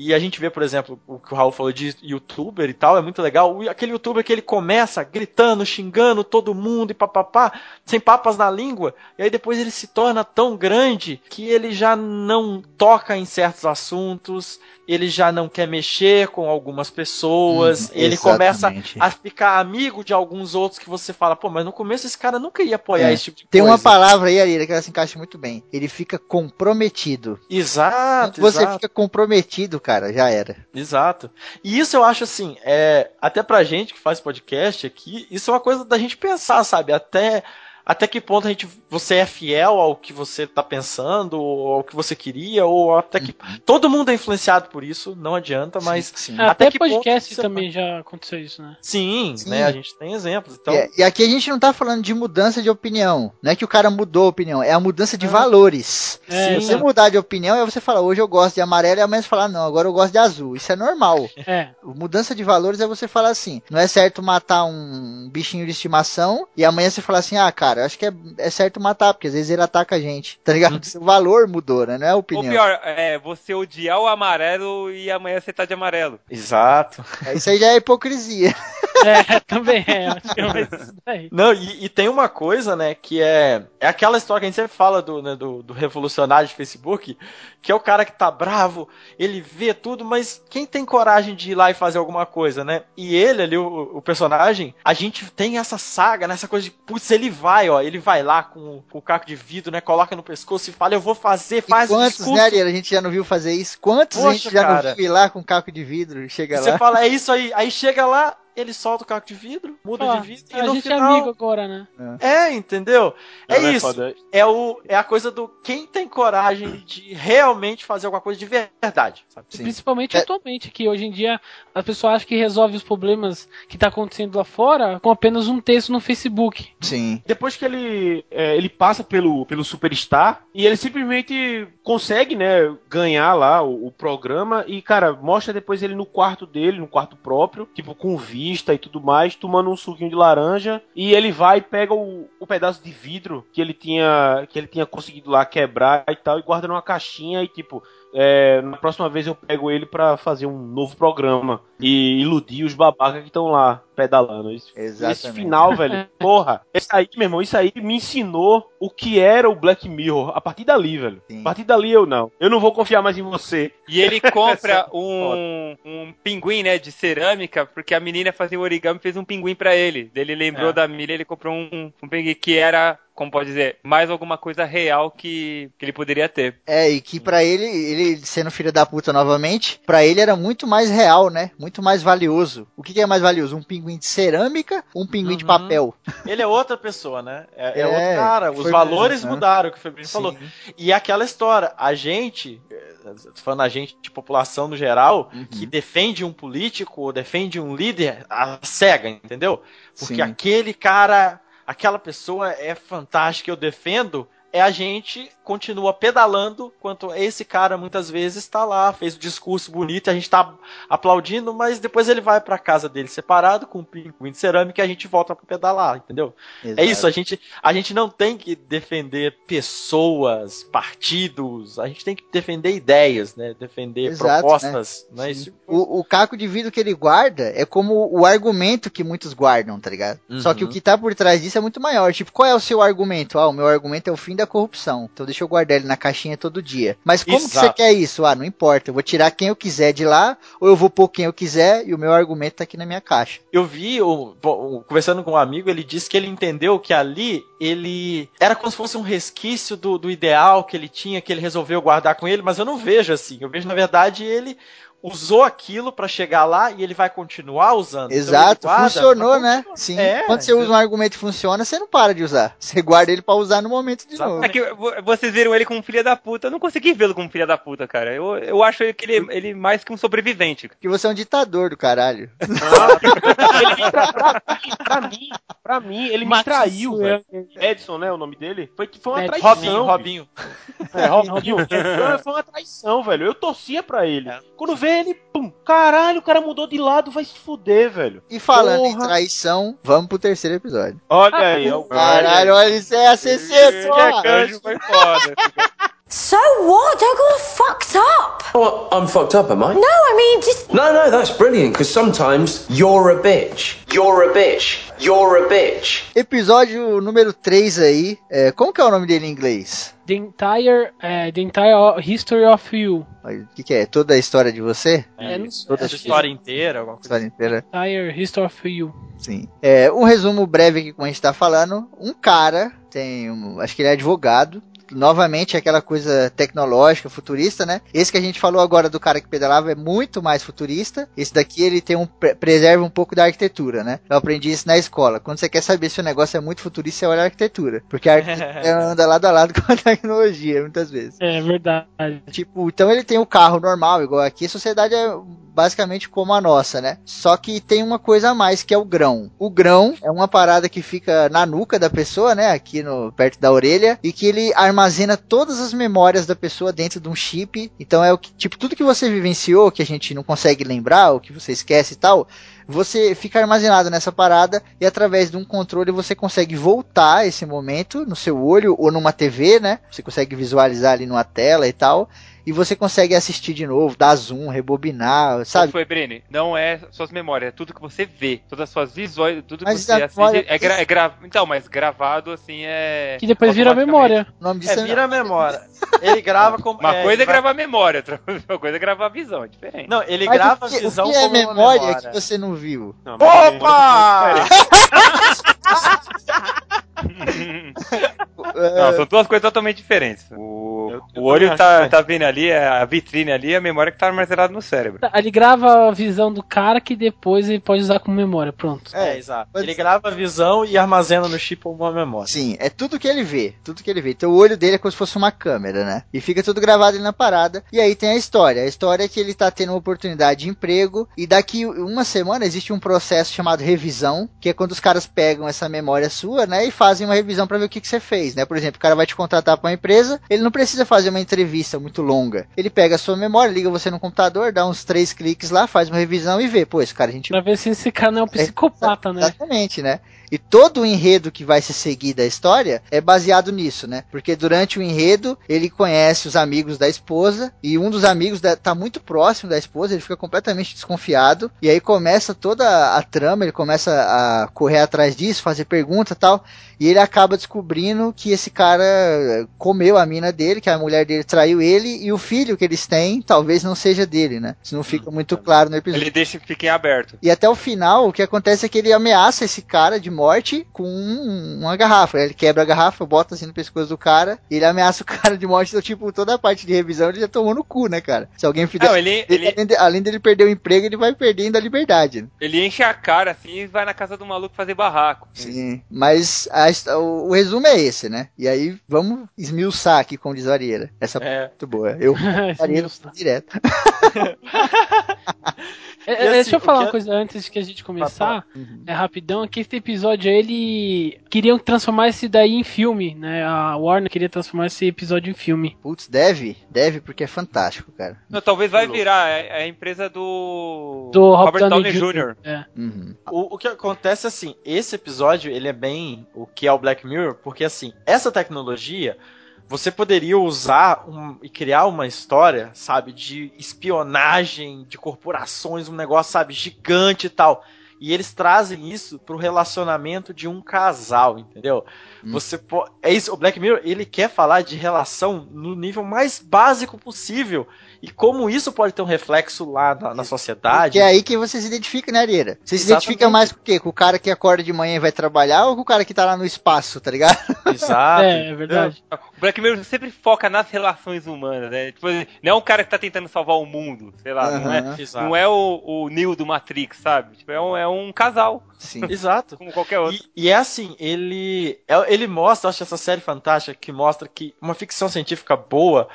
e a gente vê, por exemplo, o que o Raul falou de youtuber e tal, é muito legal. Aquele youtuber que ele começa gritando, xingando todo mundo e papapá, sem papas na língua, e aí depois ele se torna tão grande que ele já não toca em certos assuntos, ele já não quer mexer com algumas pessoas, Uhum, ele começa a ficar amigo de alguns outros que você fala, pô, mas no começo esse cara nunca ia apoiar É. esse tipo de Tem coisa. uma palavra aí, Arira, que ela se encaixa muito bem. Ele fica comprometido. Exato, Você exato. fica comprometido, cara, já era. Exato. E isso eu acho assim, é, até pra gente que faz podcast aqui, isso é uma coisa da gente pensar, sabe? Até até que ponto a gente você é fiel ao que você tá pensando, ou ao que você queria, ou até que todo mundo é influenciado por isso, não adianta, mas Sim. É, Até, que ponto podcast você também já aconteceu isso, né? sim, Sim. né? A gente tem exemplos. Então, É, e aqui a gente não tá falando de mudança de opinião. Não é que o cara mudou a opinião, é a mudança de Ah. valores. É, Se você mudar de opinião, é você falar, hoje eu gosto de amarelo, e amanhã você falar, não, agora eu gosto de azul. Isso é normal. É, Mudança de valores é você falar assim, não é certo matar um bichinho de estimação e amanhã você falar assim, ah, cara, acho que é, é certo matar, porque às vezes ele ataca a gente. Tá ligado? <laughs> O valor mudou, né? Não é a Ou opinião. pior, é você odiar o amarelo e amanhã você tá de amarelo. exato. É, Isso aí já é hipocrisia. <laughs> é, também é. Acho que é mais isso daí. Não, e, e tem uma coisa, né, que é. É aquela história que a gente sempre fala do, né, do, do revolucionário de Facebook, que é o cara que tá bravo, ele vê tudo, mas quem tem coragem de ir lá e fazer alguma coisa, né? E ele ali, o, o personagem, a gente tem essa saga, né, essa coisa de, putz, ele vai, ó, ele vai lá com, com o caco de vidro, né, coloca no pescoço e fala, eu vou fazer, E faz o quantos, discurso. né, a gente já não viu fazer isso? Quantos a Poxa, gente já cara. não viu ir lá com caco de vidro e E chega você lá? fala, é isso aí. Aí chega lá, ele solta o caco de vidro, muda de vidro, e a no gente é final... amigo agora, né? É, entendeu? É Não, é isso. foda. É, o, é a coisa do quem tem coragem de realmente fazer alguma coisa de verdade. Principalmente É. atualmente, que hoje em dia a pessoa acha que resolve os problemas que tá acontecendo lá fora com apenas um texto no Facebook. Sim. Depois que ele, é, ele passa pelo, pelo Superstar e ele simplesmente consegue, né, ganhar lá o, o programa e, cara, mostra depois ele no quarto dele, no quarto próprio, tipo, com vista e tudo mais, tomando um suquinho de laranja e ele vai e pega o, o pedaço de vidro que ele tinha que ele tinha conseguido lá quebrar e tal e guarda numa caixinha e, tipo, é, na próxima vez eu pego ele pra fazer um novo programa e iludir os babacas que estão lá pedalando. Esse, Exatamente. esse final, velho, <laughs> porra, isso aí, meu irmão, isso aí me ensinou o que era o Black Mirror a partir dali, velho. Sim. A partir dali eu não. Eu não vou confiar mais em você. E ele <laughs> compra um, um pinguim, né, de cerâmica, porque a menina fazia o origami e fez um pinguim pra ele. Daí Ele lembrou É. da Miriam, ele comprou um, um pinguim que era, como pode dizer, mais alguma coisa real que, que ele poderia ter. É, e que pra ele, ele sendo filho da puta novamente, pra ele era muito mais real, né? Muito mais valioso. O que, que é mais valioso? Um pinguim de cerâmica ou um pinguim de Uhum. papel? Ele é outra pessoa, né? É, é É, outro cara. Os valores mesmo, né? mudaram, o que o Febrinho falou. E aquela história, a gente, eh, falando a gente de população no geral, Uhum. que defende um político ou defende um líder, a cega, entendeu? Porque Sim. aquele cara, aquela pessoa é fantástica, eu defendo. É a gente continua pedalando, enquanto esse cara muitas vezes está lá, fez o discurso bonito, a gente está aplaudindo, mas depois ele vai para casa dele separado com um pinguim de cerâmica e a gente volta para pedalar, entendeu? É isso, a gente, a gente não tem que defender pessoas, partidos, a gente tem que defender ideias, né? Defender Exato, propostas, né? Sim. Isso- O, o caco de vidro que ele guarda é como o argumento que muitos guardam, tá ligado? Uhum. Só que o que tá por trás disso é muito maior. Tipo, qual é o seu argumento? Ah, o meu argumento é o fim da corrupção. Então deixa eu guardar ele na caixinha todo dia. Mas como que você Exato. quer isso? Ah, não importa. Eu vou tirar quem eu quiser de lá, ou eu vou pôr quem eu quiser, e o meu argumento tá aqui na minha caixa. Eu vi, o- conversando com um amigo, ele disse que ele entendeu que ali ele era como se fosse um resquício do, do ideal que ele tinha, que ele resolveu guardar com ele, mas eu não vejo assim. Eu vejo, na verdade, ele usou aquilo pra chegar lá e ele vai continuar usando. Então, Exato, guarda funcionou, né? Sim. É, Quando você usa um argumento e funciona, você não para de usar. <laughs> Você guarda ele pra usar no momento de novo. É que vo- vocês viram ele como filha da puta. Eu não consegui vê-lo como filha da puta, cara. Eu, eu acho que ele, ele mais que um sobrevivente. Porque você é um ditador do caralho. Ele, pra, pra- pra mim, pra mim, ele me Max traiu, Suel. velho. Edson, né? O nome dele? Foi, foi uma É, traição. Robinho, Robinho. É, Robinho. Foi- <laughs> foi uma traição, velho. Eu torcia pra ele. Quando vê ele, pum, caralho, o cara mudou de lado, vai se fuder, velho. E falando em Porra. traição, vamos pro terceiro episódio. Olha aí, ó. Caralho, olha isso é ACC, Esse só. Anjo foi foda. So what? I got fucked up. Oh, I'm fucked up, am I? No, I mean, just. No, no, that's brilliant, because sometimes you're a bitch. You're a bitch. You're a bitch. Episódio número 3 aí. É, como que é o nome dele em inglês? The entire, é, the entire history of you. O que, que é? Toda a história de você? É, não sei, Toda a história inteira, alguma A coisa. história inteira? Entire history of you. Sim. É, um resumo breve aqui como a gente tá falando. Um cara, tem um, acho que ele é advogado. Novamente aquela coisa tecnológica, futurista, né? Esse que a gente falou agora do cara que pedalava é muito mais futurista. Esse daqui ele tem um pre- preserva um pouco da arquitetura, né? Eu aprendi isso na escola. Quando você quer saber se o negócio é muito futurista, você olha a arquitetura, porque a arquitetura <laughs> anda lado a lado com a tecnologia, muitas vezes. É verdade. Tipo, então ele tem o carro normal, igual aqui. A sociedade é basicamente como a nossa, né? Só que tem uma coisa a mais, que é o grão. O grão é uma parada que fica na nuca da pessoa, né? Aqui no perto da orelha. E que ele armazena todas as memórias da pessoa dentro de um chip. Então é o que, tipo, tudo que você vivenciou, que a gente não consegue lembrar, ou que você esquece e tal. Você fica armazenado nessa parada e através de um controle você consegue voltar esse momento no seu olho ou numa TV, né? Você consegue visualizar ali numa tela e tal. E você consegue assistir de novo, dar zoom, rebobinar, Sabe? foi, Brene? Não é suas memórias, é tudo que você vê. Todas as suas visões, tudo que Mas você assiste. memória- É, gra é gra Então, mas gravado assim é. Que depois vira memória. O nome disso É, vira a memória. Ele grava como. Uma é, coisa é vai- gravar memória, outra <laughs> coisa é gravar visão, é diferente. Não, ele Mas grava a visão o que é como uma memória, memória. que você não viu? Não, mas é Opa! <laughs> <laughs> Não, são duas coisas totalmente diferentes. O, Eu- eu o olho tá, acho tá vendo ali, é a vitrine ali, a memória que tá armazenada no cérebro. Tá, Ele grava a visão do cara que depois ele pode usar como memória. Pronto. É, exato. Mas- Ele grava a visão e armazena no chip uma memória. Sim, é tudo que ele vê, tudo que ele vê. Então o olho dele é como se fosse uma câmera, né? E fica tudo gravado ali na parada. E aí tem a história. A história é que ele tá tendo uma oportunidade de emprego e daqui uma semana existe um processo chamado revisão, que é quando os caras pegam essa memória sua, né, e fazem uma revisão pra ver o que, que você fez, né? Por exemplo, o cara vai te contratar pra uma empresa, ele não precisa fazer uma entrevista muito longa. Ele pega a sua memória, liga você no computador, dá uns três cliques lá, faz uma revisão e vê, pô, esse cara a gente Pra ver se esse cara não é um psicopata, né? Exatamente, né? E todo o enredo que vai se seguir da história é baseado nisso, né? Porque durante o enredo ele conhece os amigos da esposa e um dos amigos da, tá muito próximo da esposa, ele fica completamente desconfiado e aí começa toda a trama, ele começa a correr atrás disso, fazer pergunta e tal, e ele acaba descobrindo que esse cara comeu a mina dele, que a mulher dele traiu ele e o filho que eles têm talvez não seja dele, né? Isso não fica muito claro no episódio. Ele deixa que fique em aberto. E até o final, o que acontece é que ele ameaça esse cara de morte com um- uma garrafa. Ele quebra a garrafa, bota assim no pescoço do cara, e ele ameaça o <laughs> cara de morte. Então, tipo, toda a parte de revisão ele já tomou no cu, né, cara? Se alguém fizer. Não, ele, ele- ele, além, de- além dele perder o emprego, ele vai perdendo a liberdade. né? ele enche a cara assim e vai na casa do maluco fazer barraco. Sim. Mas a his- o, o resumo é esse, né? E aí, vamos esmiuçar aqui, o Arieira. Essa é É. muito boa. Eu, <laughs> direto. <laughs> É, é, assim, deixa eu falar que uma é- coisa antes que a gente começar. Uhum. É rapidão, que esse episódio ele queriam transformar esse daí em filme, né? A Warner queria transformar esse episódio em filme. Putz, deve? Deve porque é fantástico, cara. Não, talvez vai virar, é, a empresa do, Do Robert, Downey, Jr. É. Uhum. O, o que acontece assim, esse episódio ele é bem o que é o Black Mirror, porque assim, essa tecnologia você poderia usar um- e criar uma história, sabe, de espionagem, de corporações, um negócio, sabe, gigante e tal. e eles trazem isso pro relacionamento de um casal, entendeu? Hum. Você é isso, o Black Mirror, ele quer falar de relação no nível mais básico possível e como isso pode ter um reflexo lá na, na sociedade. Que é aí que você se identifica, né, Arieira? Você se identifica mais com o quê? Com o cara que acorda de manhã e vai trabalhar ou com o cara que tá lá no espaço, tá ligado? <laughs> Exato. É, é verdade. O Black Mirror sempre foca nas relações humanas, né? Tipo, não é um cara que tá tentando salvar o mundo, sei lá, não é. Exato. não é o, o Neo do Matrix, sabe? Tipo, é um, é um casal, Sim. <laughs> Exato. como qualquer outro. E, e é assim, ele, é- ele mostra, acho essa série fantástica, que mostra que uma ficção científica boa,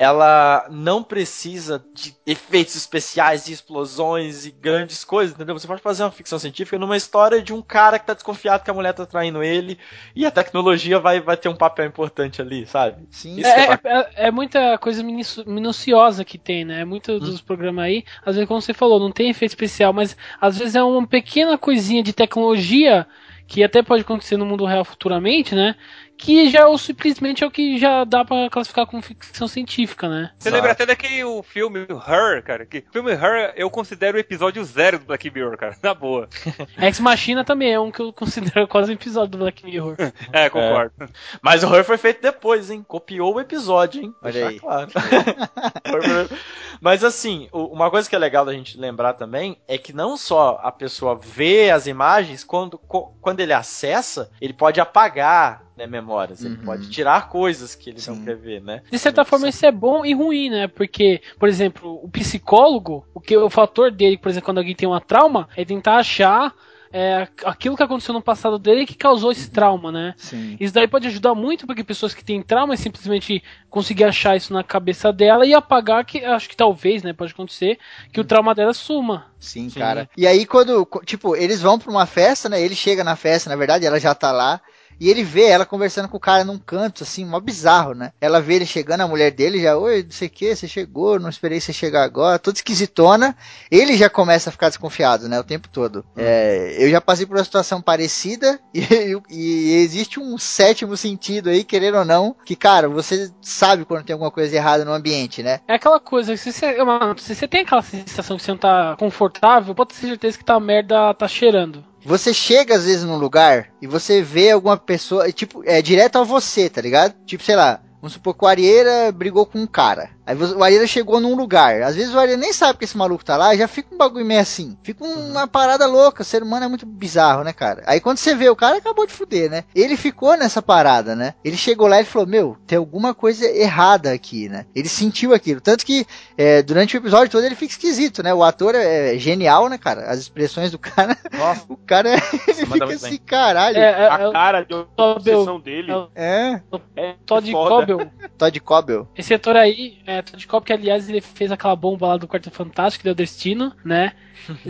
ela não precisa de efeitos especiais e explosões e grandes coisas, entendeu? Você pode fazer uma ficção científica numa história de um cara que tá desconfiado que a mulher tá traindo ele e a tecnologia vai, vai ter um papel importante ali, sabe? Sim. É É, bacana. é, é muita coisa minuciosa que tem, né? Muito Hum. dos programas aí, às vezes, como você falou, não tem efeito especial, mas às vezes é uma pequena coisinha de tecnologia que até pode acontecer no mundo real futuramente, né? Que já é o simplesmente é o que já dá pra classificar como ficção científica, né? Você lembra até daquele o filme Her, cara? Que o filme Her eu considero o episódio zero do Black Mirror, cara. <laughs> Na boa. <laughs> Ex Machina também é um que eu considero <laughs> quase um episódio do Black Mirror. É, concordo. Mas o Her foi feito depois, hein? Copiou o episódio, hein? Olha aí. Claro. Mas assim, uma coisa que é legal da gente lembrar também é que não só a pessoa vê as imagens, quando, quando ele acessa, ele pode apagar né, memórias, ele Uhum. pode tirar coisas que ele não Sim. quer ver, né? De certa forma, isso é bom e ruim, né? Porque, por exemplo, o psicólogo, o que o fator dele, por exemplo, quando alguém tem uma trauma, é tentar achar é, aquilo que aconteceu no passado dele que causou esse trauma, né? Sim. Isso daí pode ajudar muito porque pessoas que têm trauma simplesmente conseguir achar isso na cabeça dela e apagar que acho que talvez, né, pode acontecer que o trauma dela suma. Sim, Sim. cara. E aí, quando, tipo, eles vão pra uma festa, né? Ele chega na festa, na verdade, ela já tá lá. E ele vê ela conversando com o cara num canto, assim, mó bizarro, né? Ela vê ele chegando, a mulher dele já, oi, não sei o que, você chegou, não esperei você chegar agora, toda esquisitona. Ele já começa a ficar desconfiado, né, o tempo todo. É, eu já passei por uma situação parecida <laughs> e, e existe um sétimo sentido aí, querendo ou não, que, cara, você sabe quando tem alguma coisa errada no ambiente, né? É aquela coisa, se você, mano, se você tem aquela sensação que você não tá confortável, pode ter certeza que tá merda tá cheirando. Você chega às vezes num lugar e você vê alguma pessoa, tipo, é direto a você, tá ligado? Tipo, sei lá, vamos supor que o Arieira brigou com um cara. Aí o Arieira chegou num lugar. Às vezes o Arieira nem sabe que esse maluco tá lá, já fica um bagulho meio assim. Fica um- uma parada louca. O ser humano é muito bizarro, né, cara? Aí quando você vê o cara, acabou de fuder, né? Ele ficou nessa parada, né? Ele chegou lá e falou: Meu, tem alguma coisa errada aqui, né? Ele sentiu aquilo. Tanto que é, durante o episódio todo ele fica esquisito, né? O ator é genial, né, cara? As expressões do cara. Nossa, <laughs> O cara, ele fica assim, caralho. É, É, é, A é cara de obsessão dele é o é Todd. Cobbel. Todd Cobbel. Esse ator aí, é, Todd Cobb, que aliás ele fez aquela bomba lá do Quarto Fantástico, que deu Destino, né?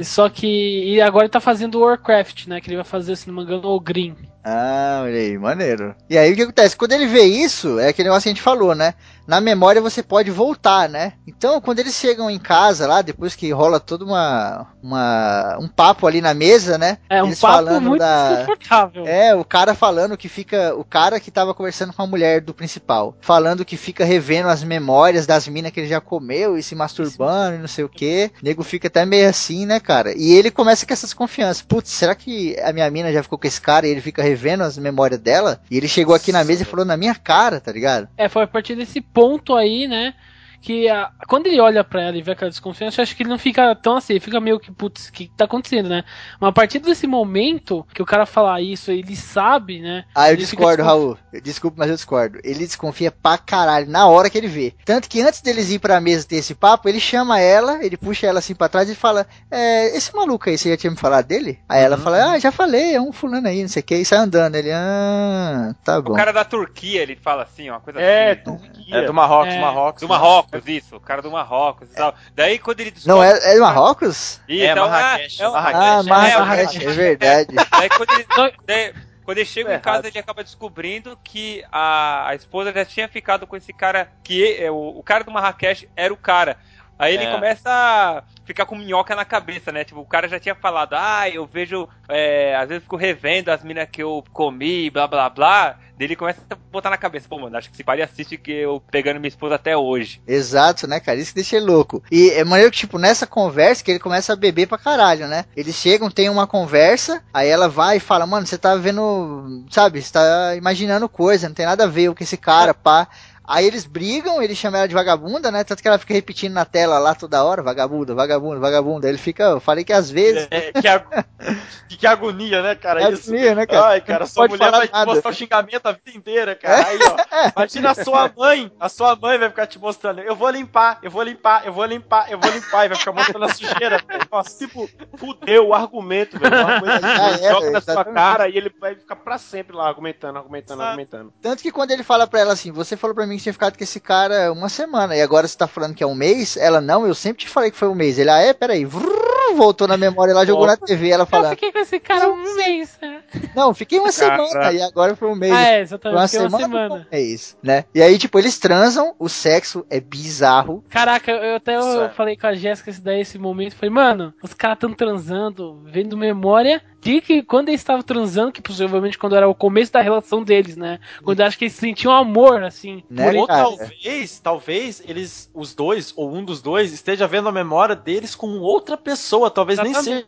Só que. E agora ele tá fazendo Warcraft, né? Que ele vai fazer, se não me engano, o Green. Ah, olha aí, maneiro. E aí o que acontece? Quando ele vê isso, é aquele negócio que a gente falou, né? Na memória você pode voltar, né? Então, quando eles chegam em casa lá, depois que rola toda uma, uma um papo ali na mesa, né? É um Eles papo falando muito da- desconfortável. É, o cara falando que fica. O cara que tava conversando com a mulher do principal. Falando que fica revendo as memórias das minas que ele já comeu e se masturbando e não sei o que. O nego fica até meio assim, né, cara? E ele começa com essa desconfiança. Putz, será que a minha mina já ficou com esse cara e ele fica revendo as memórias dela? E ele chegou aqui na mesa e falou na minha cara, tá ligado? É, foi a partir desse ponto aí, né? Que a- quando ele olha pra ela e vê aquela desconfiança, eu acho que ele não fica tão assim, ele fica meio que, putz, o que tá acontecendo, né? Mas a partir desse momento que o cara fala isso, ele sabe, né? Ah, eu discordo, Raul. Eu- Desculpa, mas eu discordo. Ele desconfia pra caralho na hora que ele vê. Tanto que antes deles ir pra mesa ter esse papo, ele chama ela, ele puxa ela assim pra trás e fala: É, esse maluco aí, você já tinha me falado dele? Aí ela fala: Ah, já falei, é um fulano aí, não sei o que, e sai andando. Ele, ah, tá bom. O cara da Turquia, ele fala assim, ó, uma coisa É, assim. Turquia. É do Marrocos, É. Marrocos. Do Marrocos, isso, o cara do Marrocos e tal. Daí quando ele Não, descobre- é, é Marrocos? Ih, É, então, Marrakech, ah, é Marrakech. Ah, É, Marrakech, é verdade. <laughs> Daí quando ele, daí, quando ele chega Tá em casa, errado. ele acaba descobrindo que a, a esposa já tinha ficado com esse cara, que é, o, o cara do Marrakech era o cara. Aí ele É. começa a ficar com minhoca na cabeça, né? Tipo, o cara já tinha falado, ah, eu vejo, é, às vezes fico revendo as minas que eu comi, blá blá blá. Daí ele começa a botar na cabeça, pô, mano, acho que esse pai assiste que eu pegando minha esposa até hoje. Exato, né, cara? Isso que deixa ele louco. E é maneiro que, tipo, nessa conversa que ele começa a beber pra caralho, né? Eles chegam, tem uma conversa, aí ela vai e fala, mano, você tá vendo, sabe, você tá imaginando coisa, não tem nada a ver com esse cara, pá. Aí eles brigam, ele chama ela de vagabunda, né? Tanto que ela fica repetindo na tela lá toda hora, vagabunda, vagabunda, vagabunda. Ele fica, eu falei que às vezes. É, que, ag- <laughs> que, agonia, né, cara? É isso. agonia, né, cara? Ai, cara, sua mulher vai te nada. mostrar o xingamento a vida inteira, cara. Aí, ó, <laughs> imagina a sua mãe, a sua mãe vai ficar te mostrando, eu vou limpar, eu vou limpar, eu vou limpar, eu vou limpar, e vai ficar mostrando a sujeira. Nossa, Tipo, fudeu o argumento, velho. O argumento Já ele era, joga na sua cara e ele vai ficar pra sempre lá argumentando, argumentando, argumentando. Tanto que quando ele fala pra ela assim, você falou pra mim que tinha ficado com esse cara uma semana, e agora você tá falando que é um mês? Ela, não, eu sempre te falei que foi um mês. Ele, ah, é, peraí. Vrrr, voltou na memória lá, jogou na TV, ela Eu falando, fiquei com esse cara um mês. né? não, fiquei uma Cara. semana, e agora foi um mês. Ah, é, Foi exatamente. uma Fiquei uma semana, semana. um mês, né? E aí, tipo, eles transam, o sexo é bizarro. Caraca, eu até eu falei com a Jéssica esse daí, esse momento. Falei, mano, os caras tão transando, vendo memória que quando eles estavam transando, que possivelmente quando era o começo da relação deles, né? Quando eu acho que eles sentiam amor, assim. Né. Ou cara? talvez, talvez eles, os dois, ou um dos dois, esteja vendo a memória deles com outra pessoa. Talvez nem seja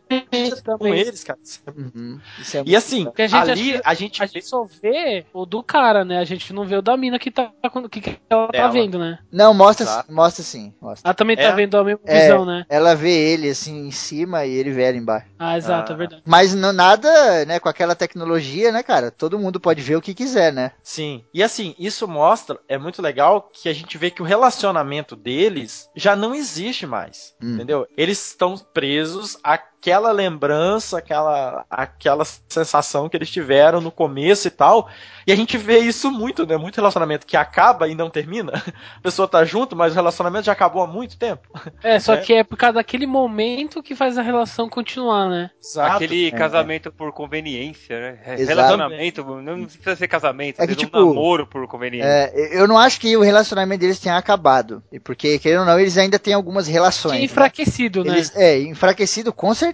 com também. eles, cara. Uhum. Isso é E assim, a gente ali a gente A gente só vê o do cara, né? A gente não vê o da mina que tá que, que ela tá Ela. vendo, né? Não, mostra, Exato. mostra sim. Mostra. Ela também É? tá vendo a mesma É. visão, né? Ela vê ele assim em cima e ele vê ela embaixo. Ah, exato, Ah. é verdade. Mas nada, né, com aquela tecnologia, né, cara? Todo mundo pode ver o que quiser, né? Sim. E assim, isso mostra, é muito legal que a gente vê que o relacionamento deles já não existe mais. Hum. Entendeu? Eles estão presos àquela lembrança, àquela, àquela sensação que eles tiveram no começo e tal. E a gente vê isso muito, né? Muito relacionamento que acaba e não termina. A pessoa tá junto, mas o relacionamento já acabou há muito tempo. É, só É. que é por causa daquele momento que faz a relação continuar, né? Exato. Aquele É. casamento por conveniência, né? É, Exato. Relacionamento, não precisa ser casamento, É que, tipo, um namoro por conveniência. É, eu não acho que o relacionamento deles tenha acabado. E Porque, querendo ou não, eles ainda têm algumas relações. Tinha né? enfraquecido, né? Eles, é, enfraquecido com certeza.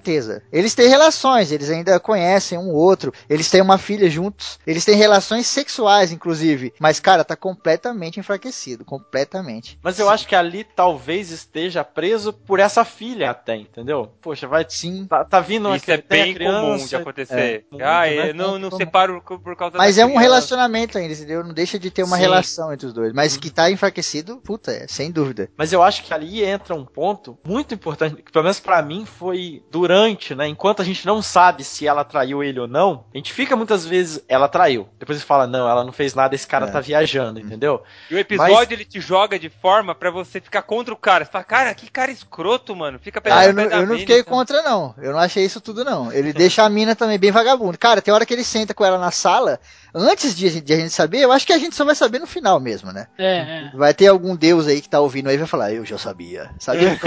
Eles têm relações, eles ainda conhecem um outro, eles têm uma filha juntos, eles têm relações sexuais, inclusive. Mas, cara, tá completamente enfraquecido, completamente. Mas eu acho que ali talvez esteja preso por essa filha até, entendeu? Poxa, vai. Sim. Tá, tá vindo Isso é bem criança, comum de acontecer. É, ah, muito, eu não, não Comum. separo por causa Mas da é um criança. relacionamento ainda, entendeu? Não deixa de ter uma Sim. relação entre os dois. Mas que tá enfraquecido, puta, é, sem dúvida. Mas eu acho que ali entra um ponto muito importante, que pelo menos pra mim foi durante, né? Enquanto a gente não sabe se ela traiu ele ou não, a gente fica muitas vezes, ela traiu. Depois você fala, não, ela não fez nada, esse cara É. tá viajando, entendeu? E o episódio Mas- ele te joga de forma pra você ficar contra o cara. Você fala, cara, que cara escroto, mano. Fica pegando Ah, eu não, eu não fiquei então. contra, não. Eu não achei isso tudo, não. Ele <laughs> deixa a mina também bem vagabunda. Cara, tem hora que ele senta com ela na sala, antes de, a gente- de a gente saber, eu acho que a gente só vai saber no final mesmo, né? É, é. Vai ter algum deus aí que tá ouvindo aí e vai falar, eu já sabia. Sabe? <laughs>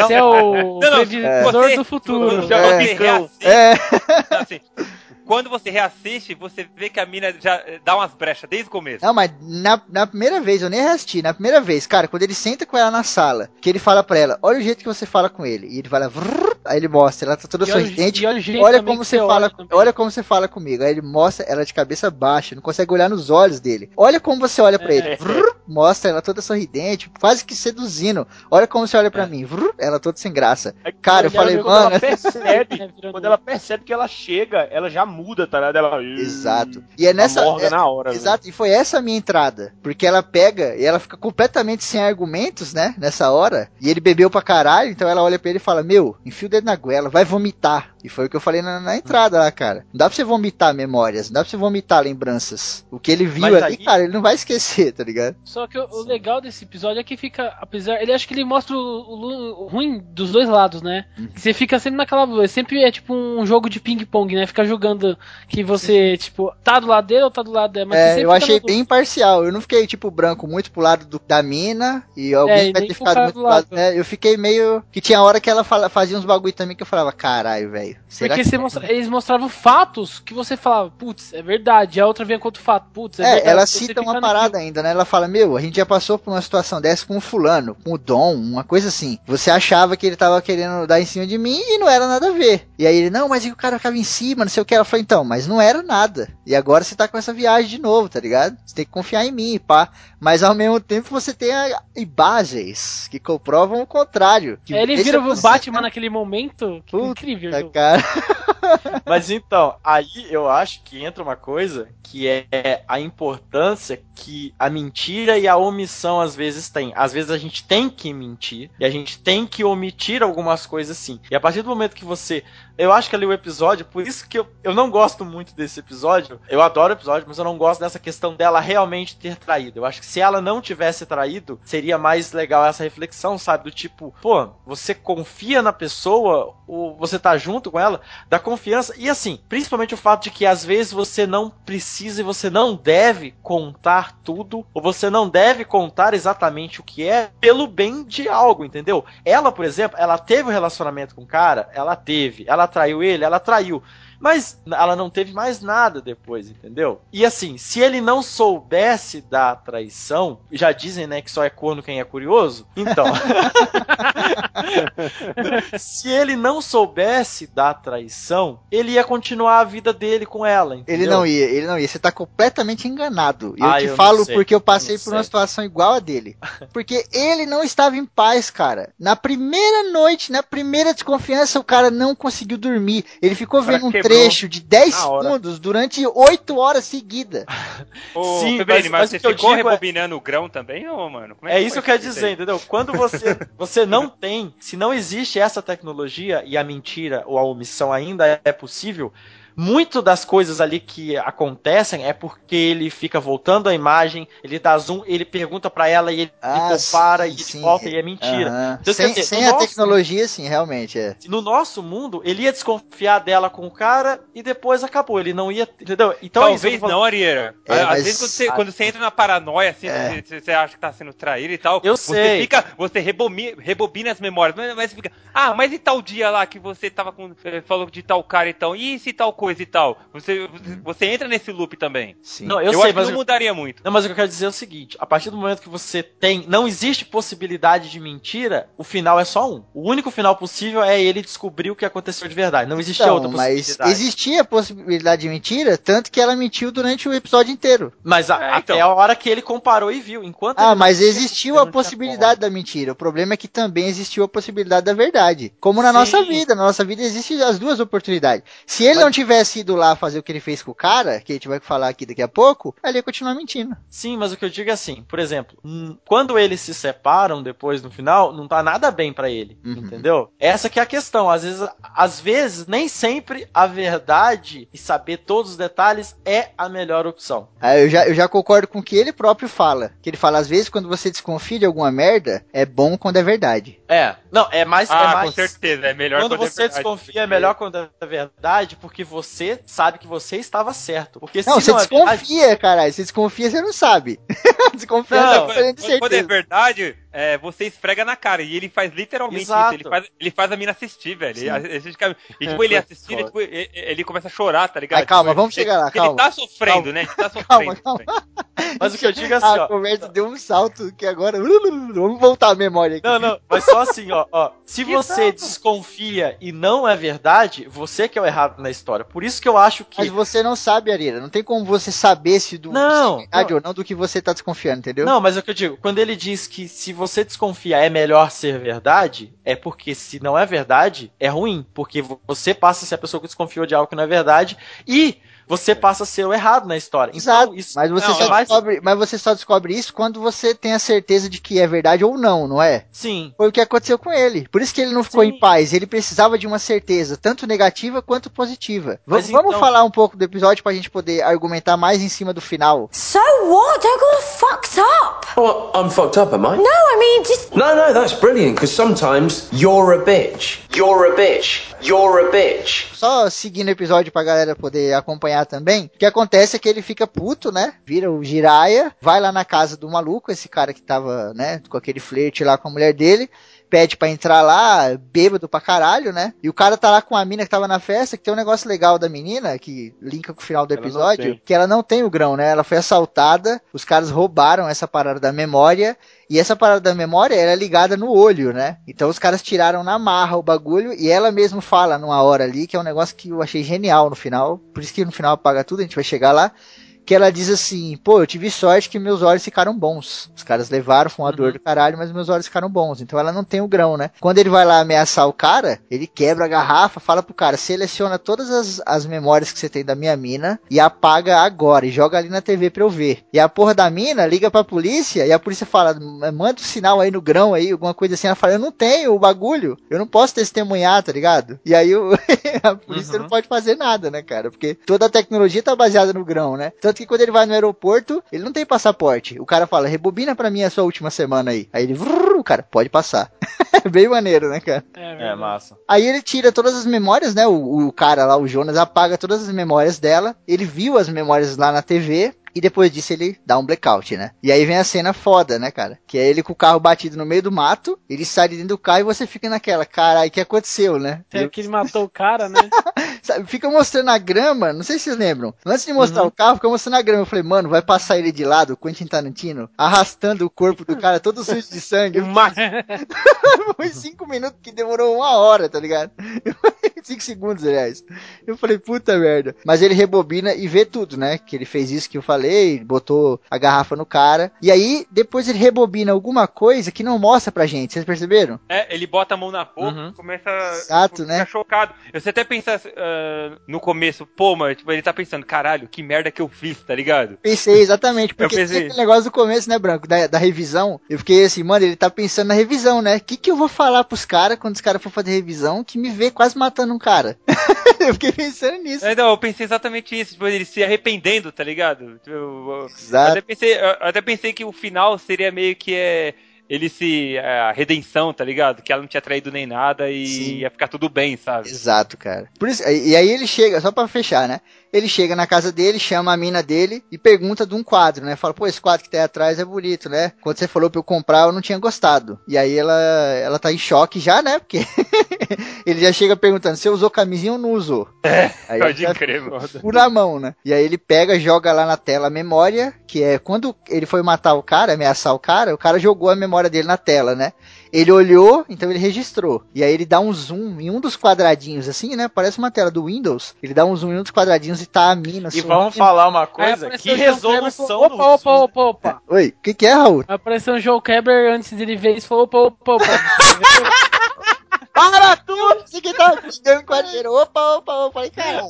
Você é o Não, não, predicador você- do futuro. Você, É. você reassiste, é, assim, quando você reassiste, você vê que a mina já eh, dá umas brechas desde o começo. não, mas na, na primeira vez, eu nem assisti, na primeira vez, cara, quando ele senta com ela na sala, que ele fala pra ela, olha o jeito que você fala com ele. E ele vai lá, vrrr, aí ele mostra, ela tá toda E olha sorridente. e olha Olha também como você fala, olha olha como você fala comigo. Aí ele mostra ela de cabeça baixa, não consegue olhar nos olhos dele. Olha como você olha pra É. ele. Vrr, mostra ela toda sorridente, quase que seduzindo. Olha como você olha pra mim. Vrr, ela toda sem graça. Aí, Cara, eu falei, mano. ela <laughs> percebe, É, quando ela percebe que ela chega, ela já muda, tá ligado? Ela, Exato. E é nessa, é- na hora. Exato, e foi essa a minha entrada. Porque ela pega e ela fica completamente sem argumentos, né? Nessa hora. E ele bebeu pra caralho, então ela olha pra ele e fala: Meu, enfia o dedo na goela, vai vomitar. E foi o que eu falei na, na entrada lá, cara. Não dá pra você vomitar memórias, não dá pra você vomitar lembranças. O que ele viu Mas ali, aí- cara, ele não vai esquecer, tá ligado? Só que o, o legal desse episódio é que fica, apesar, ele acho que ele mostra o, o- o ruim dos dois lados, né? Uhum. Que você fica sempre naquela, sempre é tipo um jogo de ping pong, né? Fica jogando que você tipo tá do lado dele ou tá do lado dela, mas É, eu fica achei bem imparcial. Eu não fiquei, tipo, branco muito pro lado do- da mina e É, alguém e vai ter ficado muito do pro lado. lado. É, eu fiquei meio. Que tinha hora que ela fala- fazia uns bagulho também que eu falava, caralho, velho. Velho? Porque que- você mostra- eles mostravam fatos que você falava, putz, é verdade. A outra vinha com outro fato, putz, é, É, verdade. ela cita uma parada ainda, né? Ela fala, meu, a gente já passou por uma situação dessa com o fulano, com o Dom, uma coisa assim. Você achava que ele tava querendo dar em cima de mim e não era nada a ver. E aí ele, não, mas e o cara ficava em cima, não sei o que. Ela falou, então, mas não era nada. E agora você tá com essa viagem de novo, tá ligado? Você tem que confiar em mim, pá. Mas ao mesmo tempo você tem a, imagens que comprovam o contrário. É, ele vira o Batman naquele momento. Que Puta, incrível. Jogo. Cara. <laughs> Mas então, aí eu acho que entra uma coisa que é a importância que a mentira e a omissão às vezes têm. Às vezes a gente tem que mentir e a gente tem que omitir algumas coisas sim. E a partir do momento que você. Eu acho que ali o episódio, por isso que eu, eu não gosto muito desse episódio. Eu adoro o episódio, mas eu não gosto dessa questão dela realmente ter traído. Eu acho que se ela não tivesse traído, seria mais legal essa reflexão, sabe? Do tipo, pô, você confia na pessoa, ou você tá junto com ela, da confiança. E assim, principalmente o fato de que às vezes você não precisa e você não deve contar tudo, ou você não deve contar exatamente o que é, pelo bem de algo, entendeu? Ela, por exemplo, ela teve um relacionamento com o cara, ela teve. Ela traiu ele, ela traiu. Mas ela não teve mais nada depois, entendeu? E assim, se ele não soubesse da traição, já dizem, né, que só é corno quem é curioso. Então, <laughs> se ele não soubesse da traição, ele ia continuar a vida dele com ela, entendeu? Ele não ia, ele não ia. Você tá completamente enganado. E Ah, eu te eu falo sei, porque eu eu passei não por uma sei. situação igual a dele. Porque ele não estava em paz, cara. Na primeira noite, na primeira desconfiança, o cara não conseguiu dormir. Ele ficou cara vendo um trecho de 10 na hora. segundos durante 8 horas seguidas. <laughs> Ô, Sim, Febrini, mas- mas, você ficou digo é- rebobinando o grão também, ô, mano? Como É, que isso que eu quero dizer, aí? entendeu? Quando você, <laughs> você não tem, se não existe essa tecnologia e a mentira ou a omissão ainda é possível, muito das coisas ali que acontecem é porque ele fica voltando a imagem, ele dá zoom, ele pergunta pra ela e ele Ah, compara sim, e sim. volta e é mentira. Aham. Então, sem dizer, sem no a nosso- tecnologia, sim, realmente é. No nosso mundo, ele ia desconfiar dela com o cara e depois acabou. Ele não ia. Entendeu? Então é isso Talvez não, Arieira. É, Às mas- vezes quando você, quando você entra na paranoia, assim, É. você, você acha que tá sendo traído e tal, Eu você sei. fica, você rebobina, rebobina as memórias, mas, mas fica, ah, mas e tal dia lá que você tava com, eh, falou de tal cara e tal, e se tal coisa e tal? Você, você, você entra nesse loop também. Sim. Não, Eu, eu, sei, acho mas que não mudaria muito. Não, mas o que eu quero dizer é o seguinte: a partir do momento que você tem. Não existe possibilidade de mentira, o final é só um. O único final possível é ele descobrir o que aconteceu de verdade. Não existia Então, outra mas possibilidade. existia a possibilidade de mentira, tanto que ela mentiu durante o episódio inteiro. Mas a- É, até então. a hora que ele comparou e viu. Enquanto Ah, mas existiu a possibilidade da mentira. O problema é que também existiu a possibilidade da verdade. Como na Sim. nossa vida. Na nossa vida existem as duas oportunidades. Se ele Mas- não tivesse ido lá fazer o que ele fez com o cara, que a gente vai falar aqui daqui a pouco, ele ia continuar mentindo. Sim, mas o que eu digo é assim, por exemplo, quando eles se separam depois no final, não tá nada bem pra ele, Uhum. entendeu? Essa que é a questão. Às vezes, às vezes nem sempre a verdade e saber todos os detalhes é a melhor opção. Ah, eu, já, eu já concordo com o que ele próprio fala. Que ele fala, às vezes, quando você desconfia de alguma merda, é bom quando é verdade. É, não, é mais, é Ah, mais com certeza, é melhor quando quando é você verdade, desconfia é melhor quando é verdade, porque você sabe que você estava certo. Porque Não, se você não é verdade, desconfia, caralho. Você desconfia, você não sabe. <laughs> Desconfiança Não, é diferente de Quando, quando é verdade, é, você esfrega na cara. E ele faz literalmente Exato. isso. Ele faz, ele faz a mina assistir, velho. Sim. E, a- a gente fica- e, tipo, ele assistindo, e, tipo, ele, ele começa a chorar, tá ligado? Mas calma, Tipo, vamos ele- chegar lá, Ele calma. tá sofrendo, Calma. né? Ele tá <laughs> sofrendo. Calma, calma. mas o que eu digo é assim, a ó. conversa deu um salto que agora. Vamos voltar à memória aqui. Não, não, mas só assim, ó, ó. Se você desconfia e não é verdade, você que é o errado na história. Por isso que eu acho que. Mas você não sabe, Arira. Não tem como você saber se do Não, se é verdade ou não do que você tá desconfiando, entendeu? Não, mas é o que eu digo, quando ele diz que se você desconfia é melhor ser verdade, é porque se não é verdade, é ruim. Porque vo- você passa a ser a pessoa que desconfiou de algo que não é verdade e você passa a ser o errado na história. Exato. Então, isso Mas você, não, só é descobre, mas você só descobre isso quando você tem a certeza de que é verdade ou não, não é? Sim. Foi o que aconteceu com ele. Por isso que ele não ficou Sim. em paz. Ele precisava de uma certeza, tanto negativa quanto positiva. V- Mas vamos então- falar um pouco do episódio pra gente poder argumentar mais em cima do final. So what? I got fucked up. Oh, I'm fucked up, am I? No, I mean, just. No, no, that's brilliant, because sometimes you're a bitch. You're a bitch. You're a bitch. Só seguindo o episódio pra galera poder acompanhar também. O que acontece é que ele fica puto, né? Vira o Jiraya, vai lá na casa do maluco, esse cara que tava, né, com aquele flerte lá com a mulher dele. Pede pra entrar lá, bêbado pra caralho, né? E o cara tá lá com a mina que tava na festa, que tem um negócio legal da menina, que linka com o final do Ela episódio, que ela não tem o grão, né? Ela foi assaltada, os caras roubaram essa parada da memória, e essa parada da memória era ligada no olho, né? Então os caras tiraram na marra o bagulho, e ela mesmo fala numa hora ali, que é um negócio que eu achei genial no final, por isso que no final apaga tudo, a gente vai chegar lá, que ela diz assim, pô, eu tive sorte que meus olhos ficaram bons. Os caras levaram, foi uma dor do caralho, mas meus olhos ficaram bons. Então ela não tem o grão, né? Quando ele vai lá ameaçar o cara, ele quebra a garrafa, fala pro cara, seleciona todas as, as memórias que você tem da minha mina e apaga agora e joga ali na TV pra eu ver. E a porra da mina liga pra polícia e a polícia fala, manda um sinal aí no grão aí, alguma coisa assim. Ela fala, eu não tenho o bagulho, eu não posso testemunhar, tá ligado? E aí o- <laughs> a polícia não pode fazer nada, né, cara? Porque toda a tecnologia tá baseada no grão, né? Tanto que quando ele vai no aeroporto, ele não tem passaporte. O cara fala, rebobina pra mim a sua última semana aí. Aí ele, o cara, pode passar. <laughs> Bem maneiro, né, cara? É, massa. Aí ele tira todas as memórias, né? O, o cara lá, o Jonas, apaga todas as memórias dela. Ele viu as memórias lá na TV. E depois disso ele dá um blackout, né? E aí vem a cena foda, né, cara? Que é ele com o carro batido no meio do mato, ele sai de dentro do carro e você fica naquela, caralho, o que aconteceu, né? É que ele matou o cara, né? <laughs> Sabe, fica mostrando a grama, não sei se vocês lembram. Antes de mostrar o carro, fica mostrando a grama. Eu falei, mano, vai passar ele de lado, o Quentin Tarantino, arrastando o corpo do cara todo sujo de sangue. <laughs> <laughs> Foi cinco minutos que demorou uma hora, tá ligado? <laughs> cinco segundos, aliás. Eu falei, puta merda. Mas ele rebobina e vê tudo, né? Que ele fez isso que eu falei, botou a garrafa no cara. E aí, depois ele rebobina alguma coisa que não mostra pra gente. Vocês perceberam? É, ele bota a mão na boca, Uhum. começa Exato, fica né? chocado. Você até pensa ah, no começo, pô, mas tipo, ele tá pensando, caralho, que merda que eu fiz, tá ligado? Pensei exatamente, <laughs> porque Eu pensei. aquele negócio do começo, né, Branco, da, da revisão. Eu fiquei assim, mano, ele tá pensando na revisão, né? O que, que eu vou falar pros caras quando os caras for fazer revisão que me vê quase matando um cara? <laughs> eu fiquei pensando nisso. É, não, eu pensei exatamente isso, tipo, ele se arrependendo, tá ligado? Tipo, Eu, eu- Exato. até pensei, eu até pensei que o final seria meio que é ele se é, a redenção, tá ligado? Que ela não tinha traído nem nada e Sim. ia ficar tudo bem, sabe? Exato, cara. Por isso, e aí ele chega, só pra fechar, né? Ele chega na casa dele, chama a mina dele e pergunta de um quadro, né? Fala, pô, esse quadro que tem atrás é bonito, né? Quando você falou pra eu comprar, eu não tinha gostado. E aí ela, ela tá em choque já, né? Porque <laughs> ele já chega perguntando, você usou camisinha ou não usou? <laughs> É, aí Pode ela crer, mano. <laughs> por na mão, né? E aí ele pega, joga lá na tela a memória, que é quando ele foi matar o cara, ameaçar o cara, o cara jogou a memória dele na tela, né? Ele olhou, então ele registrou. E aí ele dá um zoom em um dos quadradinhos, assim, né? Parece uma tela do Windows. Ele dá um zoom em um dos quadradinhos e tá a mina. E vamos falar uma coisa, que João resolução falou, do Opa, opa, zoom. opa, opa. Oi, o que, que é, Raul? Apareceu um Joe Kleber antes dele ver isso, falou, opa, opa, opa. <laughs> Para tudo! Você que tá xingando com a dinheiro. Opa, opa, opa. Falei, cara.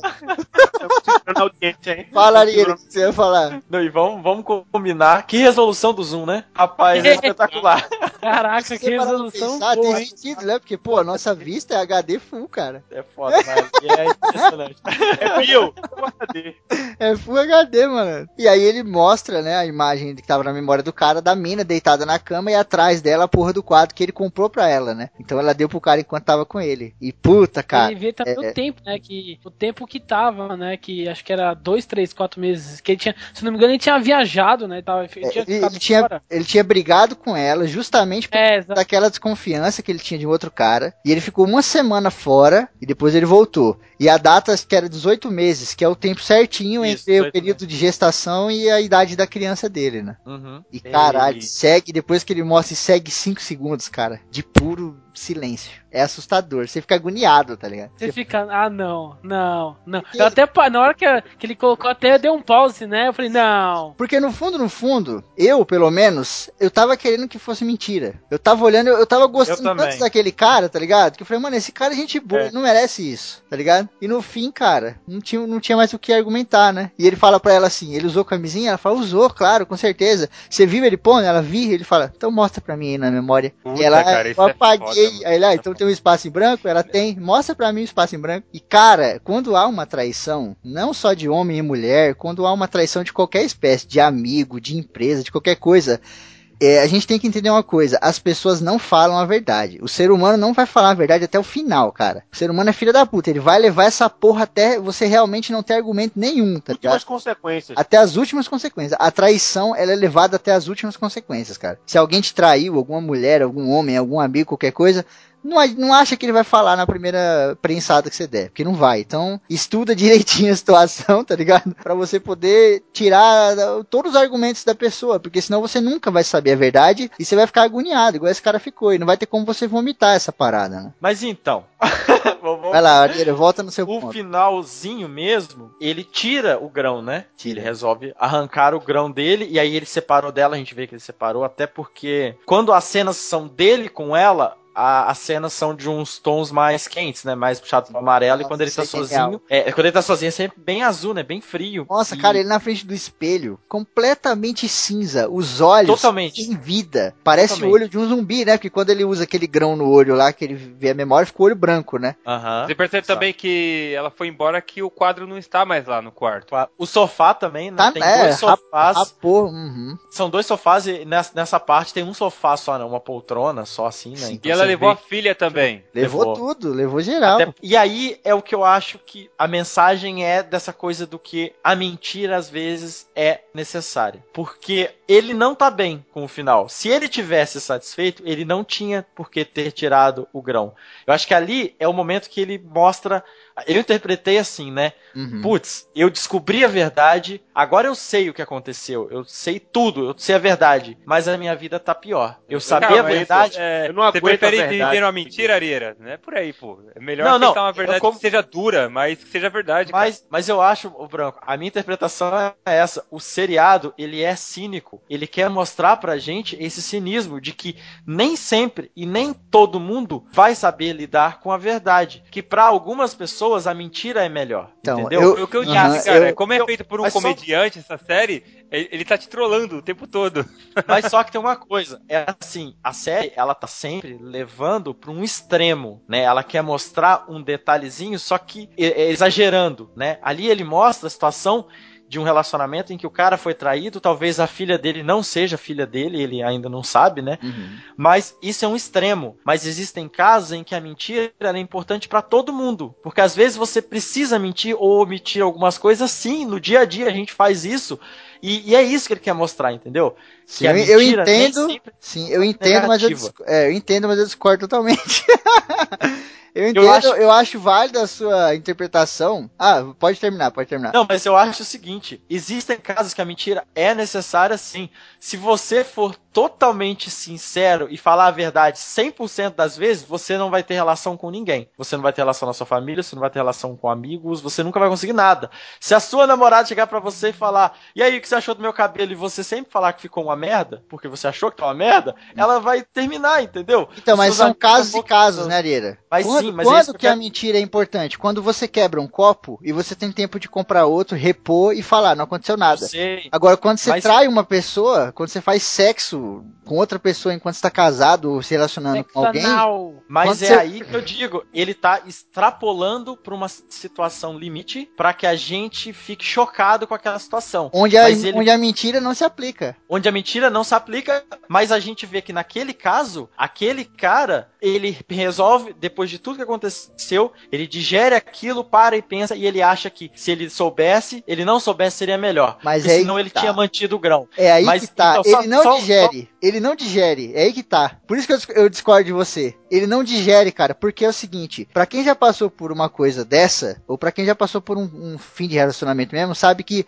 Na audiência, hein? Fala ali, o que você ia falar. Não, e vamos, vamos combinar. Que resolução do zoom, né? Rapaz, é espetacular. Caraca, que resolução pensar, boa, tem sentido, né? Porque, pô, a nossa vista é HD full, cara. É foda, mas é impressionante. É Bill. Cadê? É Full HD, mano. E aí ele mostra, né, a imagem que tava na memória do cara, da mina deitada na cama e atrás dela a porra do quadro que ele comprou pra ela, né? Então ela deu pro cara enquanto tava com ele. E puta, cara. Ele vê também é- o tempo, né? Que, o tempo que tava, né? Que acho que era dois, três, quatro meses. Que ele tinha, se não me engano, ele tinha viajado, né? Tava, ele tinha Ele, ele tinha, ele tinha brigado com ela justamente por É, daquela desconfiança que ele tinha de um outro cara. E ele ficou uma semana fora e depois ele voltou. E a data que era 18 meses, que é o tempo certinho Isso, entre o 18 período de gestação e a idade da criança dele, né? Uhum. E caralho, segue, depois que ele mostra, segue 5 segundos, cara, de puro silêncio. É assustador, você fica agoniado, tá ligado? Você fica, ah, não, não, não. Eu até, na hora que, que ele colocou, até deu um pause, né? Eu falei, não. Porque no fundo, no fundo, eu, pelo menos, eu tava querendo que fosse mentira. Eu tava olhando, eu, eu tava gostando Eu tanto daquele cara, tá ligado? Que eu falei, mano, esse cara é gente boa, É. não merece isso, tá ligado? E no fim, cara, não tinha, não tinha mais o que argumentar, né? E ele fala pra ela assim, ele usou camisinha? Ela fala, usou, claro, com certeza. Você viu ele pondo? Ela vi, ele fala, então mostra pra mim aí na memória. Puta, e ela, cara, isso eu é apaguei. foda, mano. aí ele, ah, então tem um espaço em branco? Ela tem, mostra pra mim o espaço em branco. E cara, quando há uma traição, não só de homem e mulher, quando há uma traição de qualquer espécie, de amigo, de empresa, de qualquer coisa, é, a gente tem que entender uma coisa: as pessoas não falam a verdade. O ser humano não vai falar a verdade até o final, cara. O ser humano é filho da puta. Ele vai levar essa porra até você realmente não ter argumento nenhum, tá ligado? Últimas consequências. Até as últimas consequências. A traição, ela é levada até as últimas consequências, cara. Se alguém te traiu, alguma mulher, algum homem, algum amigo, qualquer coisa, não, não acha que ele vai falar na primeira prensada que você der, porque não vai. Então, estuda <laughs> direitinho a situação, tá ligado? Pra você poder tirar uh, todos os argumentos da pessoa, porque senão você nunca vai saber a verdade e você vai ficar agoniado, igual esse cara ficou, e não vai ter como você vomitar essa parada, né? Mas então. <laughs> Vai lá, Arieira, volta no seu O ponto. finalzinho mesmo, ele tira o grão, né? Ele resolve arrancar o grão dele e aí ele separou dela, a gente vê que ele separou, até porque quando as cenas são dele com ela, a- as cenas são de uns tons mais quentes, né? Mais puxados pro amarelo, e quando ele tá é sozinho. É, quando ele tá sozinho é sempre bem azul, né? Bem frio. Nossa, E- cara, ele na frente do espelho, completamente cinza, os olhos Totalmente. sem vida. Parece Totalmente. o olho de um zumbi, né? Porque quando ele usa aquele grão no olho lá, que ele vê a memória, fica o olho branco, né? Aham. Você percebe também que ela foi embora que o quadro não está mais lá no quarto. O sofá também, né? Tá, tem é, dois sofás. Rapor, uhum. São dois sofás e nessa, nessa parte tem um sofá só, né? Uma poltrona só assim, né? E Então ela você levou a filha também. Levou, Levou. tudo, levou geral. Até- e aí é o que eu acho que a mensagem é dessa coisa do que a mentira às vezes é necessária. Porque ele não tá bem com o final. Se ele tivesse satisfeito, ele não tinha por que ter tirado o grão. Eu acho que ali é o momento que ele mostra. Eu interpretei assim, né? Uhum. Putz, eu descobri a verdade, agora eu sei o que aconteceu, eu sei tudo, eu sei a verdade, mas a minha vida tá pior. Eu sabia Cara, a verdade. é, Eu não você aguento a prefere verdade. viver uma mentira, Arieira? Não é por aí, pô. É melhor Não, não, uma verdade como- que seja dura, mas que seja verdade, cara. Mas, mas eu acho, o Branco, a minha interpretação é essa. O seriado, ele é cínico. Ele quer mostrar pra gente esse cinismo de que nem sempre e nem todo mundo vai saber lidar com a verdade. Que pra algumas pessoas a mentira é melhor. Então, entendeu? eu- O que eu Aham, disse, cara, eu- é como é eu- feito por um mas só- comediante essa série, ele, tá te trollando o tempo todo. <laughs> Mas só que tem uma coisa, é assim, a série, ela tá sempre levando pra um extremo, né? Ela quer mostrar um detalhezinho, só que é, exagerando, né? Ali ele mostra a situação de um relacionamento em que o cara foi traído, talvez a filha dele não seja filha dele, ele ainda não sabe, né? Uhum. Mas isso é um extremo. Mas existem casos em que a mentira é importante pra todo mundo. Porque às vezes você precisa mentir ou omitir algumas coisas, sim, no dia a dia a gente faz isso. E, e é isso que ele quer mostrar, entendeu? Sim, eu, eu entendo. Sim, eu entendo, mas eu, é, eu entendo, mas eu discordo totalmente. <laughs> eu entendo, eu acho- acho, válida a sua interpretação. Ah, pode terminar, pode terminar. Não, mas eu acho o seguinte: existem casos que a mentira é necessária sim. Se você for totalmente sincero e falar a verdade 100% das vezes, você não vai ter relação com ninguém. Você não vai ter relação na sua família, você não vai ter relação com amigos, você nunca vai conseguir nada. Se a sua namorada chegar pra você e falar: "E aí, o que você achou do meu cabelo?" e você sempre falar que ficou uma merda, porque você achou que tá uma merda, ela vai terminar, entendeu? Então, mas são casos e casos, né, Areira? Mas quando sim, mas é quando isso que, que eu a mentira é importante? Quando você quebra um copo e você tem tempo de comprar outro, repor e falar, não aconteceu nada. Sei. Agora, quando você Mas- trai uma pessoa, quando você faz sexo com outra pessoa enquanto você tá casado ou se relacionando com alguém. Mas é você- aí que eu digo, ele tá extrapolando pra uma situação limite pra que a gente fique chocado com aquela situação. onde a, ele- onde a mentira não se aplica. Onde a mentira não se aplica, mas a gente vê que naquele caso, aquele cara, ele resolve, depois de tudo que aconteceu, ele digere aquilo, para e pensa, e ele acha que se ele soubesse, ele não soubesse, seria melhor. Mas é senão ele tá. tinha mantido o grão. É aí Mas, que tá. então, só- ele não só- digere. Ele não digere. É aí que tá. Por isso que eu, eu discordo de você. Ele não digere, cara. Porque é o seguinte: pra quem já passou por uma coisa dessa, ou pra quem já passou por um, um fim de relacionamento mesmo, sabe que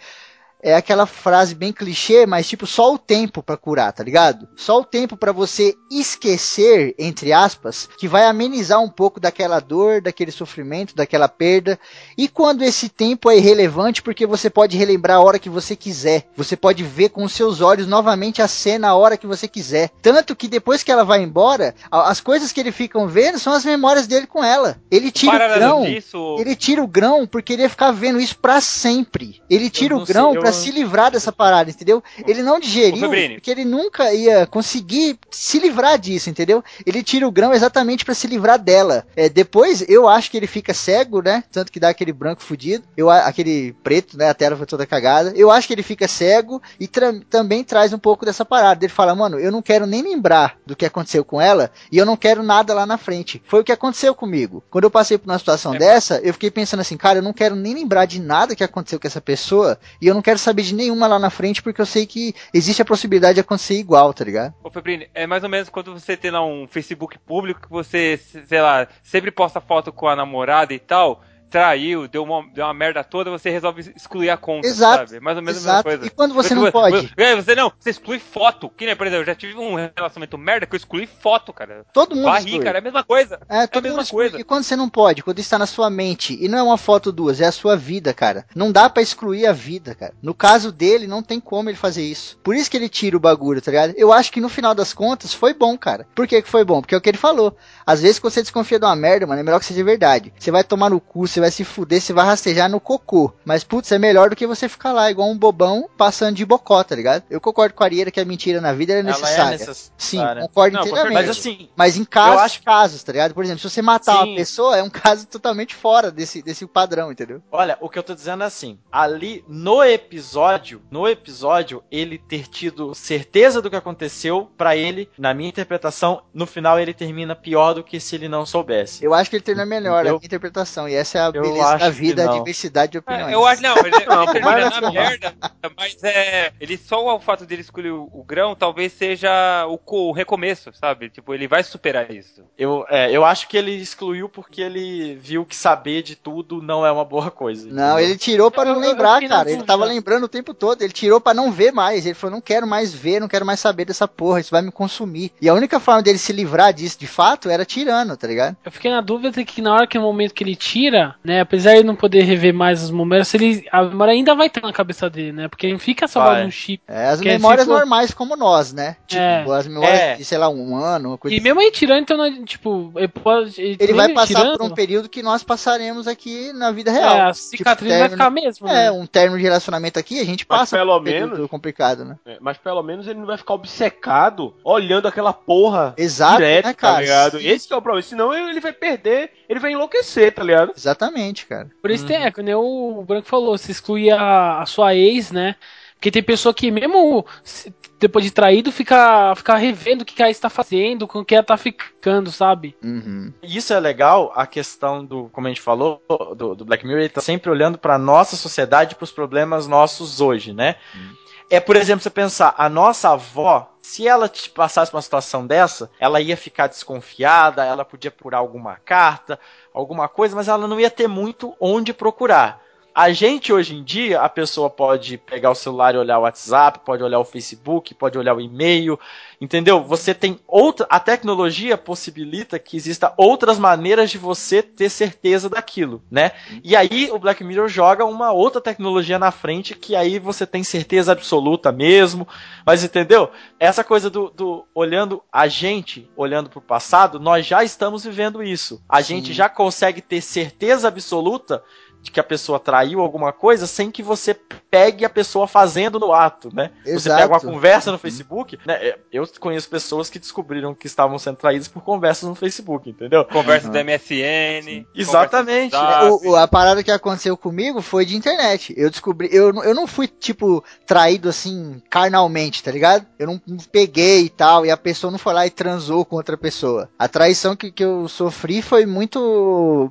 é aquela frase bem clichê, mas tipo só o tempo pra curar, tá ligado? Só o tempo pra você esquecer, entre aspas, que vai amenizar um pouco daquela dor, daquele sofrimento, daquela perda. E quando esse tempo é irrelevante, porque você pode relembrar a hora que você quiser. Você pode ver com os seus olhos novamente a cena a hora que você quiser. Tanto que depois que ela vai embora, as coisas que ele ficam vendo são as memórias dele com ela. Ele tira o grão. disso, Ele tira o grão porque ele ia ficar vendo isso pra sempre. Ele tira o grão pra se livrar dessa parada, entendeu? Ele não digeriu, porque ele nunca ia conseguir se livrar disso, entendeu? Ele tira o grão exatamente pra se livrar dela. É, depois, eu acho que ele fica cego, né? Tanto que dá aquele branco fudido, eu, aquele preto, né? A tela foi toda cagada. Eu acho que ele fica cego e tra- também traz um pouco dessa parada. Ele fala, mano, eu não quero nem lembrar do que aconteceu com ela e eu não quero nada lá na frente. Foi o que aconteceu comigo. Quando eu passei por uma situação dessa, eu fiquei pensando assim, cara, eu não quero nem lembrar de nada que aconteceu com essa pessoa e eu não quero saber de nenhuma lá na frente porque eu sei que existe a possibilidade de acontecer igual, tá ligado? Ô, Febrini, é mais ou menos quando você tem lá um Facebook público que você, sei lá, sempre posta foto com a namorada e tal, traiu, deu uma, deu uma merda toda, você resolve excluir a conta, Exato, sabe? Mais ou menos exato. a mesma coisa. E quando você não pode? É, você não, você exclui foto. Que nem, por exemplo, eu já tive um relacionamento merda que eu excluí foto, cara. Todo mundo Barri, exclui. cara, é a mesma coisa. É, todo a mesma exclui. coisa. E quando você não pode, quando está na sua mente, e não é uma foto duas, é a sua vida, cara. Não dá pra excluir a vida, cara. No caso dele, não tem como ele fazer isso. Por isso que ele tira o bagulho, tá ligado? Eu acho que no final das contas foi bom, cara. Por que que foi bom? Porque é o que ele falou. Às vezes quando você desconfia de uma merda, mano, é melhor que seja verdade. Você vai tomar no cu, você vai se fuder, você vai rastejar no cocô. Mas, putz, é melhor do que você ficar lá igual um bobão passando de bocó, tá ligado? Eu concordo com a Ariera que a mentira na vida é Ela é necessária. necessária. Sim, concordo Não, inteiramente. Mas assim, Mas em casos, Eu acho casos, tá ligado? Por exemplo, se você matar Sim. uma pessoa, é um caso totalmente fora desse, desse padrão, entendeu? Olha, o que eu tô dizendo é assim, ali no episódio, no episódio, ele ter tido certeza do que aconteceu, pra ele, na minha interpretação, no final ele termina pior do que se ele não soubesse. Eu acho que ele termina melhor Eu- a interpretação. E essa é a eu beleza acho da que vida, a não. diversidade de opiniões. É, eu acho, não, ele, <laughs> ele termina mas- na merda, mas é. Ele só o fato dele escolher o, o grão talvez seja o, o recomeço, sabe? Tipo, ele vai superar isso. Eu, é, eu acho que ele excluiu porque ele viu que saber de tudo não é uma boa coisa. Não, ele tirou pra não Eu- eu lembrar, na cara. Ele dúvida. tava lembrando o tempo todo. Ele tirou pra não ver mais. Ele falou: não quero mais ver, não quero mais saber dessa porra. Isso vai me consumir. E a única forma dele se livrar disso, de fato, era tirando, tá ligado? Eu fiquei na dúvida de que na hora que no momento que ele tira, né, apesar de ele não poder rever mais os momentos, ele, a memória ainda vai estar na cabeça dele, né? Porque ele fica salvado Vai. num chip. É, as é memórias tipo- normais como nós, né? Tipo, É. as memórias É. de, sei lá, um ano, uma coisa E mesmo ele tirando, então, é, tipo, ele pode. Ele mesmo vai passar tirando, por um período que nós passaremos aqui na vida É, real. a cicatriz vai término- ficar mesmo, É, né? um término de relacionamento aqui, a gente Mas passa pelo por um período menos- complicado, né? É, Mas pelo menos ele não vai ficar obcecado olhando aquela porra Exato, direto, né, tá cara? ligado? Esse que é o problema. Senão ele vai perder, ele vai enlouquecer, tá ligado? Exatamente, cara. Por isso tem, é, que nem o Branco falou, se exclui a, a sua ex, né? Porque tem pessoa que mesmo se- depois de traído fica, fica revendo o que a ex tá fazendo, com o que ela tá ficando, sabe? Uhum. Isso é legal, a questão do, como a gente falou, do, do Black Mirror, ele tá sempre olhando pra nossa sociedade, pros problemas nossos hoje, né? É, por exemplo, você pensar, a nossa avó, se ela te passasse uma situação dessa, ela ia ficar desconfiada, ela podia procurar alguma carta, alguma coisa, mas ela não ia ter muito onde procurar. A gente hoje em dia, a pessoa pode pegar o celular e olhar o WhatsApp, pode olhar o Facebook, pode olhar o e-mail, entendeu? Você tem outra, a tecnologia possibilita que exista outras maneiras de você ter certeza daquilo, né? E aí o Black Mirror joga uma outra tecnologia na frente que aí você tem certeza absoluta mesmo, mas entendeu? Essa coisa do, do olhando a gente, olhando para o passado, nós já estamos vivendo isso. A gente já consegue ter certeza absoluta de que a pessoa traiu alguma coisa sem que você pegue a pessoa fazendo no ato, né? Você Exato. pega uma conversa no Facebook, né? É, Eu conheço pessoas que descobriram que estavam sendo traídas por conversas no Facebook, entendeu? Conversa Uhum. do MSN. Exatamente. do WhatsApp. O- o- a parada que aconteceu comigo foi de internet. Eu descobri, eu, não- eu não fui, tipo, traído assim, carnalmente, tá ligado? Eu não não peguei e tal, e a pessoa não foi lá e transou com outra pessoa. A traição que, que eu sofri foi muito.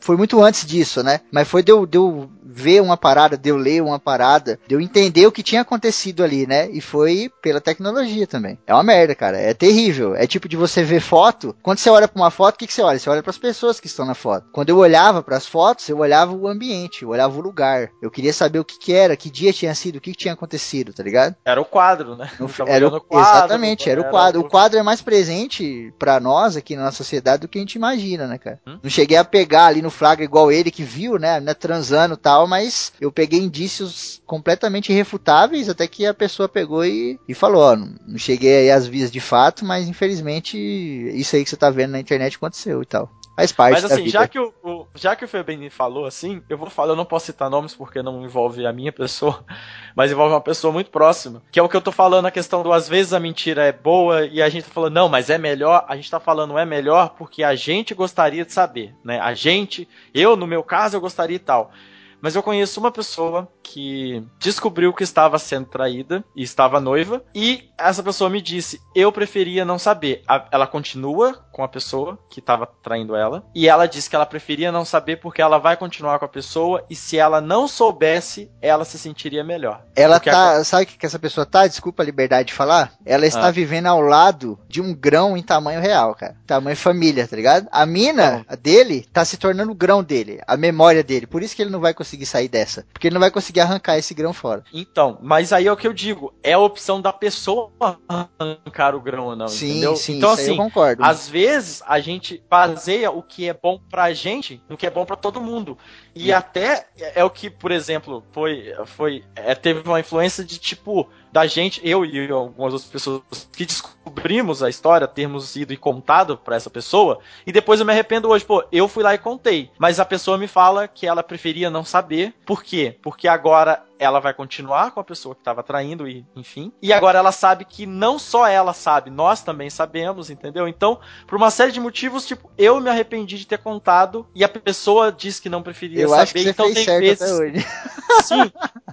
Foi muito antes disso, né? Mas foi de eu, de eu ver uma parada, de eu ler uma parada, de eu entender o que tinha acontecido ali, né? E foi pela tecnologia também. É uma merda, cara. É terrível. É tipo de você ver foto. Quando você olha pra uma foto, o que, que você olha? Você olha pras pessoas que estão na foto. Quando eu olhava pras fotos, eu olhava o ambiente, eu olhava o lugar. Eu queria saber o que, que era, que dia tinha sido, o que, que tinha acontecido, tá ligado? Era o quadro, né? No- era o- quadro, exatamente, era o quadro. O quadro é mais presente pra nós aqui na nossa sociedade do que a gente imagina, né, cara? Hum? Não cheguei a pegar ali no flagra igual ele que viu, né, né, transando e tal, mas eu peguei indícios completamente irrefutáveis até que a pessoa pegou e, e falou, ó, não, cheguei aí às vias de fato, mas infelizmente isso aí que você tá vendo na internet aconteceu e tal. Faz parte Mas assim, já que o, o- já que o Febrini falou assim, eu vou falar, eu não posso citar nomes porque não envolve a minha pessoa, <laughs> mas envolve uma pessoa muito próxima. Que é o que eu tô falando, a questão do às vezes a mentira é boa e a gente tá falando, não, mas é melhor, a gente tá falando é melhor porque a gente gostaria de saber, né? A gente, eu no meu caso, eu gostaria e tal. Mas eu conheço uma pessoa que descobriu que estava sendo traída e estava noiva, e essa pessoa me disse: eu preferia não saber. A- ela continua com a pessoa que estava traindo ela, e ela disse que ela preferia não saber porque ela vai continuar com a pessoa, e se ela não soubesse, ela se sentiria melhor. Ela tá. agora- Sabe o que essa pessoa tá? Desculpa a liberdade de falar. Ela está Ah. vivendo ao lado de um grão em tamanho real, cara. Tamanho família, tá ligado? A mina a dele tá se tornando o grão dele, a memória dele. Por isso que ele não vai conseguir sair dessa. Porque ele não vai conseguir arrancar esse grão fora. Então, mas aí é o que eu digo, é a opção da pessoa arrancar o grão ou não, Sim, entendeu? sim, então aí eu assim, concordo. às vezes a gente baseia o que é bom pra gente no que é bom pra todo mundo. E até é o que, por exemplo, foi foi é, teve uma influência de tipo da gente, eu e algumas outras pessoas que descobrimos a história, termos ido e contado pra essa pessoa, e depois eu me arrependo hoje, pô, eu fui lá e contei, mas a pessoa me fala que ela preferia não saber. Por quê? Porque agora ela vai continuar com a pessoa que estava traindo e enfim. E agora ela sabe que não só ela sabe, nós também sabemos, entendeu? Então, por uma série de motivos, tipo, eu me arrependi de ter contado e a pessoa disse que não preferia Eu saber, acho que você então fez tem certo vezes até hoje. <laughs> Sim,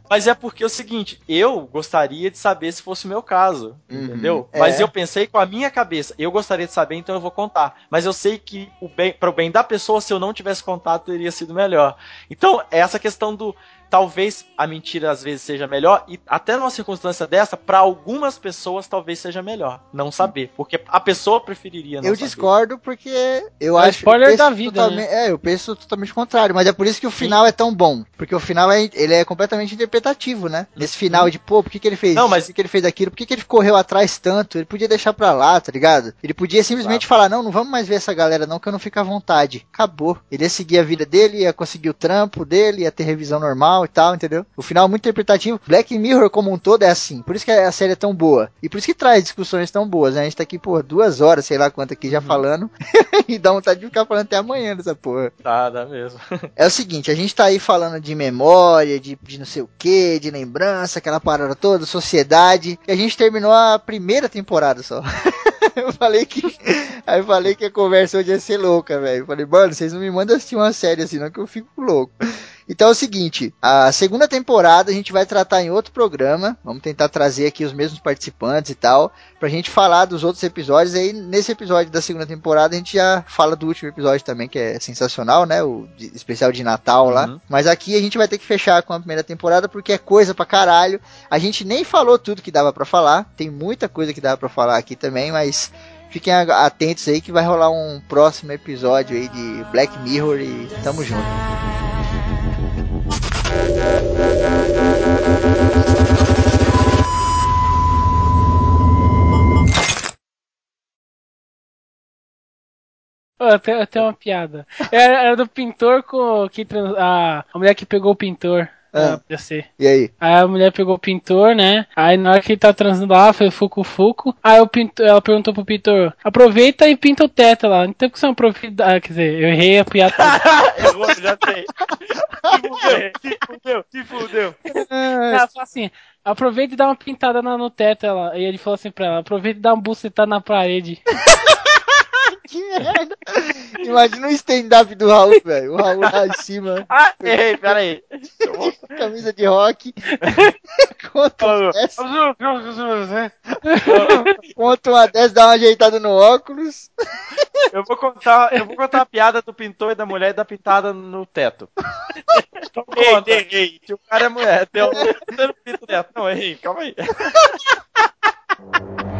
mas é porque é o seguinte, eu gostaria de saber se fosse o meu caso, Uhum, entendeu? é. Mas eu pensei com a minha cabeça, eu gostaria de saber, então eu vou contar. Mas eu sei que o bem, para o bem da pessoa, se eu não tivesse contado, teria sido melhor. Então, essa questão do talvez a mentira às vezes seja melhor e até numa circunstância dessa, para algumas pessoas talvez seja melhor não saber, porque a pessoa preferiria não Eu saber. discordo porque eu É acho spoiler eu penso da vida, totalmente- É, eu penso totalmente contrário, mas é por isso que o final é tão bom, porque o final é, ele é completamente interpretativo, né? Nesse final de, pô, por que, que ele fez Não, isso? mas- Por que, que ele fez aquilo? Por que, que ele correu atrás tanto? Ele podia deixar pra lá, tá ligado? Ele podia simplesmente falar, não, não vamos mais ver essa galera não, que eu não fico à vontade. Acabou. Ele ia seguir a vida dele, ia conseguir o trampo dele, ia ter revisão normal e tal, entendeu? O final é muito interpretativo. Black Mirror como um todo é assim. Por isso que a série é tão boa. E por isso que traz discussões tão boas, né? A gente tá aqui, pô, duas horas, sei lá quanto aqui Uhum. já falando. <laughs> e dá vontade de ficar falando até amanhã dessa porra. Tá, dá mesmo. <laughs> É o seguinte, a gente tá aí falando de memória, de, de não sei o que, de lembrança, aquela parada toda, sociedade. E a gente terminou a primeira temporada só. <laughs> eu falei que. Aí eu falei que a conversa hoje ia ser louca, velho. Falei, mano, vocês não me mandam assistir uma série assim, não, que eu fico louco. Então é o seguinte, a segunda temporada a gente vai tratar em outro programa. Vamos tentar trazer aqui os mesmos participantes e tal, pra gente falar dos outros episódios. Aí nesse episódio da segunda temporada a gente já fala do último episódio também, que é sensacional, né? O de- especial de Natal lá. Uhum. Mas aqui a gente vai ter que fechar com a primeira temporada porque é coisa pra caralho. A gente nem falou tudo que dava pra falar. Tem muita coisa que dava pra falar aqui também, mas fiquem atentos aí que vai rolar um próximo episódio aí de Black Mirror e tamo junto. Eu tenho uma piada. Era, era do pintor com que a, a mulher que pegou o pintor. Ah. Ah, podia ser. E aí? Aí a mulher pegou o pintor, né? Aí na hora que ele tá transando lá, foi fuco-fuco. Aí o pintor, ela perguntou pro pintor: aproveita e pinta o teto lá. Então que você não aproveita. Ah, quer dizer, eu errei a piada. <laughs> Errou, já sei. Se fudeu, se fudeu. Ela falou assim: aproveita e dá uma pintada na- no teto. Ela. E ele falou assim pra ela: aproveita e dá uma bucetada na parede. <laughs> Que merda! Imagina o stand-up do Raul, velho. O Raul lá em cima, Ah, errei, peraí. camisa de rock. Conta uma dessa, conta uma dessa, dá uma ajeitada no óculos. Eu vou contar, eu vou contar a piada do pintor e da mulher e da pintada no teto. Então conta. Se o cara é mulher, deu, você não pinta o teto. Não, errei, calma aí. <laughs>